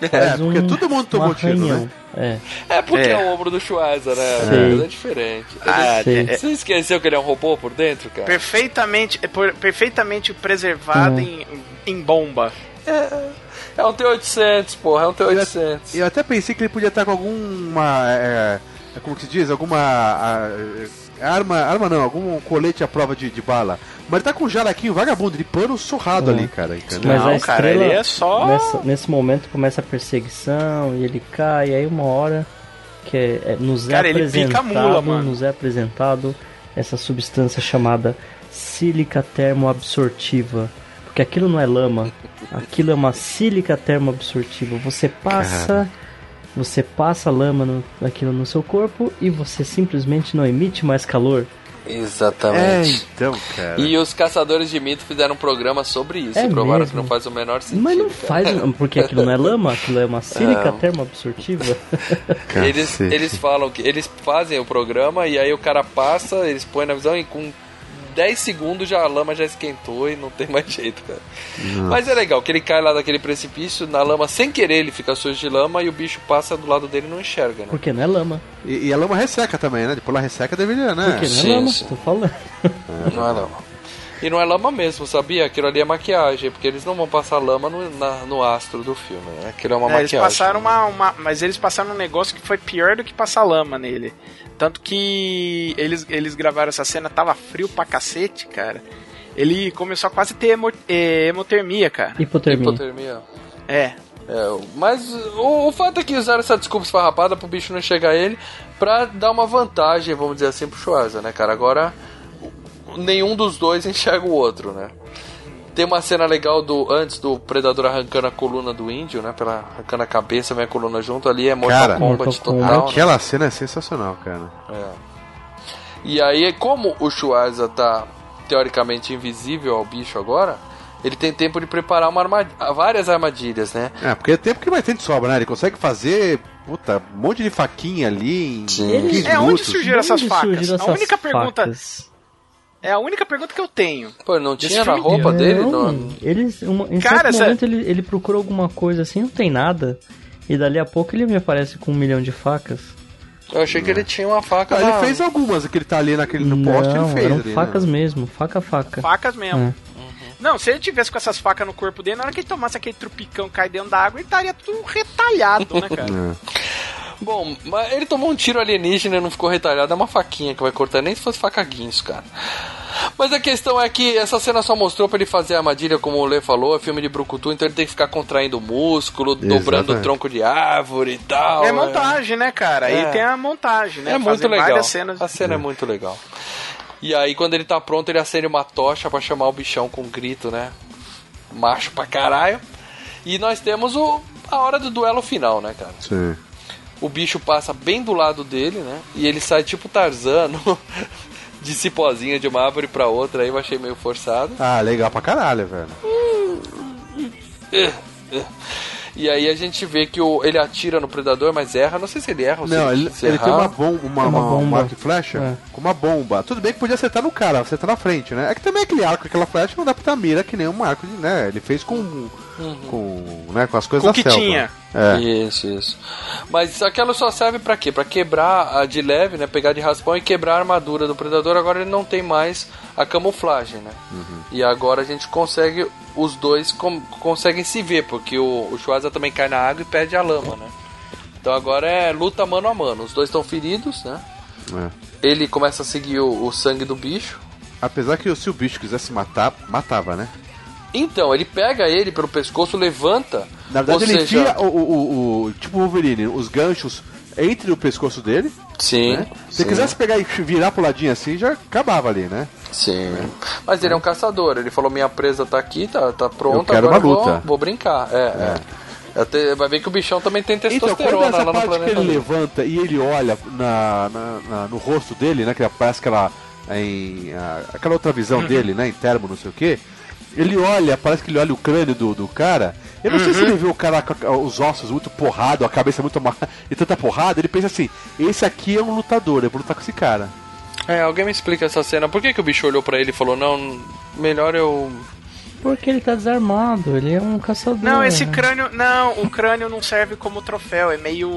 É, Faz porque um- todo mundo tomou um tiro, né? É. É porque é. É. o ombro do Schweizer, né? Sei. Mas É diferente. Ah, sei. é- Você esqueceu que ele é um robô por dentro, cara? perfeitamente, é perfeitamente preservado Hum. em, em bomba. É um T-800, porra, é um T-800. Eu até pensei que ele podia estar com alguma. É, é, como que se diz? Alguma. a- é, arma. Arma não, algum colete à prova de, de bala. Mas ele tá com um jalequinho vagabundo de pano surrado É. ali, cara. Entendeu? Mas Não, a cara, estrela, ele é só- nessa- nesse momento começa a perseguição e ele cai, aí uma hora que é, é- nos é Cara, ele pica a apresentado, mula, mano. nos é apresentado essa substância chamada sílica termoabsortiva. Porque aquilo não é lama, aquilo é uma sílica termoabsortiva. Você passa, você passa lama no, aquilo no seu corpo e você simplesmente não emite mais calor. Exatamente. É, então, cara. E os caçadores de mito fizeram um programa sobre isso É e provaram mesmo? que não faz o menor sentido. Mas não cara. faz, (laughs) porque aquilo não é lama, aquilo é uma sílica termoabsortiva. (laughs) Eles, eles falam que eles fazem o programa e aí o cara passa, eles põem na visão e com 10 segundos já a lama já esquentou e não tem mais (laughs) jeito, cara. Mas é legal que ele cai lá daquele precipício na lama sem querer, ele fica sujo de lama e o bicho passa do lado dele e não enxerga, né? Porque não é lama. E, e a lama resseca também, né? Depois ela resseca deveria, né? Porque não é Sim, lama, sim. tô falando. Não é lama. E não é lama mesmo, sabia? Aquilo ali é maquiagem, porque eles não vão passar lama no, na- no astro do filme, né? Aquilo é uma É, eles maquiagem. passaram uma, uma- Mas eles passaram um negócio que foi pior do que passar lama nele. Tanto que eles, eles gravaram essa cena, tava frio pra cacete, cara. Ele começou a quase ter hemo- eh, hemotermia, cara. Hipotermia. Hipotermia. É. É, mas o, o fato é que usaram essa desculpa esfarrapada pro bicho não chegar a ele pra dar uma vantagem, vamos dizer assim, pro Schwarza, né, cara? Agora nenhum dos dois enxerga o outro, né? Tem uma cena legal do antes do predador arrancando a coluna do índio, né? Pela arrancando a cabeça, vem a coluna junto ali, é Mortal Cara, Kombat Mortal total. Kombat. né? Aquela cena é sensacional, cara. É. E aí, como o Schwarza tá teoricamente invisível ao bicho agora, ele tem tempo de preparar uma armad... várias armadilhas, né? É, porque é tempo que vai ter de sobra, né? Ele consegue fazer, puta, um monte de faquinha ali em Sim. 15 É, onde surgiram essas facas? surgiram A essas única pergunta. Facas? É a única pergunta que eu tenho. Pô, não tinha na roupa dele? Não, Não. eles, uma, em Cara, certo essa- momento ele, ele procura alguma coisa assim, não tem nada. E dali a pouco ele me aparece com um milhão de facas. Eu achei que ele tinha uma faca Ah, na... ele fez algumas, que ele tá ali naquele, no poste, ele não, fez eram ali, facas né? mesmo, faca faca. Facas mesmo. É. Não, se ele tivesse com essas facas no corpo dele, na hora que ele tomasse aquele trupicão cair dentro da água, ele estaria tudo retalhado, né, cara? (laughs) É. Bom, mas ele tomou um tiro alienígena e não ficou retalhado. É uma faquinha que vai cortar, nem se fosse faca guinso, cara. Mas a questão é que essa cena só mostrou pra ele fazer a armadilha, como o Lê falou, é filme de brucutu, então ele tem que ficar contraindo o músculo, dobrando o Exatamente. tronco de árvore e tal. É montagem, né, cara? É. Aí tem a montagem, né? É muito Fazer legal. várias cenas. A cena é muito legal. E aí, quando ele tá pronto, ele acende uma tocha pra chamar o bichão com um grito, né? Macho pra caralho. E nós temos o, a hora do duelo final, né, cara? Sim. O bicho passa bem do lado dele, né? E ele sai tipo Tarzano, (laughs) de cipózinha de uma árvore pra outra. Aí eu achei meio forçado. Ah, legal pra caralho, velho. E aí a gente vê que o, ele atira no predador, mas erra. Não sei se ele erra ou se Não, ele, se ele errar. tem uma, bom, uma, uma uma, bomba. uma arco e flecha É. com uma bomba. Tudo bem que podia acertar no cara, acertar na frente, né? É que também aquele arco, aquela flecha não dá pra ter mira que nem um arco, de, né? Ele fez com, com, né, com as coisas Com o da que selva. tinha. É. Isso, isso. Mas aquela só serve pra quê? Pra quebrar a de leve, né? Pegar de raspão e quebrar a armadura do predador. Agora ele não tem mais a camuflagem, né? E agora a gente consegue. Os dois com- conseguem se ver, porque o, o Schwarza também cai na água e perde a lama, né? Então agora é luta mano a mano. Os dois estão feridos, né? É. Ele começa a seguir o, o sangue do bicho. Apesar que se o bicho quisesse matar, matava, né? Então, ele pega ele pelo pescoço, levanta. Na verdade, ele seja, enfia o, o, o, tipo o Wolverine, os ganchos entre o pescoço dele. Sim. né? Se sim. ele quisesse pegar e virar pro ladinho assim, já acabava ali, né? Sim. Mas ele é um caçador. Ele falou: minha presa tá aqui, tá, tá pronta. Eu quero agora uma vou- luta." Vou, brincar. É, é. Até- vai ver que o bichão também tem Então, testosterona quando essa lá no parte que planeta. ele dele. levanta e ele olha na, na- na- no rosto dele, né? Que parece aquela. Em, a- aquela outra visão dele, né? Em termo, não sei o que. Ele olha, parece que ele olha o crânio do, do cara. Eu não sei se ele vê o cara com os ossos muito porrado, a cabeça muito amarrada (laughs) e tanta porrada. Ele pensa assim: esse aqui é um lutador, eu vou lutar com esse cara. É, alguém me explica essa cena. Por que, que o bicho olhou pra ele e falou: não, melhor eu. Porque ele tá desarmado, ele é um caçador. Não, esse né? crânio. Não, o crânio não serve como troféu. É meio.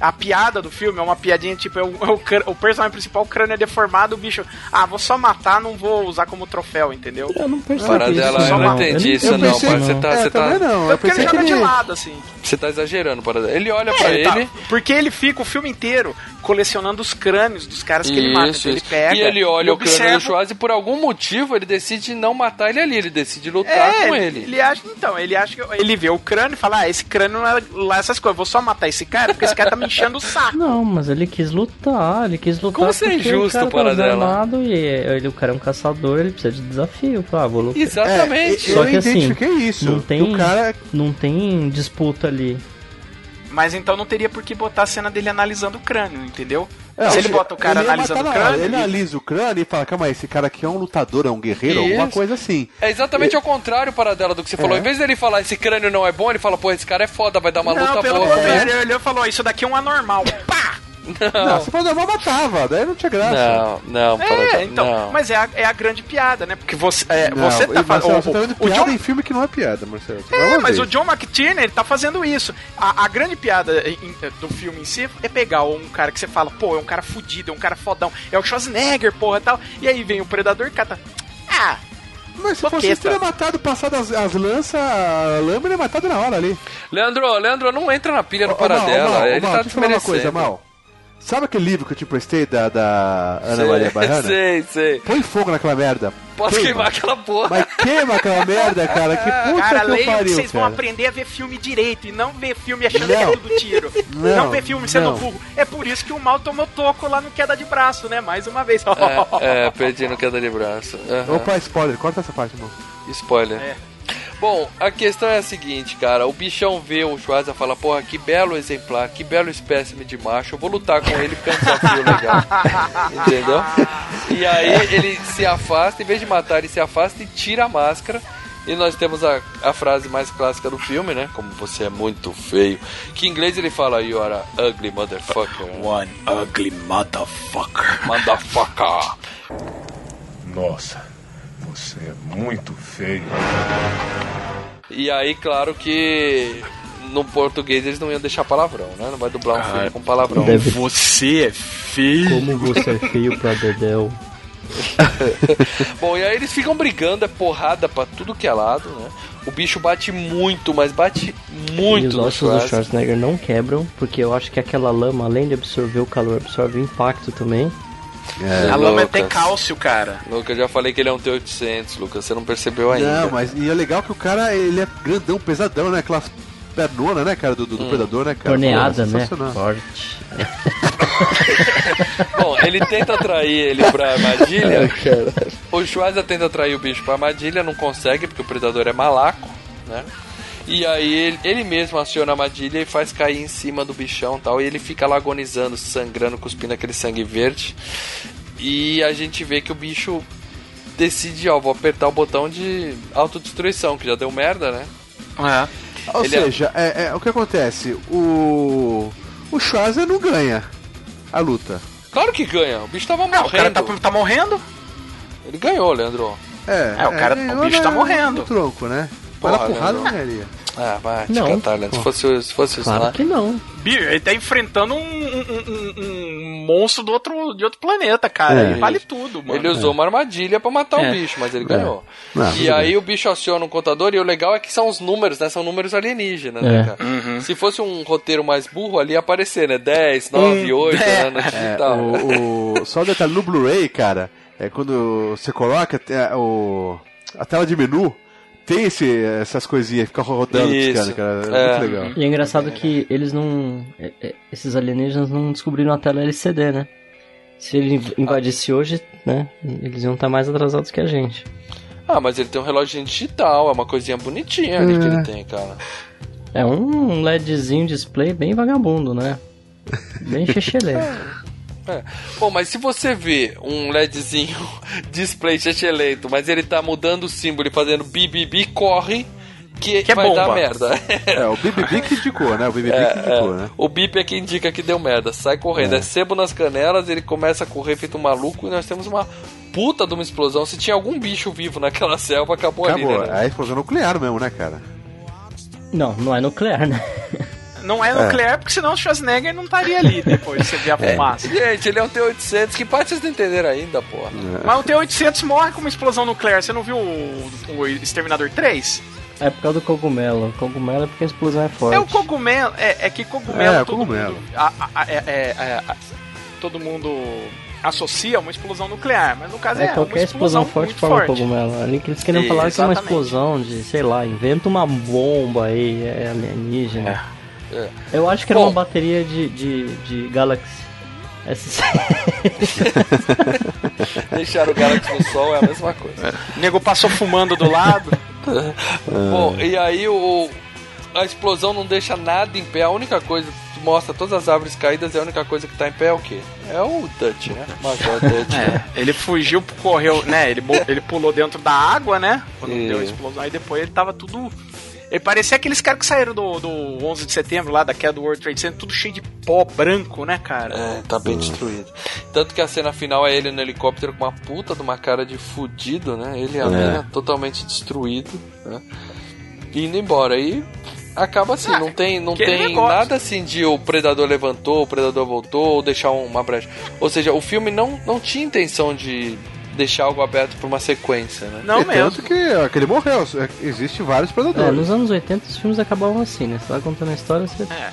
A piada do filme é uma piadinha tipo: é o, é o, o personagem principal, o crânio é deformado, o bicho. Ah, vou só matar, não vou usar como troféu, entendeu? Eu não percebi Para isso, dela, eu não. não entendi isso, não, pensei-. Você tá, é, você tá, não. É Eu porque ele pensei que joga de lado, assim. você tá exagerando, para Ele olha pra É, ele. tá, porque ele fica o filme inteiro colecionando os crânios dos caras que ele mata. Isso, Então ele isso. pega. e ele olha e o crânio do observa- Schwarz e por algum motivo ele decide não matar ele ali, ele decide lutar É, com ele. ele acha, então, ele acha que ele vê o crânio e fala: Ah, esse crânio não é lá essas coisas, vou só matar esse cara, porque esse cara tá me enchendo o saco. Não, mas ele quis lutar, ele quis lutar Como você é injusto, o cara tá desarmado e ele, o cara é um caçador, ele precisa de desafio. Ah, vou lutar. Exatamente. É, Só eu que assim, identifiquei isso. não tem- O cara Não tem disputa ali. Mas então não teria por que botar a cena dele analisando o crânio, entendeu? É, Se ele bota o cara ia analisando matar o crânio, Ele analisa o crânio e fala, calma aí, esse cara aqui é um lutador, é um guerreiro, alguma Isso. coisa assim. É exatamente ao contrário, para dela do que você falou. É. Em vez dele falar esse crânio não é bom, ele fala, pô, esse cara é foda, vai dar uma não, luta pelo boa. contrário, ele olhou e falou: Isso daqui é um anormal. Pá! Não, se for normal, matava, daí não tinha graça. Não, não, É, então, não. mas é a, é a grande piada, né? Porque você, é, Não, você tá fazendo. você tá vendo o, John, em filme que não é piada, Marcelo. é, mas o John McTiernan, ele tá fazendo isso. A, a grande piada em- do filme em si é pegar um cara que você fala, pô, é um cara fudido, é um cara fodão, é o Schwarzenegger, porra, tal. E aí vem o Predador e cata. Ah, Mas se fosse Boqueta. isso, teria matado, passado as, as lanças, a lâmina e matado na hora ali. Leandro, Leandro, não entra na pilha no Ô, Mal, paradela. Mal, ele Mal, tá deixa eu falar uma coisa, Mal. Sabe aquele livro que eu te prestei da, da Ana Maria Baiana? (laughs) Sei, sei. Põe fogo naquela merda. Posso Queima. queimar aquela porra. Mas queima aquela merda, cara. Que puta cara, que eu que pariu, vocês vão cara. aprender a ver filme direito e não ver filme achando que Não. é tudo tiro. Não, Não, ver filme sendo não. burro. É por isso que o mal tomou toco lá no queda de braço, né? Mais uma vez. É, é, perdi no queda de braço. Aham. Opa, spoiler, corta essa parte, irmão. Spoiler. É. Bom, a questão é a seguinte, cara. O bichão vê o Schwarza e fala, porra, que belo exemplar, que belo espécime de macho. Eu vou lutar com ele porque é um desafio legal. (laughs) Entendeu? E aí ele se afasta, em vez de matar, ele se afasta e tira a máscara. E nós temos a, a frase mais clássica do filme, né? Como você é muito feio. Que em inglês ele fala, you are a ugly motherfucker. One ugly motherfucker. Motherfucker. Nossa, você é muito feio. E aí, claro que no português eles não iam deixar palavrão, né? Não vai dublar um filme com palavrão. Deve- Você é feio. Como você é feio pra Dedel. (laughs) Bom, e aí eles ficam brigando, é porrada pra tudo que é lado, né? O bicho bate muito, mas bate e muito os no ossos do. Schwarzenegger não quebram, porque eu acho que aquela lama, além de absorver o calor, absorve o impacto também. É, a lama Lucas. tem cálcio, cara. Lucas, já falei que ele é um T-800, Lucas, você não percebeu ainda. Não, mas e é legal que o cara, ele é grandão, pesadão, né? Aquelas pernonas, né, cara, do, do, Hum. Predador, né, cara? Torneada, Pô, né? sensacional. Forte. (laughs) Bom, ele tenta atrair ele pra armadilha. o Schwarza tenta atrair o bicho pra armadilha, não consegue, porque o predador é malaco, né? E aí ele, ele mesmo aciona a armadilha e faz cair em cima do bichão e tal. E ele fica lá agonizando, sangrando, cuspindo aquele sangue verde. E a gente vê que o bicho decide, ó, vou apertar o botão de autodestruição, que já deu merda, né? É. Ou Ele é- seja, é... é- o que acontece? O. O Schwarza não ganha a luta. Claro que ganha, o bicho tava Ah, o cara morrendo. tá, tá morrendo? Ele ganhou, Leandro. É, É, o cara- o bicho tá morrendo. No tronco, né? Mas na Porra, porrada não ganharia. Ah, vai te Não. catar, Leandro. Se fosse, se fosse isso Claro lá. que não. Bicho, ele tá enfrentando um, um- um- um monstro do outro, de outro planeta, cara. É. Ele vale tudo, mano. Ele usou uma armadilha pra matar É. o bicho, mas ele ganhou. Não, e aí bem. o bicho aciona um contador e o legal é que são os números, né? São números alienígenas, É. né, cara? Uhum. Se fosse um roteiro mais burro, ali ia aparecer, né? 10, 9, 8, né? No (laughs) É, digital. o, o- só um detalhe, no Blu-ray, cara, é quando você coloca é, o, a tela de menu, tem esse, essas coisinhas, fica rodando, Isso, piscando, cara. É, é. muito legal. E é engraçado que eles não. é- é- Esses alienígenas não descobriram a tela LCD, né? Se ele inv- invadisse hoje, né? Eles iam estar mais atrasados que a gente. Ah, mas ele tem um relógio digital, é uma coisinha bonitinha ali que É. ele tem, cara. É um LEDzinho display bem vagabundo, né? Bem chechelê. (laughs) É. Bom, mas se você vê um LEDzinho (laughs) display chechelento, mas ele tá mudando o símbolo e fazendo bi, corre, que, Que é vai dar bomba. merda. (laughs) É, o BBB que indicou, né? O BBB que indicou, né? O bip é que indica que deu merda. Sai correndo, é. sebo nas canelas, ele começa a correr feito um maluco e nós temos uma puta de uma explosão. Se tinha algum bicho vivo naquela selva, acabou, Acabou. ali, né? É a explosão nuclear mesmo, né, cara? Não, não é nuclear, né? (laughs) Não é nuclear, porque senão o Schwarzenegger não estaria ali depois de você ver a fumaça. Gente, ele é um T-800, que parte vocês não entenderam ainda, porra. Mas o T-800 morre com uma explosão nuclear. Você não viu o, o Exterminador 3? É por causa do cogumelo. Cogumelo é porque a explosão é forte. É o cogumelo. É, é que cogumelo. É, o todo cogumelo. Mundo, a- a- a- é- é- é- a- todo mundo associa uma explosão nuclear, mas no caso é, É, qualquer uma explosão, explosão forte forma forte. cogumelo. Ali que eles queriam falar que é uma Exatamente. explosão de, sei lá, inventa uma bomba aí, é alienígena. É. Eu acho que era Bom. uma bateria de, de, de Galaxy S6. (laughs) Deixar o Galaxy no sol é a mesma coisa. O nego passou fumando do lado. (laughs) Bom, e aí o. A explosão não deixa nada em pé. A única coisa mostra todas as árvores caídas e a única coisa que tá em pé é o quê? É o Dutch, né? Major Dutch. né? É, ele fugiu, correu, né? Ele, ele pulou dentro da água, né? Quando É. deu a explosão. Aí depois ele tava tudo. Ele parecia aqueles caras que saíram do, do 11 de setembro lá, da queda do World Trade Center, tudo cheio de pó branco, né, cara? É, tá bem destruído. Tanto que a cena final é ele no helicóptero com uma puta de uma cara de fudido, né? Ele e a É. mina totalmente destruído, né? Indo embora. E acaba assim, não tem, não tem negócio. nada assim de o predador levantou, o predador voltou, ou deixar uma brecha. Ou seja, o filme não, não tinha intenção de deixar algo aberto pra uma sequência, né? Não e tanto que ó, que ele morreu. é, Existe vários É, predadores. nos anos 80 os filmes acabavam assim, né? Você tava contando a história, você É.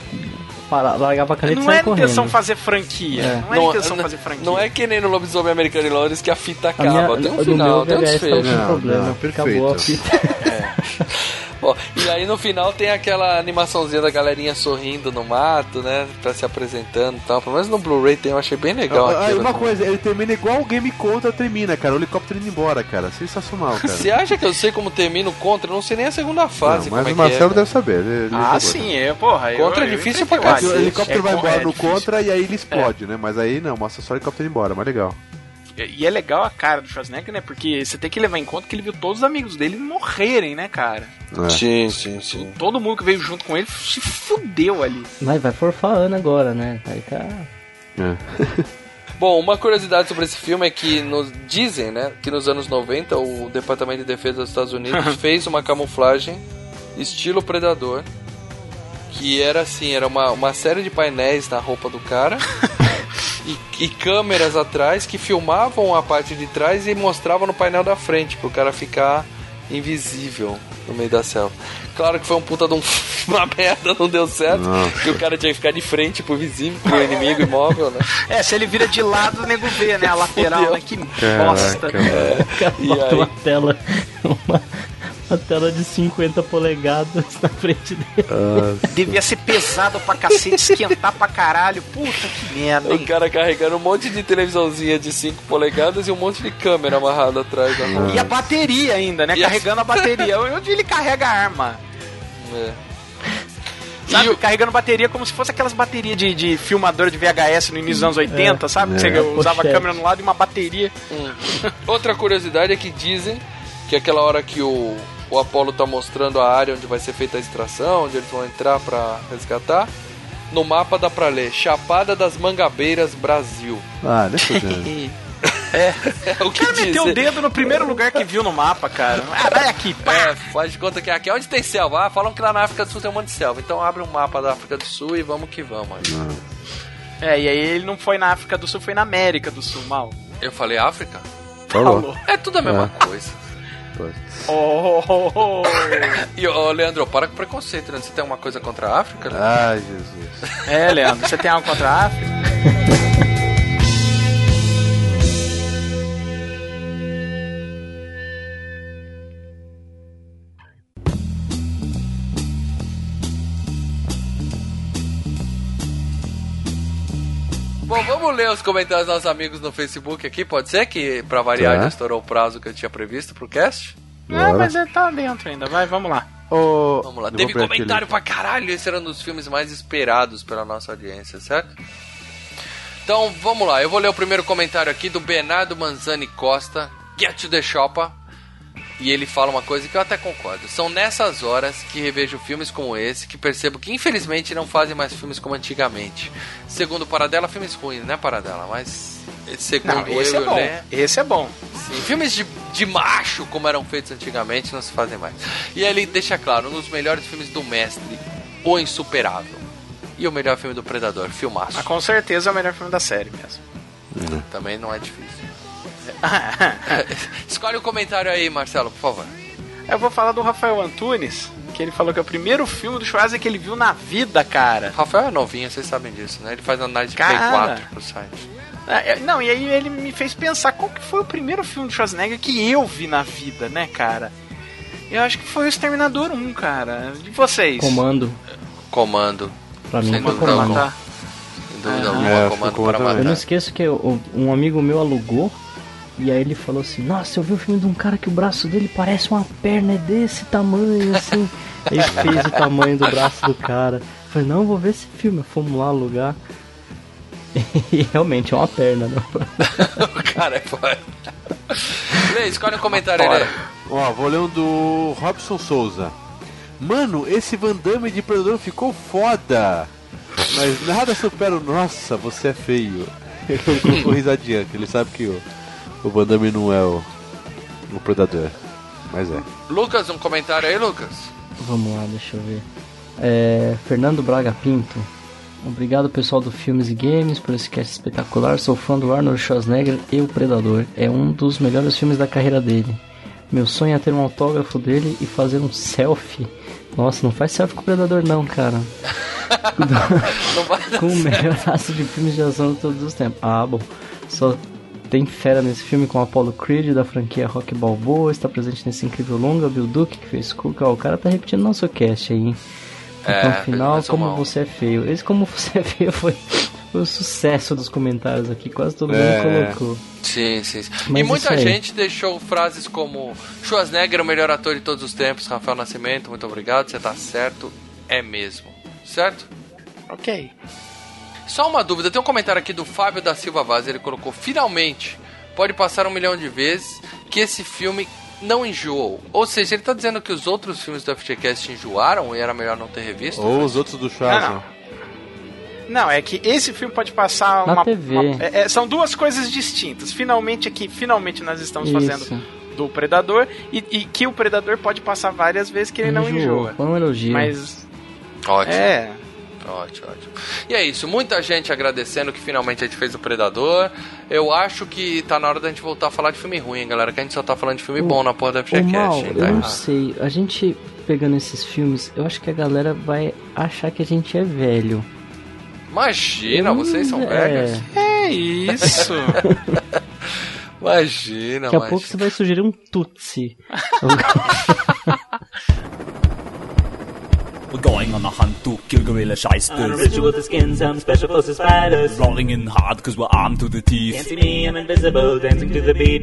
para, largava a caneta e Não saia é correndo. intenção fazer franquia. É. Não é intenção fazer franquia. Não é que nem no Lobisomem Americano em Londres que a fita A acaba. minha, tem um final, tem um desfecho. com problema. não, Acabou a perfeito. fita. (laughs) (laughs) Ó, e aí no final tem aquela animaçãozinha da galerinha sorrindo no mato, né? Pra se apresentando e tal. Pelo menos no Blu-ray tem, eu achei bem legal Ah, aquilo. uma coisa, ele termina igual o Game Contra termina, cara. O helicóptero indo embora, cara. Sensacional, cara. Você acha que eu sei como termina o contra? Eu não sei nem a segunda fase. Não, mas como é o Marcelo que é, deve saber. ele- ele Ah, jogou. sim, é, porra. eu- Contra é eu difícil enfrentei pra Porque o cacete. helicóptero É, vai é embora no difícil. contra e aí ele explode, né? Mas aí não, mostra só o helicóptero indo embora, mas legal. E é legal a cara do Schwarzenegger, né? Porque você tem que levar em conta que ele viu todos os amigos dele morrerem, né, cara? É. Sim, sim, sim. Todo mundo que veio junto com ele se fudeu ali. Mas vai forfar agora, né? Aí tá. É. (laughs) Bom, uma curiosidade sobre esse filme é que nos dizem, né, que nos anos 90 o Departamento de Defesa dos Estados Unidos (laughs) fez uma camuflagem estilo Predador, que era assim, era uma, uma série de painéis na roupa do cara (laughs) e, e câmeras atrás que filmavam a parte de trás e mostravam no painel da frente pro cara ficar invisível no meio da selva. Claro que foi um puta de um, (laughs) uma merda, não deu certo, Nossa. que o cara tinha que ficar de frente pro visível, pro inimigo imóvel, né? É, se ele vira de lado, o nego vê, né? A lateral, Fudeu. né? Que Caraca, bosta. O cara E bota aí? (laughs) uma tela. Uma, uma tela de 50 polegadas na frente dele. Devia ser pesado pra cacete, esquentar pra caralho. Puta que merda, O hein? cara carregando um monte de televisãozinha de 5 polegadas e um monte de câmera amarrada atrás da mão. E a bateria ainda, né? E a- Carregando a bateria. (laughs) Onde ele carrega a arma? É. Sabe? E o- Carregando bateria como se fosse aquelas baterias de, de filmador de VHS no início dos anos 80, sabe? Que É. você usava a câmera no lado e uma bateria. Hum. Outra curiosidade é que dizem que aquela hora que o, o Apollo tá mostrando a área onde vai ser feita a extração, onde eles vão entrar pra resgatar, no mapa dá pra ler Chapada das Mangabeiras, Brasil. Ah, deixa eu ver. (laughs) É o O que cara meteu o dedo no primeiro lugar que viu no mapa, cara. Ah, vai aqui, pá. É, faz de conta que aqui é onde tem selva. Ah, falam que lá na África do Sul tem um monte de selva. Então abre um mapa da África do Sul e vamos que vamos. aí. É, e aí ele não foi na África do Sul, foi na América do Sul, mal. Eu falei África? Falou. É tudo a mesma É. coisa. Oh, oh, (laughs) oh. E, ô, Leandro, para com preconceito, né? Você tem alguma coisa contra a África? né? Ai, Jesus. É, Leandro, você tem algo contra a África? (laughs) ler os comentários dos nossos amigos no Facebook aqui, pode ser? Que pra variar Tá. já estourou o prazo que eu tinha previsto pro cast? Ah, mas ele tá dentro ainda. Vai, vamos lá. Ô, Vamos lá, teve comentário pra caralho, esse era um dos filmes mais esperados pela nossa audiência, certo? Então vamos lá, eu vou ler o primeiro comentário aqui do Bernardo Manzani Costa, Get to the Shopper. E ele fala uma coisa que eu até concordo. São nessas horas que revejo filmes como esse que percebo que infelizmente não fazem mais filmes como antigamente. Segundo Paradela, filmes ruins, né, Paradela? Mas segundo Não, esse eu é e o bom. Lê, Esse é bom. Sim, filmes de, de macho, como eram feitos antigamente, não se fazem mais. E aí ele deixa claro, um dos melhores filmes do mestre, O Insuperável. E o melhor filme do Predador, Filmaço. Mas com certeza é o melhor filme da série mesmo. Também não é difícil. (laughs) Escolhe o comentário aí, Marcelo, por favor. Eu vou falar do Rafael Antunes, que ele falou que é o primeiro filme do Schwarzenegger que ele viu na vida, cara. Rafael é novinho, vocês sabem disso, né? Ele faz análise de Cara. Play 4 pro site. É, Não, e aí ele me fez pensar qual que foi o primeiro filme do Schwarzenegger que eu vi na vida, né, cara? Eu acho que foi o Exterminador 1, cara. De vocês? Comando. Comando. Pra mim Sem foi dúvida comando. alguma. Sem dúvida alguma, É, comando para comando matar. Eu não esqueço que eu- um amigo meu alugou e aí ele falou assim: Nossa, eu vi o filme de um cara que o braço dele parece uma perna é desse tamanho, assim. (laughs) Ele fez o tamanho do braço do cara. falei, não, eu vou ver esse filme. Fomos lá alugar. E realmente é uma perna, né? (laughs) o cara é foda. Lê, escolhe um comentário aí. Ó, vou ler um do Robson Souza. Mano, esse Van Damme de Predador ficou foda. Mas nada supera o. Nossa, você é feio. (laughs) Ele colocou risadinha, que ele sabe que o, o Van Damme não é o, o Predador. Mas é. Lucas, um comentário aí, Lucas? Vamos lá, deixa eu ver. É, Fernando Braga Pinto. Obrigado pessoal do Filmes e Games por esse cast espetacular. Sou fã do Arnold Schwarzenegger e o Predador. É um dos melhores filmes da carreira dele. Meu sonho é ter um autógrafo dele e fazer um selfie. Nossa, não faz selfie com o Predador não, cara. (laughs) com o (laughs) melhor aço de filmes de ação de todos os tempos. Ah, bom. Só tem fera nesse filme com Apollo Creed da franquia Rock Balboa. Está presente nesse incrível longa. Bill Duke que fez Cuca. o cara tá repetindo nosso cast aí, hein? É, Então, final, começou como mal. você é feio. Esse como você é feio foi, foi o sucesso dos comentários aqui. Quase todo mundo É. colocou. Sim, sim. sim. Mas e muita gente deixou frases como Schwarzenegger, o melhor ator de todos os tempos, Rafael Nascimento, muito obrigado, você tá certo, é mesmo. Certo? Ok. Só uma dúvida, tem um comentário aqui do Fábio da Silva Vaz, ele colocou, finalmente, pode passar um milhão de vezes que esse filme não enjoou. Ou seja, ele tá dizendo que os outros filmes do FGCast enjoaram e era melhor não ter revisto? Ou os outros do Schwarzenegger. Não, Não, é que esse filme pode passar Na uma. TV. uma- é- é, são duas coisas distintas. Finalmente aqui, finalmente nós estamos Isso. fazendo do Predador e, e que o Predador pode passar várias vezes que ele não enjoa. Foi um elogio. Mas Ótimo. é. Ótimo, ótimo. E é isso, muita gente agradecendo que finalmente a gente fez o Predador. Eu acho que tá na hora da gente voltar a falar de filme ruim, hein, galera. Que a gente só tá falando de filme bom na porra da FGCast. Mal, hein, eu tá? não sei. A gente pegando esses filmes, eu acho que a galera vai achar que a gente é velho. Imagina, Hum, vocês são é. velhos. É isso. (laughs) Imagina, Daqui a imagina. pouco você vai sugerir um Tutsi. (laughs) We're going on a hunt to kill gorilla On a shysters. ritual to skin some special forces fighters. Rolling in hard cause we're armed to the teeth. Can't see me, I'm invisible, dancing to the beat.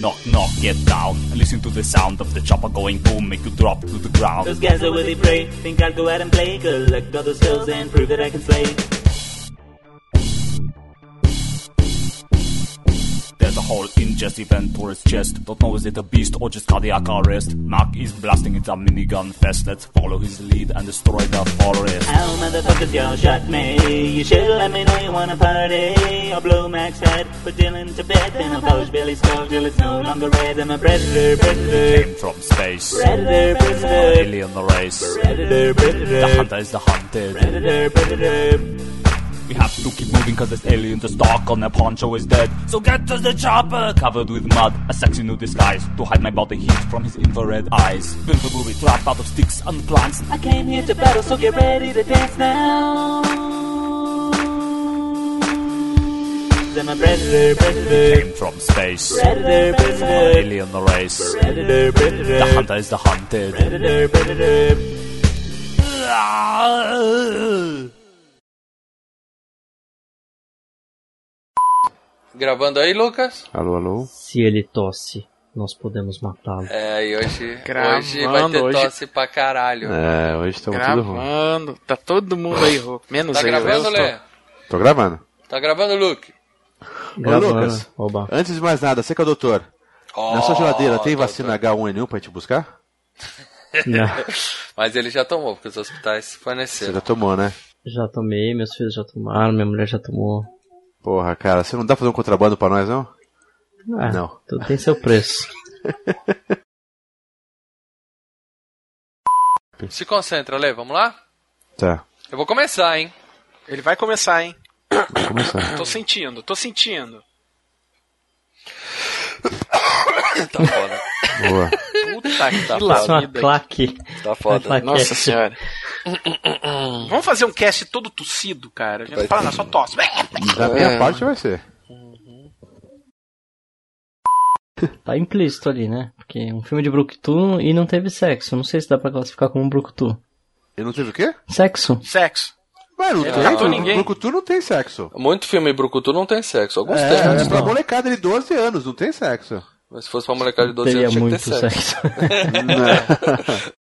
Knock, knock, get down. And listen to the sound of the chopper going boom, make you drop to the ground. Those guys are really brave, think I'll go out and play, collect all the skills and prove that I can slay. There's a hole in Jesse Ventura's chest. Don't know is it a beast or just cardiac arrest. Mark is blasting it's a minigun fest. Let's follow his lead and destroy the forest. How motherfuckers y'all shot me? You should let me know you wanna party. I'll blow Max head, put Dylan to bed, then I'll polish Billy's skull till it's no longer red. I'm a predator, predator. Came from space. Predator, predator. Alien race. Predator, predator. The hunter is the hunted. Predator, predator. We have to keep moving cause this alien just talk on the poncho is dead. So get to the chopper, covered with mud, a sexy new disguise to hide my body heat from his infrared eyes. Build a movie trap out of sticks and plants. I came here to battle, so get ready to dance now. I'm a predator, predator. Came from space. Predator, predator. Alien race. Predator, predator. The hunter is the hunted. Predator, predator. Ah. Gravando aí, Lucas? Alô, alô? Se ele tosse, nós podemos matá-lo. É, e hoje, Gravando, hoje vai ter hoje- tosse pra caralho. É, hoje estamos tudo ruim. Gravando. Tá todo mundo aí rouco. Menos Tá eu. gravando, eu tô- gravando. Tá gravando, Luke? Ô, Gravando. Lucas, Oba. antes de mais nada, você que é o doutor. Na sua Oh, geladeira tem doutor. vacina H1N1 pra gente buscar? Não, (laughs) Mas ele já tomou, porque os hospitais Você forneceram. já tomou, né? já tomei, meus filhos já tomaram, minha mulher já tomou. Porra, cara, você não dá pra fazer um contrabando pra nós, não? Ah, Não. Tudo tem seu preço. (laughs) Se concentra, Lê, vamos lá? Tá, Eu vou começar, hein? Ele vai começar, hein? vamos começar. Tô sentindo, tô sentindo. Tá foda. Boa. Puta que Tá Isso é foda. uma claque. Tá foda. Uma Nossa senhora. Vamos fazer um cast todo tossido, cara. A gente Vai fala, não, só tosse. Da minha parte vai ser. (laughs) Tá implícito ali, né? Porque é um filme de Brucutu e não teve sexo. Não sei se dá pra classificar como Brucutu. E não teve o quê? Sexo? Sexo. Mas não Ele tem, no ninguém. Brucutu não tem sexo. Muito filme Brucutu não tem sexo. Alguns É, tem. é pra molecada de 12 anos, não tem sexo. Mas se fosse pra molecada de 12 Teria anos, tinha que muito ter sexo. sexo. (laughs) Não. (laughs)